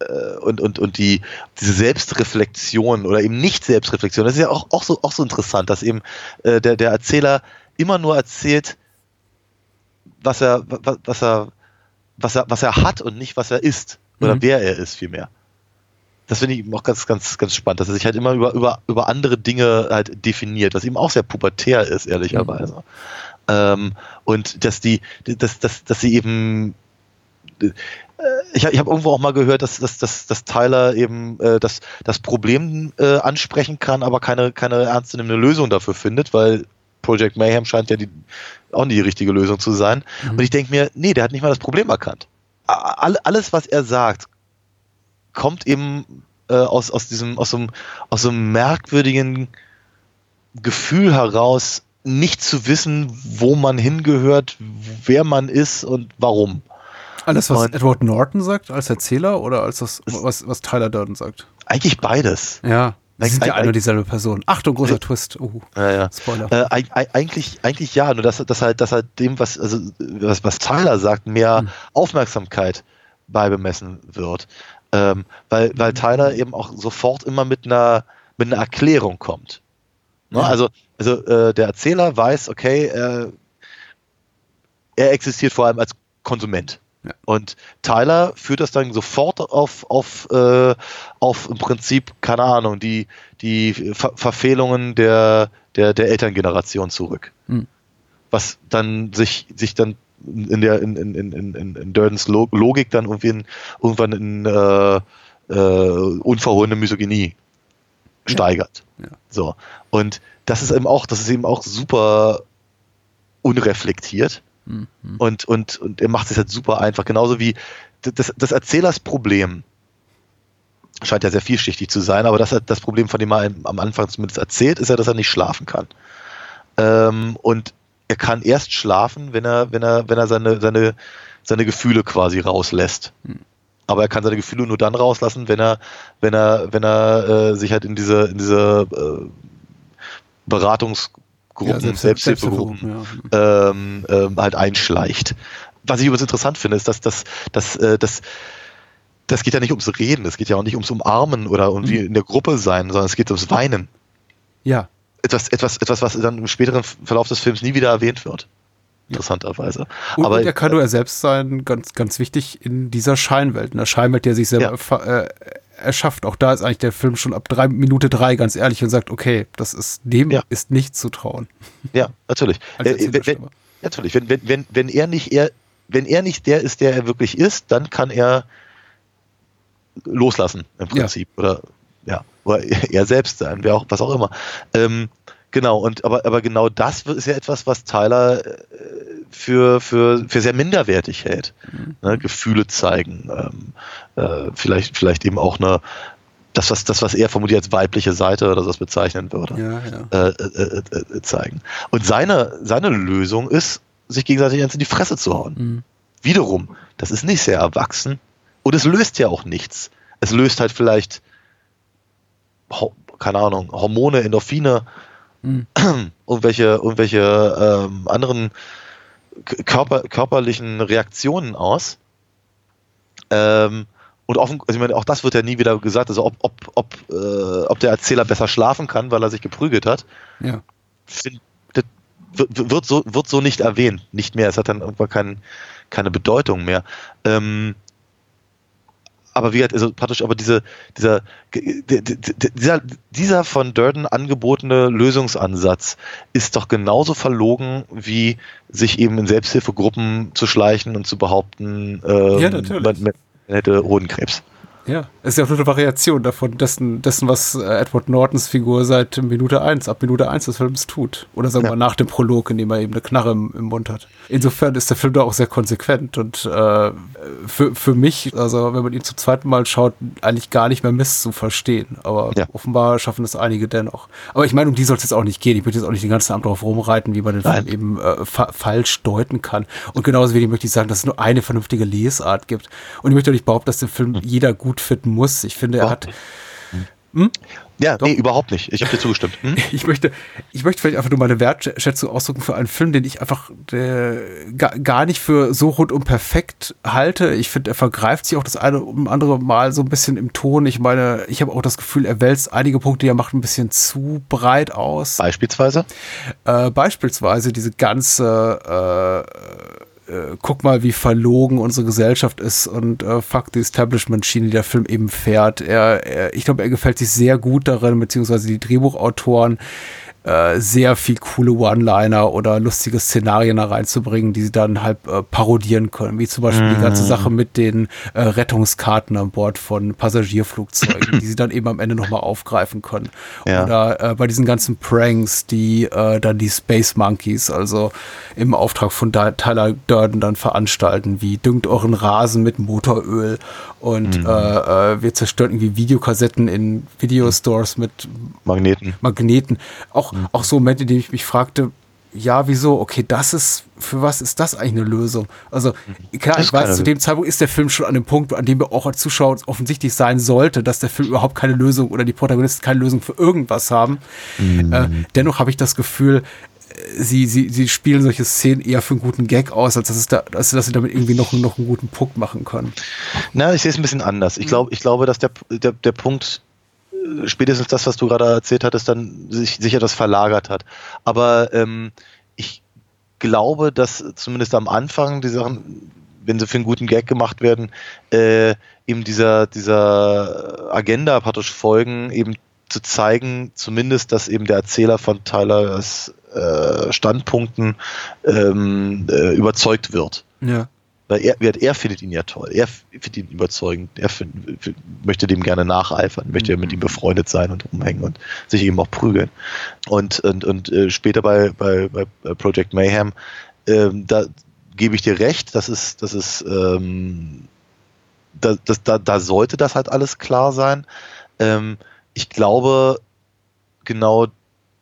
äh, und, und, und die, diese Selbstreflexion oder eben nicht Selbstreflexion, das ist ja auch, auch, so, auch so interessant, dass eben äh, der, der Erzähler immer nur erzählt, was er, was, was er, was er, was er hat und nicht was er ist. Oder Mhm. wer er ist, vielmehr. Das finde ich auch ganz, ganz, ganz spannend, dass er sich halt immer über, über, über andere Dinge halt definiert, was ihm auch sehr pubertär ist, ehrlicherweise. Ähm, und dass die, dass, dass, dass sie eben äh, ich, ich habe irgendwo auch mal gehört, dass, dass, dass, dass Tyler eben äh, das, das Problem äh, ansprechen kann, aber keine, keine ernstzunehmende Lösung dafür findet, weil Project Mayhem scheint ja die, auch nicht die richtige Lösung zu sein. Und ich denke mir, nee, der hat nicht mal das Problem erkannt. All, alles, was er sagt, kommt eben äh, aus, aus, diesem, aus, so einem, aus einem merkwürdigen Gefühl heraus, nicht zu wissen, wo man hingehört, wer man ist und warum. Alles, was Und- Edward Norton sagt als Erzähler oder als das, was, was Tyler Durden sagt? Eigentlich beides. Ja. Eig- sind ja eine und dieselbe Person. Achtung, großer Twist. Oh, Ja, ja. Spoiler. Äh, eig- eig- eigentlich, eigentlich ja, nur dass, dass halt, dass halt dem, was, also, was, was Tyler sagt, mehr Aufmerksamkeit beibemessen wird. Ähm, weil, weil Tyler eben auch sofort immer mit einer, mit einer Erklärung kommt. Ne? Ja. Also, also äh, der Erzähler weiß, okay, äh, er existiert vor allem als Konsument. Ja. Und Tyler führt das dann sofort auf, auf, äh, auf im Prinzip, keine Ahnung, die, die Ver Verfehlungen der, der, der Elterngeneration zurück. Hm. Was dann sich, sich dann in der in, in, in, in, in Durdens Lo- Logik dann irgendwie in, irgendwann in äh, äh, unverhohlene Misogynie steigert. Ja. So. Und das ist eben auch, das ist eben auch super unreflektiert. Mhm. Und, und, und er macht es halt super einfach. Genauso wie das, das Erzählersproblem scheint ja sehr vielschichtig zu sein, aber das, das Problem, von dem er am Anfang zumindest erzählt, ist ja, dass er nicht schlafen kann. Ähm, und er kann erst schlafen, wenn er, wenn er, wenn er seine, seine, seine Gefühle quasi rauslässt. Aber er kann seine Gefühle nur dann rauslassen, wenn er, wenn er, wenn er äh, sich halt in diese, in diese äh, Beratungsgruppen, Selbst- Selbsthilfegruppen ja. ähm, ähm, halt einschleicht. Was ich übrigens interessant finde, ist, dass das, dass, äh, das, das geht ja nicht ums Reden, es geht ja auch nicht ums Umarmen oder irgendwie in der Gruppe sein, sondern es geht ums Weinen. Ja. Etwas, etwas, etwas, was dann im späteren Verlauf des Films nie wieder erwähnt wird. Interessanterweise. Und, Aber und er kann nur er selbst sein, ganz, ganz wichtig in dieser Scheinwelt, in der Scheinwelt, die er sich selber Ja. äh, erschafft. Auch da ist eigentlich der Film schon ab drei, Minute drei ganz ehrlich und sagt, okay, das ist, dem Ja. ist nicht zu trauen. Ja, natürlich. Äh, wenn, wenn, natürlich. Wenn, wenn, wenn, wenn er nicht er, wenn er nicht der ist, der er wirklich ist, dann kann er loslassen im. Prinzip. Ja, oder er selbst sein, wer auch, was auch immer. Ähm, genau, und aber, aber genau das ist ja etwas, was Tyler äh, für, für, für sehr minderwertig hält. Ne, Gefühle zeigen, ähm, äh, vielleicht, vielleicht eben auch eine das, was, das, was er vermutlich als weibliche Seite oder so bezeichnen würde Ja, ja. äh, äh, äh, äh, zeigen. Und seine, seine Lösung ist, sich gegenseitig in die Fresse zu hauen. Mhm. Wiederum, das ist nicht sehr erwachsen und es löst ja auch nichts. Es löst halt vielleicht, keine Ahnung, Hormone, Endorphine, Mhm. irgendwelche, irgendwelche ähm, anderen körper, körperlichen Reaktionen aus. Ähm, und offen, also ich meine, auch das wird ja nie wieder gesagt, also ob, ob, ob, äh, ob der Erzähler besser schlafen kann, weil er sich geprügelt hat, Ja. find, das wird, wird, so, wird so nicht erwähnt, nicht mehr. Es hat dann irgendwann kein, keine Bedeutung mehr. Ähm, aber wie gesagt, also praktisch, aber diese, dieser, dieser, dieser von Durden angebotene Lösungsansatz ist doch genauso verlogen, wie sich eben in Selbsthilfegruppen zu schleichen und zu behaupten, ähm, Ja, man, man hätte Hodenkrebs. Ja, es ist ja auch nur eine Variation davon, dessen, dessen was äh, Edward Nortons Figur seit Minute 1, ab Minute 1 des Films tut. Oder sagen wir Ja. mal nach dem Prolog, in dem er eben eine Knarre im, im Mund hat. Insofern ist der Film da auch sehr konsequent und äh, für, für mich, also wenn man ihn zum zweiten Mal schaut, eigentlich gar nicht mehr Mist zu verstehen. Aber Ja. offenbar schaffen es einige dennoch. Aber ich meine, um die soll es jetzt auch nicht gehen. Ich möchte jetzt auch nicht den ganzen Abend drauf rumreiten, wie man den Nein. Film eben äh, fa falsch deuten kann. Und genauso wenig möchte ich sagen, dass es nur eine vernünftige Lesart gibt. Und ich möchte auch nicht behaupten, dass der Film jeder gut finden muss. Ich finde, er hat, Ja, Doch. nee, überhaupt nicht. Ich habe dir zugestimmt. Hm? ich möchte, ich möchte vielleicht einfach nur meine Wertschätzung ausdrücken für einen Film, den ich einfach äh, gar, gar nicht für so rundum perfekt halte. Ich finde, er vergreift sich auch das eine und andere Mal so ein bisschen im Ton. Ich meine, ich habe auch das Gefühl, er wälzt einige Punkte, die er macht, ein bisschen zu breit aus. Beispielsweise. Äh, beispielsweise diese ganze äh, äh, guck mal, wie verlogen unsere Gesellschaft ist und äh, fuck die Establishment-Schiene, die der Film eben fährt. Er, er, ich glaube, er gefällt sich sehr gut darin, beziehungsweise die Drehbuchautoren äh, sehr viel coole One-Liner oder lustige Szenarien da reinzubringen, die sie dann halt äh, parodieren können, wie zum Beispiel die ganze Sache mit den äh, Rettungskarten an Bord von Passagierflugzeugen, die sie dann eben am Ende nochmal aufgreifen können. Ja. Oder äh, bei diesen ganzen Pranks, die äh, dann die Space Monkeys, also im Auftrag von Tyler Durden dann veranstalten, wie düngt euren Rasen mit Motoröl und äh, äh, wir zerstören irgendwie Videokassetten in Videostores mit Magneten. Magneten. Auch, auch so Momente, in denen ich mich fragte, ja, wieso? Okay, das ist, für was ist das eigentlich eine Lösung? Also, klar, Das ich weiß, zu dem Zeitpunkt ist der Film schon an dem Punkt, an dem wir auch als Zuschauer offensichtlich sein sollte, dass der Film überhaupt keine Lösung oder die Protagonisten keine Lösung für irgendwas haben. Äh, dennoch habe ich das Gefühl, sie, sie, sie spielen solche Szenen eher für einen guten Gag aus, als dass, es da, als dass sie damit irgendwie noch, noch einen guten Punkt machen können. Na, ich sehe es ein bisschen anders. Ich glaube, ich glaube, dass der, der, der Punkt, äh, spätestens das, was du gerade erzählt hattest, dann sich, sich etwas verlagert hat. Aber ähm, ich glaube, dass zumindest am Anfang die Sachen, wenn sie für einen guten Gag gemacht werden, äh, eben dieser, dieser Agenda praktisch folgen, eben zu zeigen, zumindest, dass eben der Erzähler von Tylers äh, Standpunkten ähm, äh, überzeugt wird. Ja. Weil er, er, findet ihn ja toll. Er findet ihn überzeugend. Er find, möchte dem gerne nacheifern, möchte mit ihm befreundet sein und rumhängen und sich eben auch prügeln. Und, und, und äh, später bei, bei, bei Project Mayhem, ähm, da gebe ich dir recht, das ist, das ist, ähm, da, das, da, da sollte das halt alles klar sein. Ähm, ich glaube, genau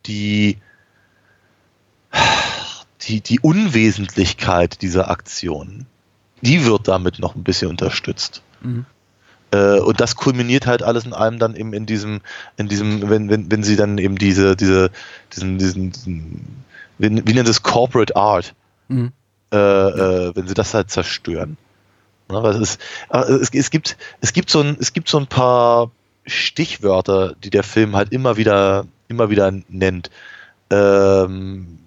die, die, die Unwesentlichkeit dieser Aktion, die wird damit noch ein bisschen unterstützt. Mhm. Äh, und das kulminiert halt alles in allem dann eben in diesem, in diesem, wenn, wenn, wenn sie dann eben diese, diese, diesen, diesen, diesen wie, wie nennt es Corporate Art, Mhm. äh, äh, wenn sie das halt zerstören. Ja, weil es, ist, es, es, gibt, es, gibt so ein, es gibt so ein paar Stichwörter, die der Film halt immer wieder, immer wieder nennt. Ähm,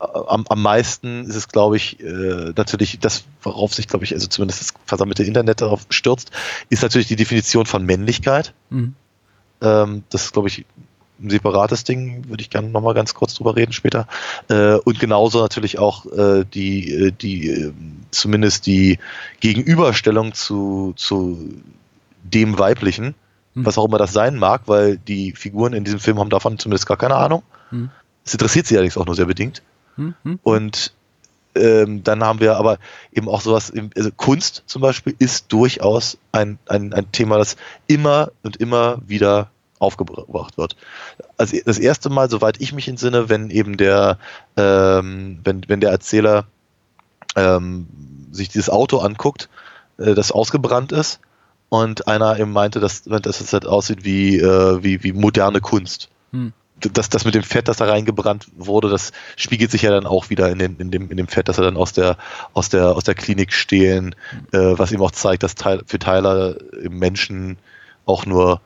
am, am meisten ist es, glaube ich, äh, natürlich das, worauf sich, glaube ich, also zumindest das versammelte Internet darauf stürzt, ist natürlich die Definition von Männlichkeit. Mhm. Ähm, das ist, glaube ich, ein separates Ding, würde ich gerne nochmal ganz kurz drüber reden später. Äh, und genauso natürlich auch äh, die, äh, die äh, zumindest die Gegenüberstellung zu, zu dem Weiblichen, Mhm. was auch immer das sein mag, weil die Figuren in diesem Film haben davon zumindest gar keine Ahnung. Mhm. Es interessiert sie allerdings auch nur sehr bedingt. Mhm. Und ähm, dann haben wir aber eben auch sowas, also Kunst zum Beispiel ist durchaus ein, ein, ein Thema, das immer und immer wieder aufgebracht wird. Also das erste Mal, soweit ich mich entsinne, wenn eben der, ähm, wenn, wenn der Erzähler ähm, sich dieses Auto anguckt, äh, das ausgebrannt ist und einer eben meinte, dass, dass es halt aussieht wie, äh, wie, wie moderne Kunst. Hm. Das, das mit dem Fett, das da reingebrannt wurde, das spiegelt sich ja dann auch wieder in, den, in, dem, in dem Fett, das er dann aus der, aus der, aus der Klinik stehlen, äh, was ihm auch zeigt, dass Tyler, für Tyler im Menschen auch nur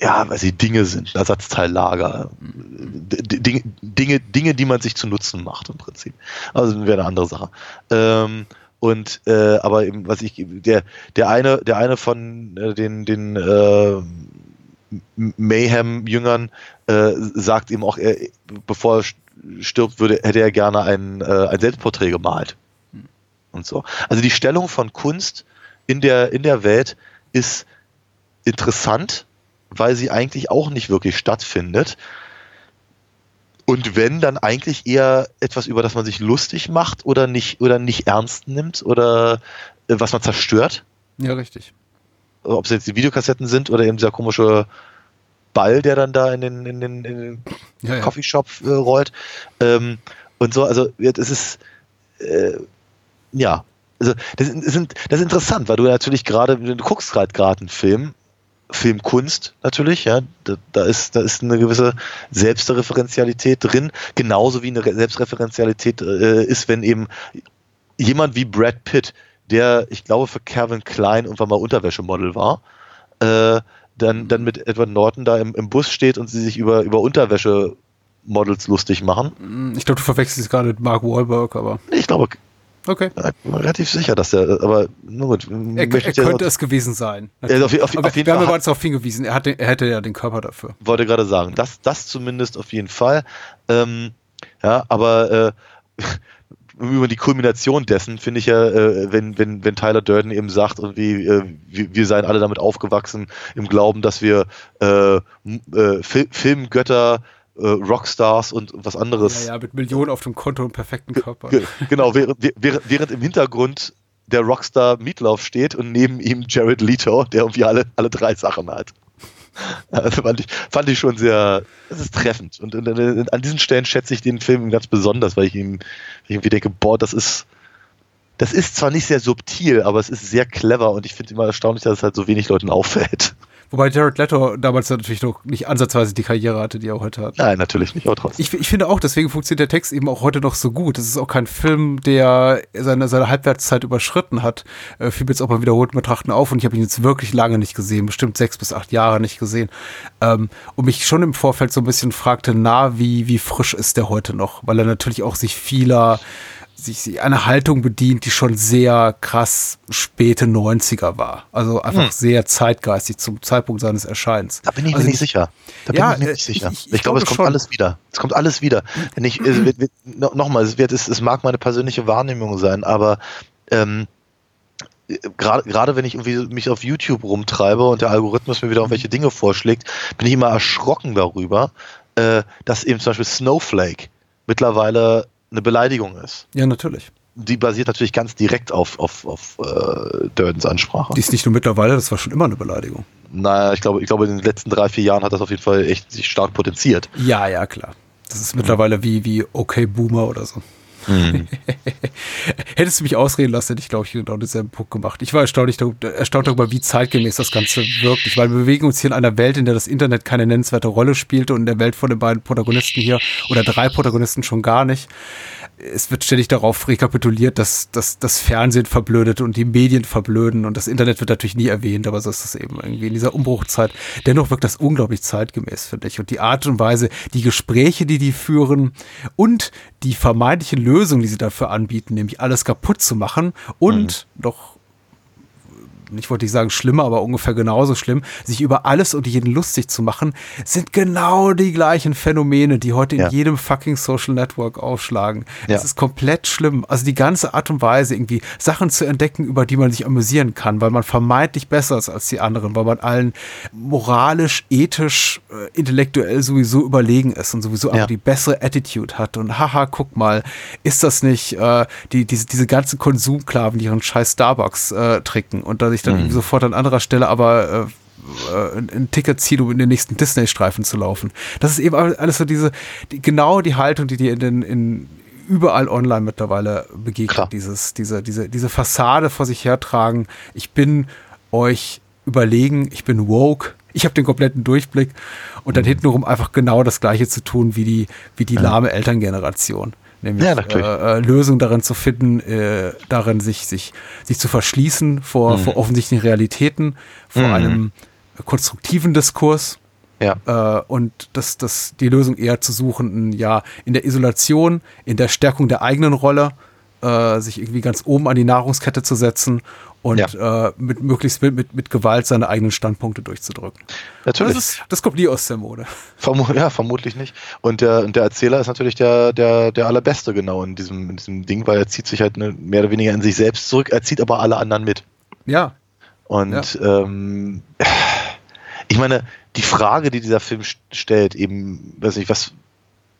ja, weil sie Dinge sind, Ersatzteillager, Dinge, Dinge, Dinge, die man sich zu Nutzen macht im Prinzip. Also wäre eine andere Sache. Ähm, und äh, aber eben, was ich, der, der eine, der eine von äh, den, den äh, Mayhem-Jüngern äh, sagt ihm auch, er, bevor er stirbt, würde, hätte er gerne ein, äh, ein Selbstporträt gemalt. Und so. Also die Stellung von Kunst in der, in der Welt ist interessant, weil sie eigentlich auch nicht wirklich stattfindet. Und wenn, dann eigentlich eher etwas, über das man sich lustig macht oder nicht, oder nicht ernst nimmt oder äh, was man zerstört. Ja, richtig. Ob es jetzt die Videokassetten sind oder eben dieser komische Ball, der dann da in den, in den, in den Ja, ja. Coffeeshop äh, rollt. Ähm, und so, also es ist äh, ja, also das, sind, das ist interessant, weil du natürlich gerade, du guckst gerade gerade einen Film, Filmkunst natürlich, ja, da, da ist da ist eine gewisse Selbstreferenzialität drin, genauso wie eine Re- Selbstreferenzialität äh, ist, wenn eben jemand wie Brad Pitt, der ich glaube für Calvin Klein irgendwann mal Unterwäschemodel war, äh, dann dann mit Edward Norton da im, im Bus steht und sie sich über über Unterwäschemodels lustig machen. Ich glaube, du verwechselst es gerade mit Mark Wahlberg, aber Ich glaube okay. ja, ich bin mir relativ sicher, dass der, aber nur gut. Er, er könnte es gewesen sein. Ja, auf, auf, auf jeden wir haben Fall aber hat, jetzt darauf hingewiesen, er, hatte, er hätte ja den Körper dafür. wollte gerade sagen, das, das zumindest auf jeden Fall. Ähm, ja, aber äh, über die Kulmination dessen finde ich ja, äh, wenn, wenn, wenn Tyler Durden eben sagt, irgendwie, äh, wir, wir seien alle damit aufgewachsen, im Glauben, dass wir äh, äh, Fil Filmgötter, äh, Rockstars und was anderes Ja, ja, mit Millionen auf dem Konto und perfekten Körper. Ge genau, während, während, während im Hintergrund der Rockstar Meatloaf steht und neben ihm Jared Leto, der irgendwie alle, alle drei Sachen hat. Also fand ich, fand ich schon sehr, das ist treffend. Und, und, und an diesen Stellen schätze ich den Film ganz besonders, weil ich ihm irgendwie denke, boah, das ist, das ist zwar nicht sehr subtil, aber es ist sehr clever und ich finde immer erstaunlich, dass es halt so wenig Leuten auffällt. Wobei Jared Leto damals natürlich noch nicht ansatzweise die Karriere hatte, die er heute hat. Nein, natürlich nicht, aber trotzdem. Ich, ich finde auch, deswegen funktioniert der Text eben auch heute noch so gut. Es ist auch kein Film, der seine, seine Halbwertszeit überschritten hat. Äh, fiel mir jetzt auch mal wiederholt betrachten auf und ich habe ihn jetzt wirklich lange nicht gesehen, bestimmt sechs bis acht Jahre nicht gesehen. Ähm, und mich schon im Vorfeld so ein bisschen fragte, na, wie, wie frisch ist der heute noch? Weil er natürlich auch sich vieler sich sich eine Haltung bedient, die schon sehr krass späte 90er war. Also einfach sehr zeitgeistig zum Zeitpunkt seines Erscheins. Da bin ich also mir nicht sicher. Da bin Ja, ich mir äh, nicht sicher. ich- Ich, ich glaube, es kommt schon. alles wieder. Es kommt alles wieder. Wenn ich, es wird, wird, no- nochmal, es, wird, es, es mag meine persönliche Wahrnehmung sein, aber ähm, gerade gerade wenn ich irgendwie mich auf YouTube rumtreibe und der Algorithmus mir wieder irgendwelche Dinge vorschlägt, bin ich immer erschrocken darüber, äh, dass eben zum Beispiel Snowflake mittlerweile eine Beleidigung ist. Ja, natürlich. Die basiert natürlich ganz direkt auf, auf, auf äh, Durdens Ansprache. Die ist nicht nur mittlerweile, das war schon immer eine Beleidigung. Naja, ich glaube, ich glaube, in den letzten drei, vier Jahren hat das auf jeden Fall echt sich stark potenziert. Ja, ja, klar. Das ist mittlerweile wie, wie okay Boomer oder so. Hättest du mich ausreden lassen, hätte ich, glaube ich, genau denselben Punkt gemacht. Ich war erstaunlich, darüber- erstaunt darüber, wie zeitgemäß das Ganze wirklich, weil wir bewegen uns hier in einer Welt, in der das Internet keine nennenswerte Rolle spielte und in der Welt von den beiden Protagonisten hier oder drei Protagonisten schon gar nicht. Es wird ständig darauf rekapituliert, dass, dass das Fernsehen verblödet und die Medien verblöden und das Internet wird natürlich nie erwähnt, aber so ist das eben irgendwie in dieser Umbruchzeit. Dennoch wirkt das unglaublich zeitgemäß, finde ich. Und die Art und Weise, die Gespräche, die die führen und die vermeintlichen Lösungen, die sie dafür anbieten, nämlich alles kaputt zu machen und noch ich wollte nicht sagen schlimmer, aber ungefähr genauso schlimm, sich über alles und jeden lustig zu machen, sind genau die gleichen Phänomene, die heute in Ja. jedem fucking Social Network aufschlagen. Ja. Es ist komplett schlimm. Also die ganze Art und Weise, irgendwie Sachen zu entdecken, über die man sich amüsieren kann, weil man vermeintlich besser ist als die anderen, weil man allen moralisch, ethisch, äh, intellektuell sowieso überlegen ist und sowieso Ja. einfach die bessere Attitude hat. Und haha, guck mal, ist das nicht äh, die, diese, diese ganzen Konsumklaven, die ihren scheiß Starbucks äh, trinken und da sich dann irgendwie sofort an anderer Stelle aber äh, äh, ein ein Ticket ziehen, um in den nächsten Disney-Streifen zu laufen. Das ist eben alles so diese, die, genau die Haltung, die dir in den, in, überall online mittlerweile begegnet. Klar. Dieses, diese, diese, diese Fassade vor sich hertragen. Ich bin euch überlegen, ich bin woke, ich habe den kompletten Durchblick und dann hintenrum einfach genau das Gleiche zu tun wie die, wie die lahme Elterngeneration. Nämlich Ja, äh, äh, Lösungen darin zu finden, äh, darin sich, sich, sich zu verschließen vor, vor offensichtlichen Realitäten, vor Mhm. einem konstruktiven Diskurs Ja. äh, und das, das, die Lösung eher zu suchen, ja, in der Isolation, in der Stärkung der eigenen Rolle, äh, sich irgendwie ganz oben an die Nahrungskette zu setzen und äh, mit möglichst mit, mit, mit Gewalt seine eigenen Standpunkte durchzudrücken. Natürlich. Das, ist, das kommt nie aus der Mode. Vermu ja, vermutlich nicht. Und der, und der Erzähler ist natürlich der, der, der allerbeste genau in diesem, in diesem Ding, weil er zieht sich halt ne, mehr oder weniger in sich selbst zurück, er zieht aber alle anderen mit. Ja, Und ähm, ich meine, die Frage, die dieser Film st- stellt, eben, weiß nicht, was,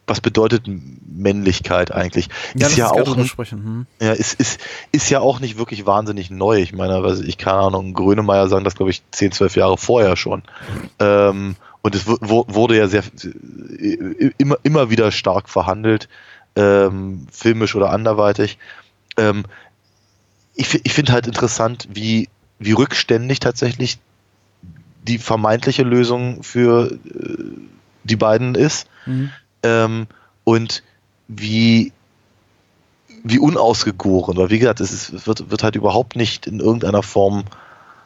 was bedeutet Männlichkeit eigentlich, ja, ist ja auch. Hm. ja, ist, ist, ist ja auch nicht wirklich wahnsinnig neu. Ich meine, ich, keine Ahnung, Grönemeyer sagen das, glaube ich, 10, 12 Jahre vorher schon. Ähm, und es wu- wu- wurde ja sehr äh, immer, immer wieder stark verhandelt, ähm, filmisch oder anderweitig. Ähm, ich ich finde halt interessant, wie, wie rückständig tatsächlich die vermeintliche Lösung für äh, die beiden ist Mhm. Ähm, und wie, wie unausgegoren, weil wie gesagt, es, ist, wird, wird halt überhaupt nicht in irgendeiner Form,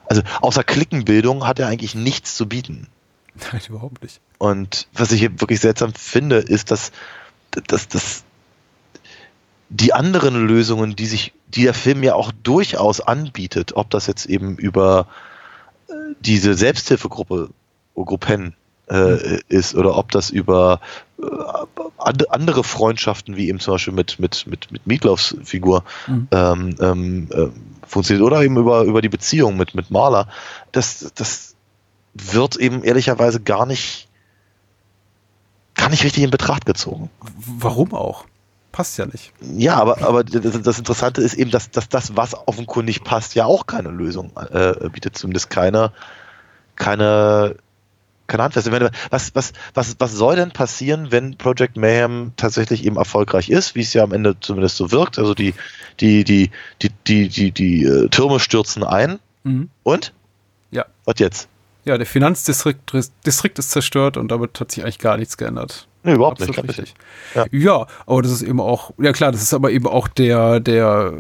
also außer Klickenbildung hat er eigentlich nichts zu bieten. Nein, überhaupt nicht. Und was ich hier wirklich seltsam finde, ist, dass, dass, dass die anderen Lösungen, die sich, die der Film ja auch durchaus anbietet, ob das jetzt eben über äh, diese Selbsthilfegruppe, Gruppen äh, ist, oder ob das über äh, and- andere Freundschaften, wie eben zum Beispiel mit, mit, mit, mit Meatloafs Figur, Mhm. ähm, ähm, äh, funktioniert, oder eben über, über die Beziehung mit, mit Marla, das, das wird eben ehrlicherweise gar nicht, gar nicht richtig in Betracht gezogen. Warum auch? Passt ja nicht. Ja, aber, aber das, das Interessante ist eben, dass, dass das, was offenkundig passt, ja auch keine Lösung äh, bietet, zumindest keine, keine, Ich meine, Was, was, was, was soll denn passieren, wenn Project Mayhem tatsächlich eben erfolgreich ist, wie es ja am Ende zumindest so wirkt? Also die, die, die, die, die, die, die äh, Türme stürzen ein Mhm. und? Ja. Was jetzt? Ja, der Finanzdistrikt Distrikt ist zerstört und damit hat sich eigentlich gar nichts geändert. Nee, überhaupt Absolut nicht. richtig. Ja. Ja. aber das ist eben auch, ja klar, das ist aber eben auch der, der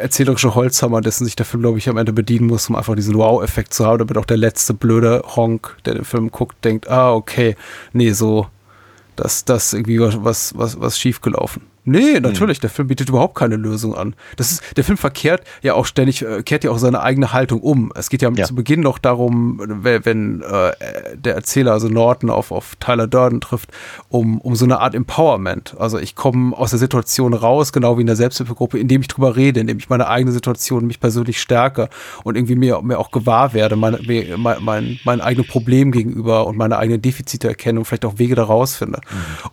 erzählerische Holzhammer, dessen sich der Film, glaube ich, am Ende bedienen muss, um einfach diesen Wow-Effekt zu haben, damit auch der letzte blöde Honk, der den Film guckt, denkt, ah, okay, nee, so, das, das irgendwie was, was, was, was schiefgelaufen. Nee, natürlich, der Film bietet überhaupt keine Lösung an. Das ist, der Film verkehrt ja auch ständig, äh, kehrt ja auch seine eigene Haltung um. Es geht ja, Ja. zu Beginn noch darum, wenn, wenn äh, der Erzähler, also Norton, auf, auf Tyler Durden trifft, um, um so eine Art Empowerment. Also ich komme aus der Situation raus, genau wie in der Selbsthilfegruppe, indem ich drüber rede, indem ich meine eigene Situation mich persönlich stärke und irgendwie mir, mir auch gewahr werde, meine, mir, mein, mein, mein eigenes Problem gegenüber und meine eigenen Defizite erkenne und vielleicht auch Wege daraus finde.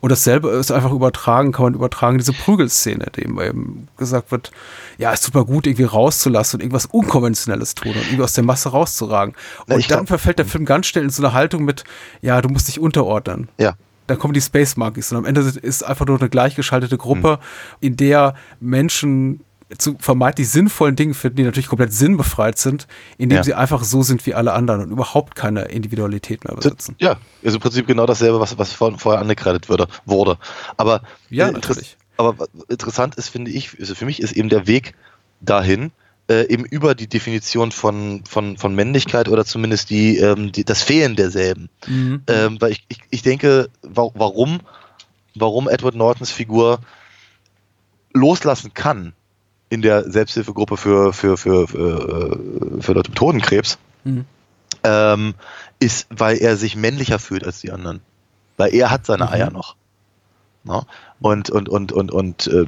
Und dasselbe ist einfach übertragen, kann man übertragen, diese Prügelszene, dem eben gesagt wird, ja, es tut mal gut, irgendwie rauszulassen und irgendwas Unkonventionelles tun und irgendwie aus der Masse rauszuragen. Na, Und ich dann glaub- verfällt der Film ganz schnell in so eine Haltung mit, ja, du musst dich unterordnen. Ja. Dann kommen die Space Monkeys und am Ende ist einfach nur eine gleichgeschaltete Gruppe, Hm. in der Menschen zu vermeintlich sinnvollen Dingen finden, die natürlich komplett sinnbefreit sind, indem Ja. sie einfach so sind wie alle anderen und überhaupt keine Individualität mehr besitzen. Ja, also im Prinzip genau dasselbe, was, was vor, vorher angekreidet würde, wurde. Aber, Ja, äh, natürlich. Aber interessant ist, finde ich, also für mich ist eben der Weg dahin, äh, eben über die Definition von, von, von Männlichkeit oder zumindest die, ähm, die, das Fehlen derselben. Mhm. Ähm, weil ich, ich, ich denke, wa warum, warum Edward Nortons Figur loslassen kann in der Selbsthilfegruppe für, für, für, für, äh, für Leute mit Hodenkrebs, Mhm. ähm, ist, weil er sich männlicher fühlt als die anderen. Weil er hat seine Mhm. Eier noch. Ne? Und, und, und, und, und äh,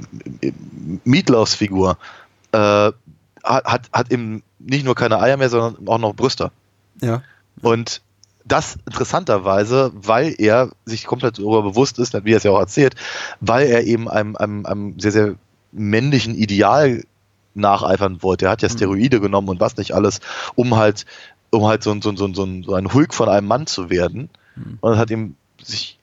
Meatloafs Figur äh, hat, hat, eben nicht nur keine Eier mehr, sondern auch noch Brüste. Ja. Und das interessanterweise, weil er sich komplett darüber bewusst ist, wie er es ja auch erzählt, weil er eben einem, einem, einem sehr, sehr männlichen Ideal nacheifern wollte. Er hat ja Steroide genommen und was nicht alles, um halt, um halt so, ein- so, so, so, ein- so ein Hulk von einem Mann zu werden. Und hat ihm sich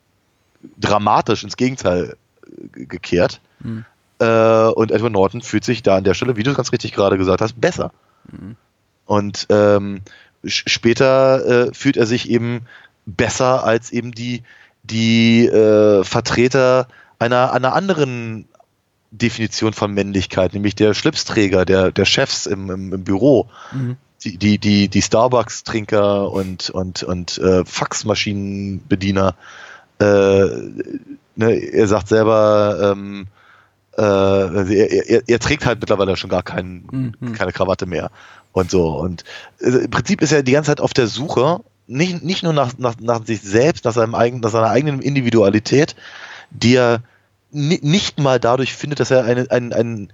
dramatisch ins Gegenteil äh, gekehrt. Mhm. Äh, und Edward Norton fühlt sich da an der Stelle, wie du ganz richtig gerade gesagt hast, besser. Und ähm, später äh, fühlt er sich eben besser als eben die, die äh, Vertreter einer, einer anderen Definition von Männlichkeit, nämlich der Schlipsträger, der, der Chefs im, im, im Büro. Mhm. Die, die, die, die Starbucks-Trinker und, und, und äh, Faxmaschinenbediener. Äh, ne, er sagt selber, ähm, äh, er, er, er, trägt halt mittlerweile schon gar kein, mhm. keine Krawatte mehr und so. Und also im Prinzip ist er die ganze Zeit auf der Suche, nicht, nicht nur nach, nach, nach sich selbst, nach, seinem eigenen, nach seiner eigenen Individualität, die er nicht mal dadurch findet, dass er eine, ein, ein,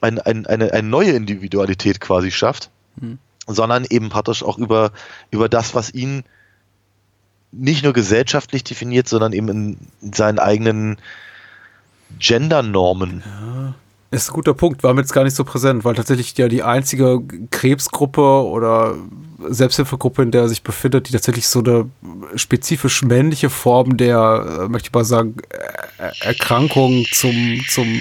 ein, ein, eine, eine neue Individualität quasi schafft, mhm. sondern eben praktisch auch über, über das, was ihn nicht nur gesellschaftlich definiert, sondern eben in seinen eigenen Gendernormen. Ja. Ist ein guter Punkt, war mir jetzt gar nicht so präsent, weil tatsächlich ja die einzige Krebsgruppe oder Selbsthilfegruppe, in der er sich befindet, die tatsächlich so eine spezifisch männliche Form der, äh, möchte ich mal sagen, Erkrankung zum, zum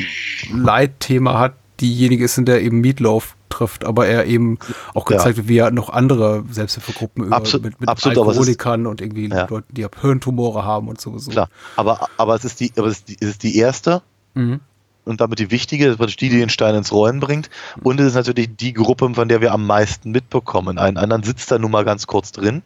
Leitthema hat, diejenige ist, in der eben Meatloaf trifft, aber er eben auch gezeigt wird, wie er noch andere Selbsthilfegruppen über, absolut, mit, mit absolut, Alkoholikern und irgendwie ja. Leuten, die Hirntumore haben und sowieso. Klar, aber, aber es ist die, aber es ist die, es ist die erste, mhm und damit die wichtige, die, die den Stein ins Rollen bringt. Und es ist natürlich die Gruppe, von der wir am meisten mitbekommen. Einen anderen sitzt da nun mal ganz kurz drin.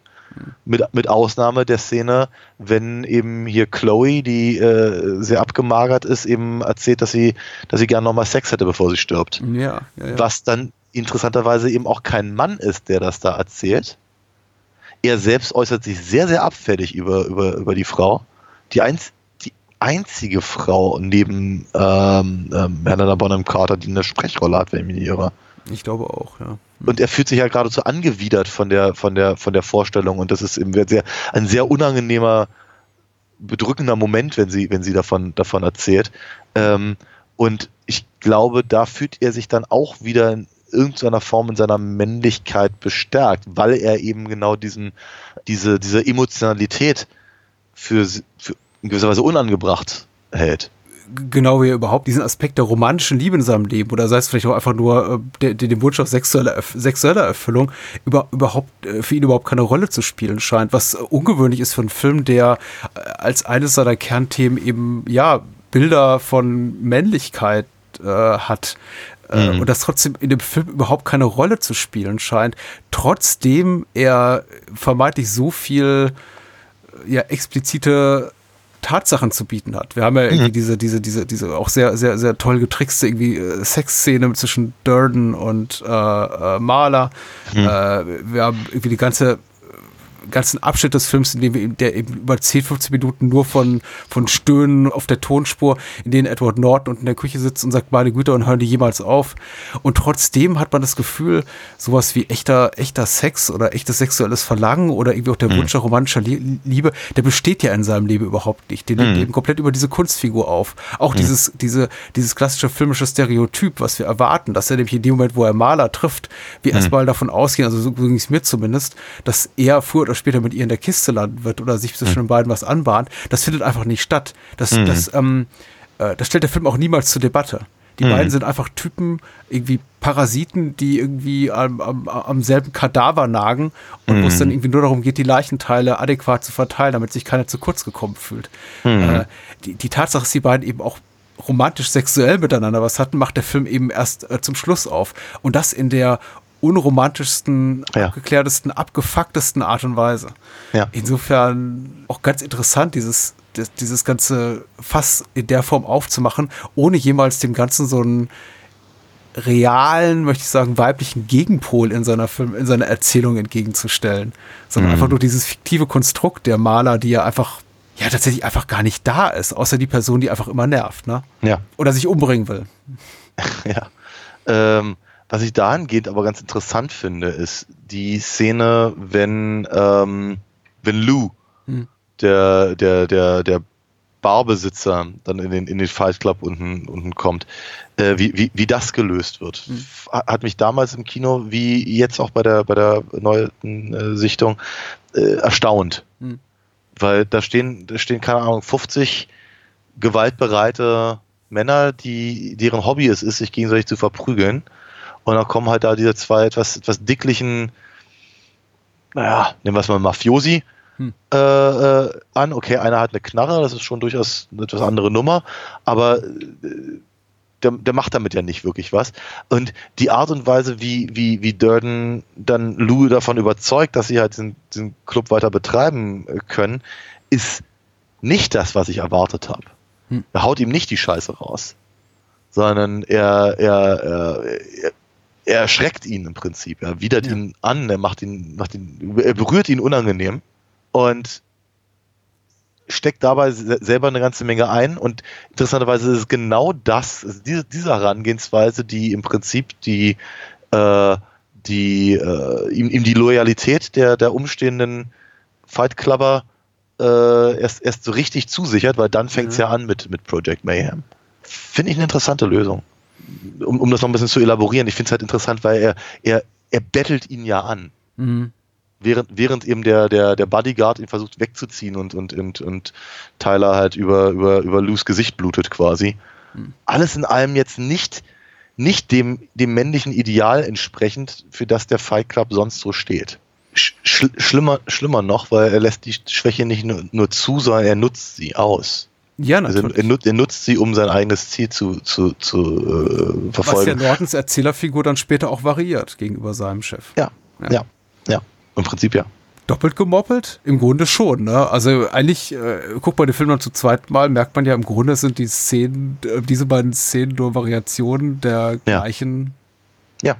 Mit, mit Ausnahme der Szene, wenn eben hier Chloe, die äh, sehr abgemagert ist, eben erzählt, dass sie, dass sie gerne nochmal Sex hätte, bevor sie stirbt. Ja, ja, ja. Was dann interessanterweise eben auch kein Mann ist, der das da erzählt. Er selbst äußert sich sehr, sehr abfällig über, über, über die Frau. Die, einz einzige Frau neben ähm, ähm, Helena Bonham Carter, die eine Sprechrolle hat, wenn ich mich nicht irre. Ich glaube auch, ja. Und er fühlt sich ja geradezu angewidert von der, von der, von der Vorstellung und das ist eben sehr, ein sehr unangenehmer, bedrückender Moment, wenn sie, wenn sie davon, davon erzählt. Ähm, und ich glaube, da fühlt er sich dann auch wieder irgendeiner Form in seiner Männlichkeit bestärkt, weil er eben genau diesen, diese, diese Emotionalität für, für in gewisser Weise unangebracht hält. Genau wie er überhaupt diesen Aspekt der romantischen Liebe in seinem Leben oder sei es vielleicht auch einfach nur äh, den Wunsch auf sexuelle, sexuelle Erfüllung über, überhaupt äh, für ihn überhaupt keine Rolle zu spielen scheint, was ungewöhnlich ist für einen Film, der äh, als eines seiner Kernthemen eben ja Bilder von Männlichkeit äh, hat. Mhm. Und das trotzdem in dem Film überhaupt keine Rolle zu spielen scheint, trotzdem er vermeintlich so viel ja, explizite Tatsachen zu bieten hat. Wir haben ja irgendwie mhm. diese, diese, diese, diese auch sehr, sehr, sehr toll getrickste irgendwie äh, Sexszene zwischen Durden und äh, äh, Mahler. Mhm. Äh, wir haben irgendwie die ganze ganzen Abschnitt des Films, in dem wir, der eben über 10, 15 Minuten nur von, von Stöhnen auf der Tonspur, in denen Edward Norton unten in der Küche sitzt und sagt, meine Güte, und hören die jemals auf. Und trotzdem hat man das Gefühl, sowas wie echter, echter Sex oder echtes sexuelles Verlangen oder irgendwie auch der mhm. Wunsch nach romantischer Liebe, der besteht ja in seinem Leben überhaupt nicht. Den mhm. eben komplett über diese Kunstfigur auf. Auch mhm. dieses, diese, dieses klassische filmische Stereotyp, was wir erwarten, dass er nämlich in dem Moment, wo er Maler trifft, wir mhm. erstmal davon ausgehen, also so ging es mir zumindest, dass er früher oder später mit ihr in der Kiste landen wird oder sich zwischen den beiden was anbahnt, das findet einfach nicht statt. Das, mhm. das, ähm, äh, das stellt der Film auch niemals zur Debatte. Die mhm. beiden sind einfach Typen, irgendwie Parasiten, die irgendwie am, am, am selben Kadaver nagen und mhm. wo es dann irgendwie nur darum geht, die Leichenteile adäquat zu verteilen, damit sich keiner zu kurz gekommen fühlt. Mhm. Äh, die, die Tatsache, dass die beiden eben auch romantisch sexuell miteinander was hatten, macht der Film eben erst äh, zum Schluss auf. Und das in der unromantischsten, ja. abgeklärtesten, abgefucktesten Art und Weise. Ja. Insofern auch ganz interessant, dieses, dieses ganze Fass in der Form aufzumachen, ohne jemals dem Ganzen so einen realen, möchte ich sagen, weiblichen Gegenpol in seiner Film, in seiner Erzählung entgegenzustellen. Sondern mhm. einfach nur dieses fiktive Konstrukt der Maler, die ja einfach, ja, tatsächlich einfach gar nicht da ist, außer die Person, die einfach immer nervt, ne? Ja. Oder sich umbringen will. Ja. Ähm, was ich dahingehend aber ganz interessant finde, ist die Szene, wenn, ähm, wenn Lou, hm. der, der, der, der Barbesitzer, dann in den, in den Fight Club unten, unten kommt, äh, wie, wie, wie das gelöst wird. Hm. Hat mich damals im Kino, wie jetzt auch bei der, bei der neuen äh, Sichtung, äh, erstaunt. Hm. Weil da stehen, da stehen, keine Ahnung, 50 gewaltbereite Männer, die, deren Hobby es ist, sich gegenseitig zu verprügeln. Und dann kommen halt da diese zwei etwas, etwas dicklichen naja, nehmen wir es mal Mafiosi äh, äh, an. Okay, einer hat eine Knarre, das ist schon durchaus eine etwas andere Nummer, aber äh, der, der macht damit ja nicht wirklich was. Und die Art und Weise, wie, wie, wie Durden dann Lou davon überzeugt, dass sie halt diesen, diesen Club weiter betreiben äh, können, ist nicht das, was ich erwartet habe. Er haut ihm nicht die Scheiße raus, sondern er, er, er, er er erschreckt ihn im Prinzip, er widert ihn an, er macht ihn, macht ihn, er berührt ihn unangenehm und steckt dabei se- selber eine ganze Menge ein und interessanterweise ist es genau das, also diese, diese Herangehensweise, die im Prinzip die, äh, die äh, ihm, ihm die Loyalität der, der umstehenden Fight Clubber äh, erst, erst so richtig zusichert, weil dann fängt es ja an mit, mit Project Mayhem. Finde ich eine interessante Lösung. Um, um das noch ein bisschen zu elaborieren, ich finde es halt interessant, weil er, er, er bettelt ihn ja an Mhm. während, während eben der, der, der Bodyguard ihn versucht wegzuziehen und, und, und, und Tyler halt über, über, über Lou's Gesicht blutet quasi. Alles in allem jetzt nicht, nicht dem, dem männlichen Ideal entsprechend, für das der Fight Club sonst so steht. Sch schl schlimmer, schlimmer noch, weil er lässt die Schwäche nicht nur, nur zu, sondern er nutzt sie aus. Ja, Also natürlich. er, nut, er nutzt sie, um sein eigenes Ziel zu, zu, zu äh, Was ja verfolgen. Nortons Erzählerfigur dann später auch variiert gegenüber seinem Chef. Ja, Ja. ja, ja, Im Prinzip ja. Doppelt gemoppelt? Im Grunde schon, ne? Also eigentlich, äh, guckt man den Film dann zum zweiten Mal, merkt man ja im Grunde sind die Szenen, äh, diese beiden Szenen nur Variationen der Ja. gleichen Ja.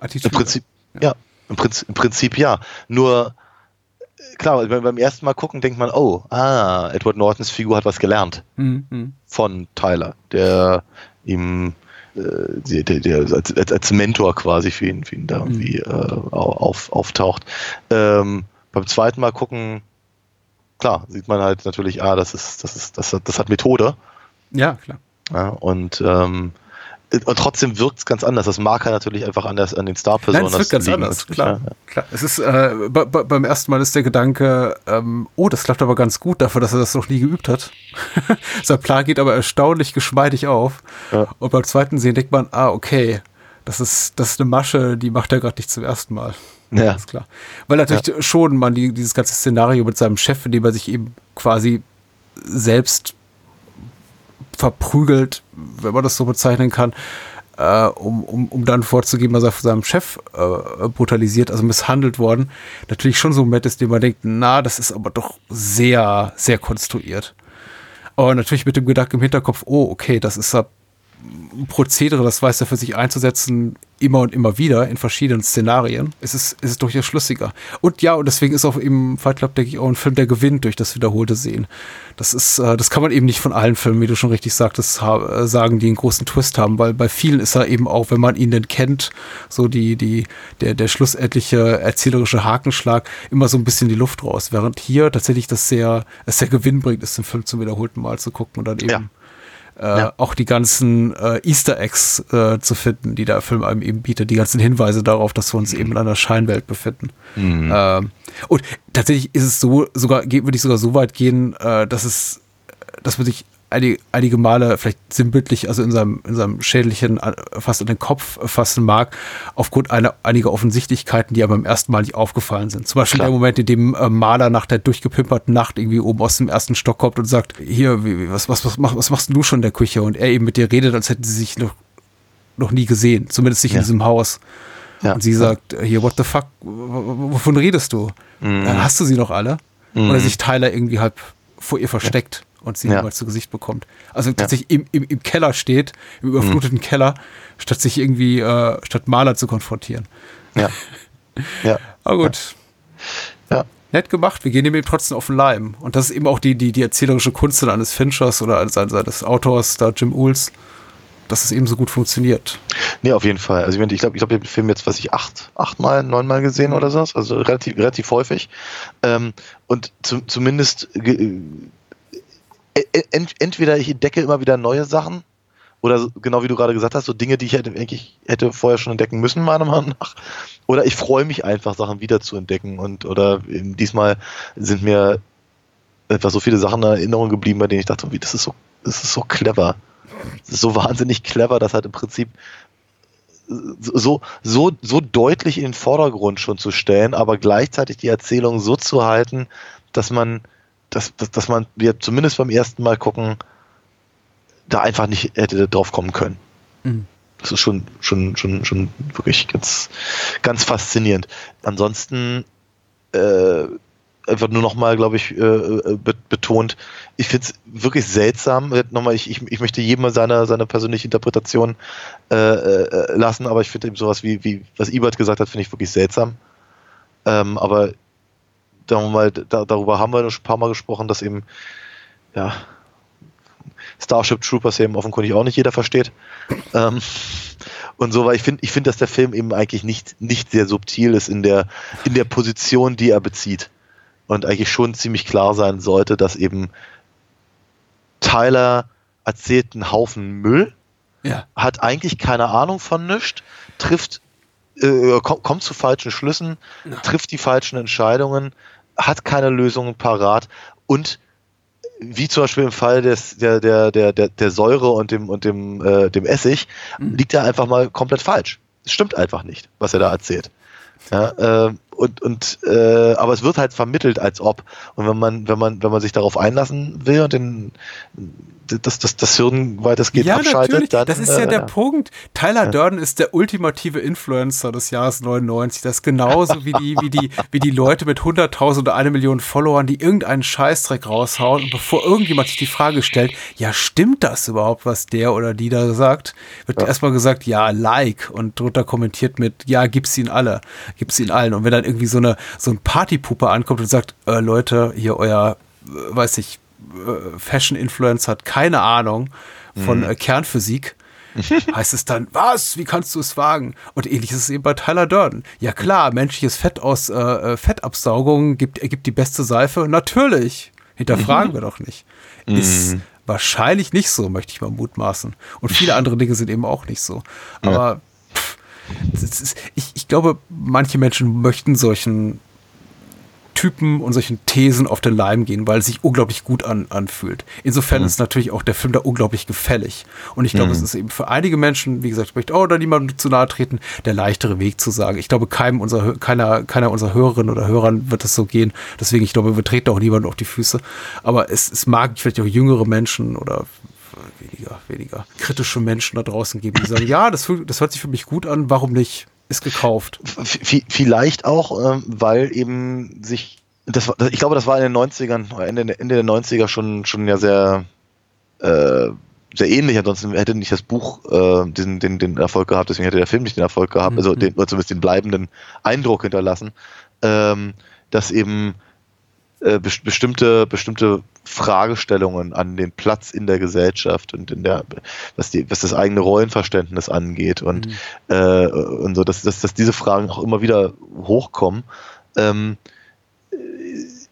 Attitüde. Im Prinzip, ja, im, Prinzip, im Prinzip ja. Nur, klar, beim, beim ersten Mal gucken denkt man, oh, ah, Edward Nortons Figur hat was gelernt Mhm, mhm. von Tyler, der ihm äh, der, der, als, als, Mentor quasi für ihn, für ihn da irgendwie äh, au- auf, auftaucht. Ähm, beim zweiten Mal gucken, klar, sieht man halt natürlich, ah, das ist, das ist, das hat, das hat Methode. Ja, klar. Ja, und, ähm, und trotzdem wirkt es ganz anders. Das mag halt natürlich einfach anders an den Nein, Star-Personen. es wird ganz anders, Das- klar. ja, klar. Es ist, äh, bei, bei, beim ersten Mal ist der Gedanke, ähm, oh, das klappt aber ganz gut dafür, dass er das noch nie geübt hat. Sein Plan geht aber erstaunlich geschmeidig auf. Ja. Und beim zweiten Sehen denkt man, ah, okay, das ist, das ist eine Masche, die macht er gerade nicht zum ersten Mal. Ja. Ist klar. Weil natürlich schon man die, dieses ganze Szenario mit seinem Chef, in dem er sich eben quasi selbst verprügelt, wenn man das so bezeichnen kann, äh, um, um, um dann vorzugeben, dass er von seinem Chef äh, brutalisiert, also misshandelt worden, natürlich schon so ein Moment ist, dem man denkt, na, das ist aber doch sehr, sehr konstruiert. Aber natürlich mit dem Gedanken im Hinterkopf, oh, okay, das ist Prozedere, das weiß er für sich einzusetzen, immer und immer wieder in verschiedenen Szenarien, ist es, ist es durchaus schlüssiger. Und ja, und deswegen ist auch eben Fight Club, denke ich, auch ein Film, der gewinnt durch das wiederholte Sehen. Das ist, äh, das kann man eben nicht von allen Filmen, wie du schon richtig sagtest, äh, sagen, die einen großen Twist haben, weil bei vielen ist er eben auch, wenn man ihn denn kennt, so die, die, der, der schlussendliche erzählerische Hakenschlag immer so ein bisschen die Luft raus. Während hier tatsächlich das sehr, es sehr gewinnbringend ist, den Film zum wiederholten Mal zu gucken und dann eben Ja. Äh, Ja. auch die ganzen äh, Easter Eggs äh, zu finden, die der Film einem eben bietet, die ganzen Hinweise darauf, dass wir uns eben in einer Scheinwelt befinden. Ähm, und tatsächlich ist es so, sogar würde ich sogar so weit gehen, äh, dass es, dass man sich einige, einige Male vielleicht sinnbildlich, also in seinem, in seinem Schädelchen äh, fast in den Kopf fassen mag, aufgrund einer, einiger Offensichtlichkeiten, die aber beim ersten Mal nicht aufgefallen sind. Zum Beispiel Klar. der Moment, in dem äh, Maler nach der durchgepimperten Nacht irgendwie oben aus dem ersten Stock kommt und sagt, hier, wie, was, was, was, was machst du schon in der Küche? Und er eben mit dir redet, als hätten sie sich noch, noch nie gesehen, zumindest nicht in Ja. diesem Haus. Ja. Und sie sagt, hier, what the fuck, wovon redest du? Mhm. Äh, Hast du sie noch alle? Oder sich Tyler irgendwie halb vor ihr versteckt und sie Ja. niemals zu Gesicht bekommt. Also tatsächlich im, im, im Keller steht, im überfluteten Mhm. Keller, statt sich irgendwie, äh, statt Maler zu konfrontieren. Ja. Ja. Aber gut, Ja. nett gemacht, wir gehen dem eben trotzdem auf den Leim. Und das ist eben auch die, die, die erzählerische Kunst eines Finchers oder eines, seines Autors, da Jim Uhls, dass es eben so gut funktioniert. Nee, auf jeden Fall. Also ich, glaube, ich glaube, den Film jetzt, was ich acht, achtmal, neunmal gesehen oder so, also relativ, relativ häufig. Ähm, und zu, zumindest entweder ich entdecke immer wieder neue Sachen oder genau wie du gerade gesagt hast, so Dinge, die ich hätte, eigentlich hätte vorher schon entdecken müssen, meiner Meinung nach. Oder ich freue mich einfach, Sachen wieder zu entdecken und oder eben diesmal sind mir etwas so viele Sachen in Erinnerung geblieben, bei denen ich dachte, wie, das ist so, das ist so clever. Das ist so wahnsinnig clever, dass halt im Prinzip so, so, so deutlich in den Vordergrund schon zu stellen, aber gleichzeitig die Erzählung so zu halten, dass man, dass, dass, dass man, wir zumindest beim ersten Mal gucken, da einfach nicht hätte drauf kommen können. Mhm. Das ist schon, schon, schon, schon wirklich ganz, ganz faszinierend. Ansonsten äh, einfach nur nochmal, glaube ich, äh, betont, ich finde es wirklich seltsam. Nochmal, ich, ich, ich möchte jedem seine, seine persönliche Interpretation äh, äh, lassen, aber ich finde eben sowas wie, wie, was Ibert gesagt hat, finde ich wirklich seltsam. Ähm, aber mal, da, darüber haben wir schon ein paar Mal gesprochen, dass eben, ja, Starship Troopers eben offenkundig auch nicht jeder versteht. Ähm, und so, weil ich finde, ich finde, dass der Film eben eigentlich nicht, nicht sehr subtil ist in der, in der Position, die er bezieht. Und eigentlich schon ziemlich klar sein sollte, dass eben Tyler erzählt einen Haufen Müll, ja. hat eigentlich keine Ahnung von nichts, trifft, äh, kommt, kommt zu falschen Schlüssen, ja. trifft die falschen Entscheidungen, hat keine Lösungen parat und wie zum Beispiel im Fall des, der, der, der, der, der Säure und dem, und dem, äh, dem Essig, mhm. liegt er einfach mal komplett falsch. Es stimmt einfach nicht, was er da erzählt. Ja, äh, und, und äh, aber es wird halt vermittelt, als ob. Und wenn man, wenn man, wenn man sich darauf einlassen will und den das, das, das Hirn weitestgehend ja, abschaltet, natürlich. dann. Das ist ja äh, der Punkt. Tyler ja. Durden ist der ultimative Influencer des Jahres 99. Das ist genauso wie die, wie die, wie die Leute mit 100.000 oder eine Million Followern, die irgendeinen Scheißdreck raushauen und bevor irgendjemand sich die Frage stellt, ja, stimmt das überhaupt, was der oder die da sagt, wird ja. erstmal gesagt, ja, like und drunter kommentiert mit, ja, gibt's ihn alle, gibt's ihn allen. Und wenn dann irgendwie so eine, so ein Partypuppe ankommt und sagt, äh, Leute, hier euer, äh, weiß ich, Fashion-Influencer hat keine Ahnung von mhm. äh, Kernphysik, heißt es dann, was? Wie kannst du es wagen? Und ähnlich ist es eben bei Tyler Durden. Ja klar, menschliches Fett aus äh, äh Fettabsaugung gibt, ergibt die beste Seife. Natürlich. Hinterfragen wir doch nicht. Ist mhm. wahrscheinlich nicht so, möchte ich mal mutmaßen. Und viele andere Dinge sind eben auch nicht so. Aber ja. pff, ist, ich, ich glaube, manche Menschen möchten solchen Typen und solchen Thesen auf den Leim gehen, weil es sich unglaublich gut an, anfühlt. Insofern mhm. ist natürlich auch der Film da unglaublich gefällig. Und ich glaube, mhm. es ist eben für einige Menschen, wie gesagt, ich möchte auch da niemandem zu nahe treten, der leichtere Weg zu sagen. Ich glaube, keinem unserer, keiner, keiner unserer Hörerinnen oder Hörern wird es so gehen. Deswegen, ich glaube, wir treten auch niemandem auf die Füße. Aber es, es mag vielleicht auch jüngere Menschen oder weniger, weniger kritische Menschen da draußen geben, die sagen, ja, das, das hört sich für mich gut an, warum nicht? Ist gekauft. V vielleicht auch, ähm, weil eben sich, das, ich glaube, das war in den 90ern, Ende, Ende der 90er schon, schon ja sehr, äh, sehr ähnlich. Ansonsten hätte nicht das Buch äh, diesen, den, den Erfolg gehabt, deswegen hätte der Film nicht den Erfolg gehabt, also mhm. den, oder zumindest den bleibenden Eindruck hinterlassen, ähm, dass eben äh, bestimmte, bestimmte Fragestellungen an den Platz in der Gesellschaft und in der, was, die, was das eigene Rollenverständnis angeht und, mhm. äh, und so, dass, dass, dass diese Fragen auch immer wieder hochkommen. Ähm,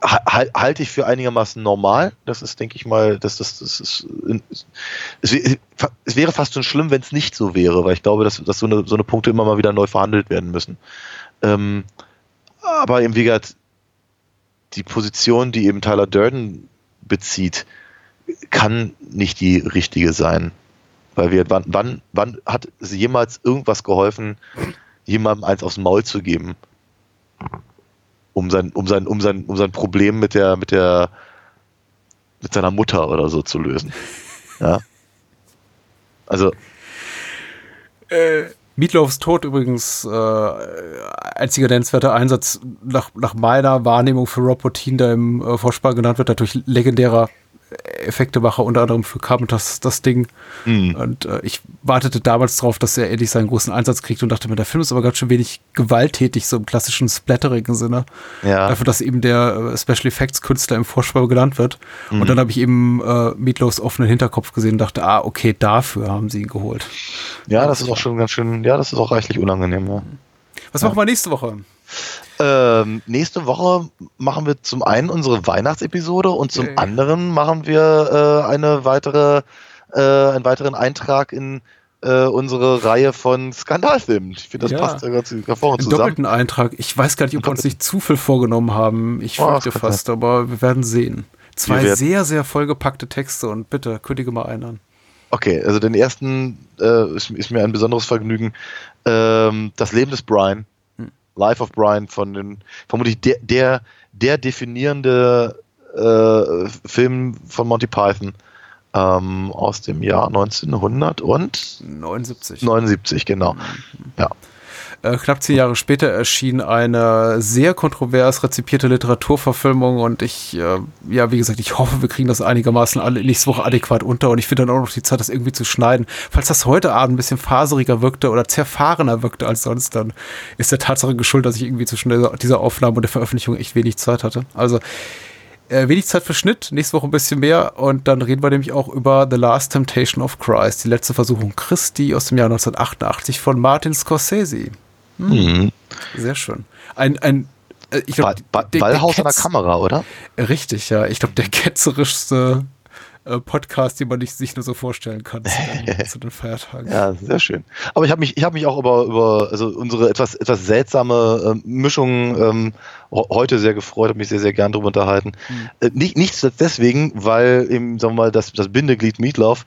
halte ich für einigermaßen normal. Das ist, denke ich mal, dass das, das ist, es, es wäre fast schon schlimm, wenn es nicht so wäre, weil ich glaube, dass, dass so, eine, so eine Punkte immer mal wieder neu verhandelt werden müssen. Ähm, aber eben, wie gesagt, die Position, die eben Tyler Durden bezieht, kann nicht die richtige sein. Weil wir, wann, wann, wann hat es jemals irgendwas geholfen, jemandem eins aufs Maul zu geben? Um sein, um sein, um sein, um sein Problem mit der, mit der, mit seiner Mutter oder so zu lösen. Ja. Also. Äh, Meatloafs Tod übrigens äh, einziger nennenswerter Einsatz nach, nach meiner Wahrnehmung für Rob Bottin, der im äh, Vorspann genannt wird, natürlich legendärer Effektemacher, unter anderem für Carpenters das Ding. Mhm. Und äh, ich wartete damals darauf, dass er endlich seinen großen Einsatz kriegt und dachte mir, der Film ist aber ganz schön wenig gewalttätig, so im klassischen splatterigen Sinne. Ja. Dafür, dass eben der äh, Special Effects Künstler im Vorspann genannt wird. Mhm. Und dann habe ich eben äh, Meatloafs offenen Hinterkopf gesehen und dachte, ah, okay, dafür haben sie ihn geholt. Ja, das ist auch schon ganz schön, ja, das ist auch reichlich unangenehm, ja. Was machen wir nächste Woche? Ähm, nächste Woche machen wir zum einen unsere Weihnachtsepisode und zum okay. anderen machen wir äh, eine weitere, äh, einen weiteren Eintrag in äh, unsere Reihe von Skandalfilmen. Ich finde, das ja. passt ja ganz hervorragend zusammen. doppelten Eintrag. Ich weiß gar nicht, ob wir uns nicht zu viel vorgenommen haben. Ich oh, fürchte fast, aber wir werden sehen. Zwei sehr, sehr vollgepackte Texte und bitte kündige mal einen an. Okay, also den ersten äh, ist, ist mir ein besonderes Vergnügen. Ähm, das Leben des Brian, Life of Brian von den, vermutlich der, der, der definierende äh, Film von Monty Python ähm, aus dem Jahr 1979, 79. genau. Ja. Äh, knapp zehn Jahre später erschien eine sehr kontrovers rezipierte Literaturverfilmung und ich, äh, ja, wie gesagt, ich hoffe, wir kriegen das einigermaßen alle nächste Woche adäquat unter und ich finde dann auch noch die Zeit, das irgendwie zu schneiden. Falls das heute Abend ein bisschen faseriger wirkte oder zerfahrener wirkte als sonst, dann ist der Tatsache geschuldet, dass ich irgendwie zwischen dieser, Aufnahme und der Veröffentlichung echt wenig Zeit hatte. Also, äh, wenig Zeit für Schnitt, nächste Woche ein bisschen mehr und dann reden wir nämlich auch über The Last Temptation of Christ, die letzte Versuchung Christi aus dem Jahr 1988 von Martin Scorsese. Mhm. Sehr schön. Ein, ein äh, ich glaub, der- der Ballhaus an der Kamera, oder? Richtig, ja. Ich glaube, der ketzerischste äh, Podcast, den man sich nur so vorstellen kann zu den, zu den Feiertagen. Ja, sehr schön. Aber ich habe mich, ich habe mich auch über, über also unsere etwas, etwas seltsame ähm, Mischung ähm, heute sehr gefreut, habe mich sehr, sehr gern darüber unterhalten. Äh, nicht, nicht deswegen, weil eben, sagen wir mal, das, das Bindeglied Meatloaf,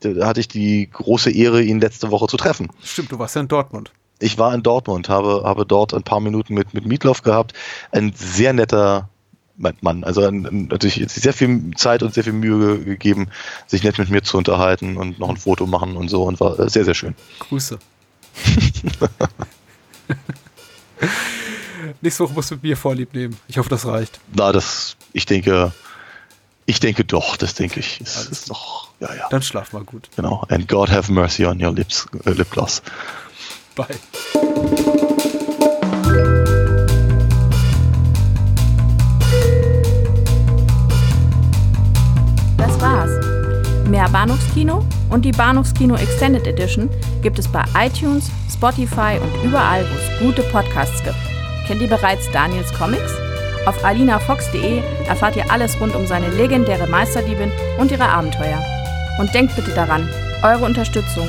da hatte ich die große Ehre, ihn letzte Woche zu treffen. Stimmt, du warst ja in Dortmund. Ich war in Dortmund, habe, habe dort ein paar Minuten mit, mit Meatloaf gehabt. Ein sehr netter Mann, also ein, natürlich sehr viel Zeit und sehr viel Mühe ge- gegeben, sich nett mit mir zu unterhalten und noch ein Foto machen und so und war äh, sehr, sehr schön. Grüße. Nächste Woche musst du mit mir Vorlieb nehmen. Ich hoffe, das reicht. Na, das, ich denke, ich denke doch, das denke ich. Ist, Alles ist doch, ja, ja, Dann schlaf mal gut. genau. And God have mercy on your lips, äh, lip gloss. Bye. Das war's. Mehr Bahnhofskino und die Bahnhofskino Extended Edition gibt es bei iTunes, Spotify und überall, wo es gute Podcasts gibt. Kennt ihr bereits Daniels Comics? Auf alinafox.de erfahrt ihr alles rund um seine legendäre Meisterdiebin und ihre Abenteuer. Und denkt bitte daran, eure Unterstützung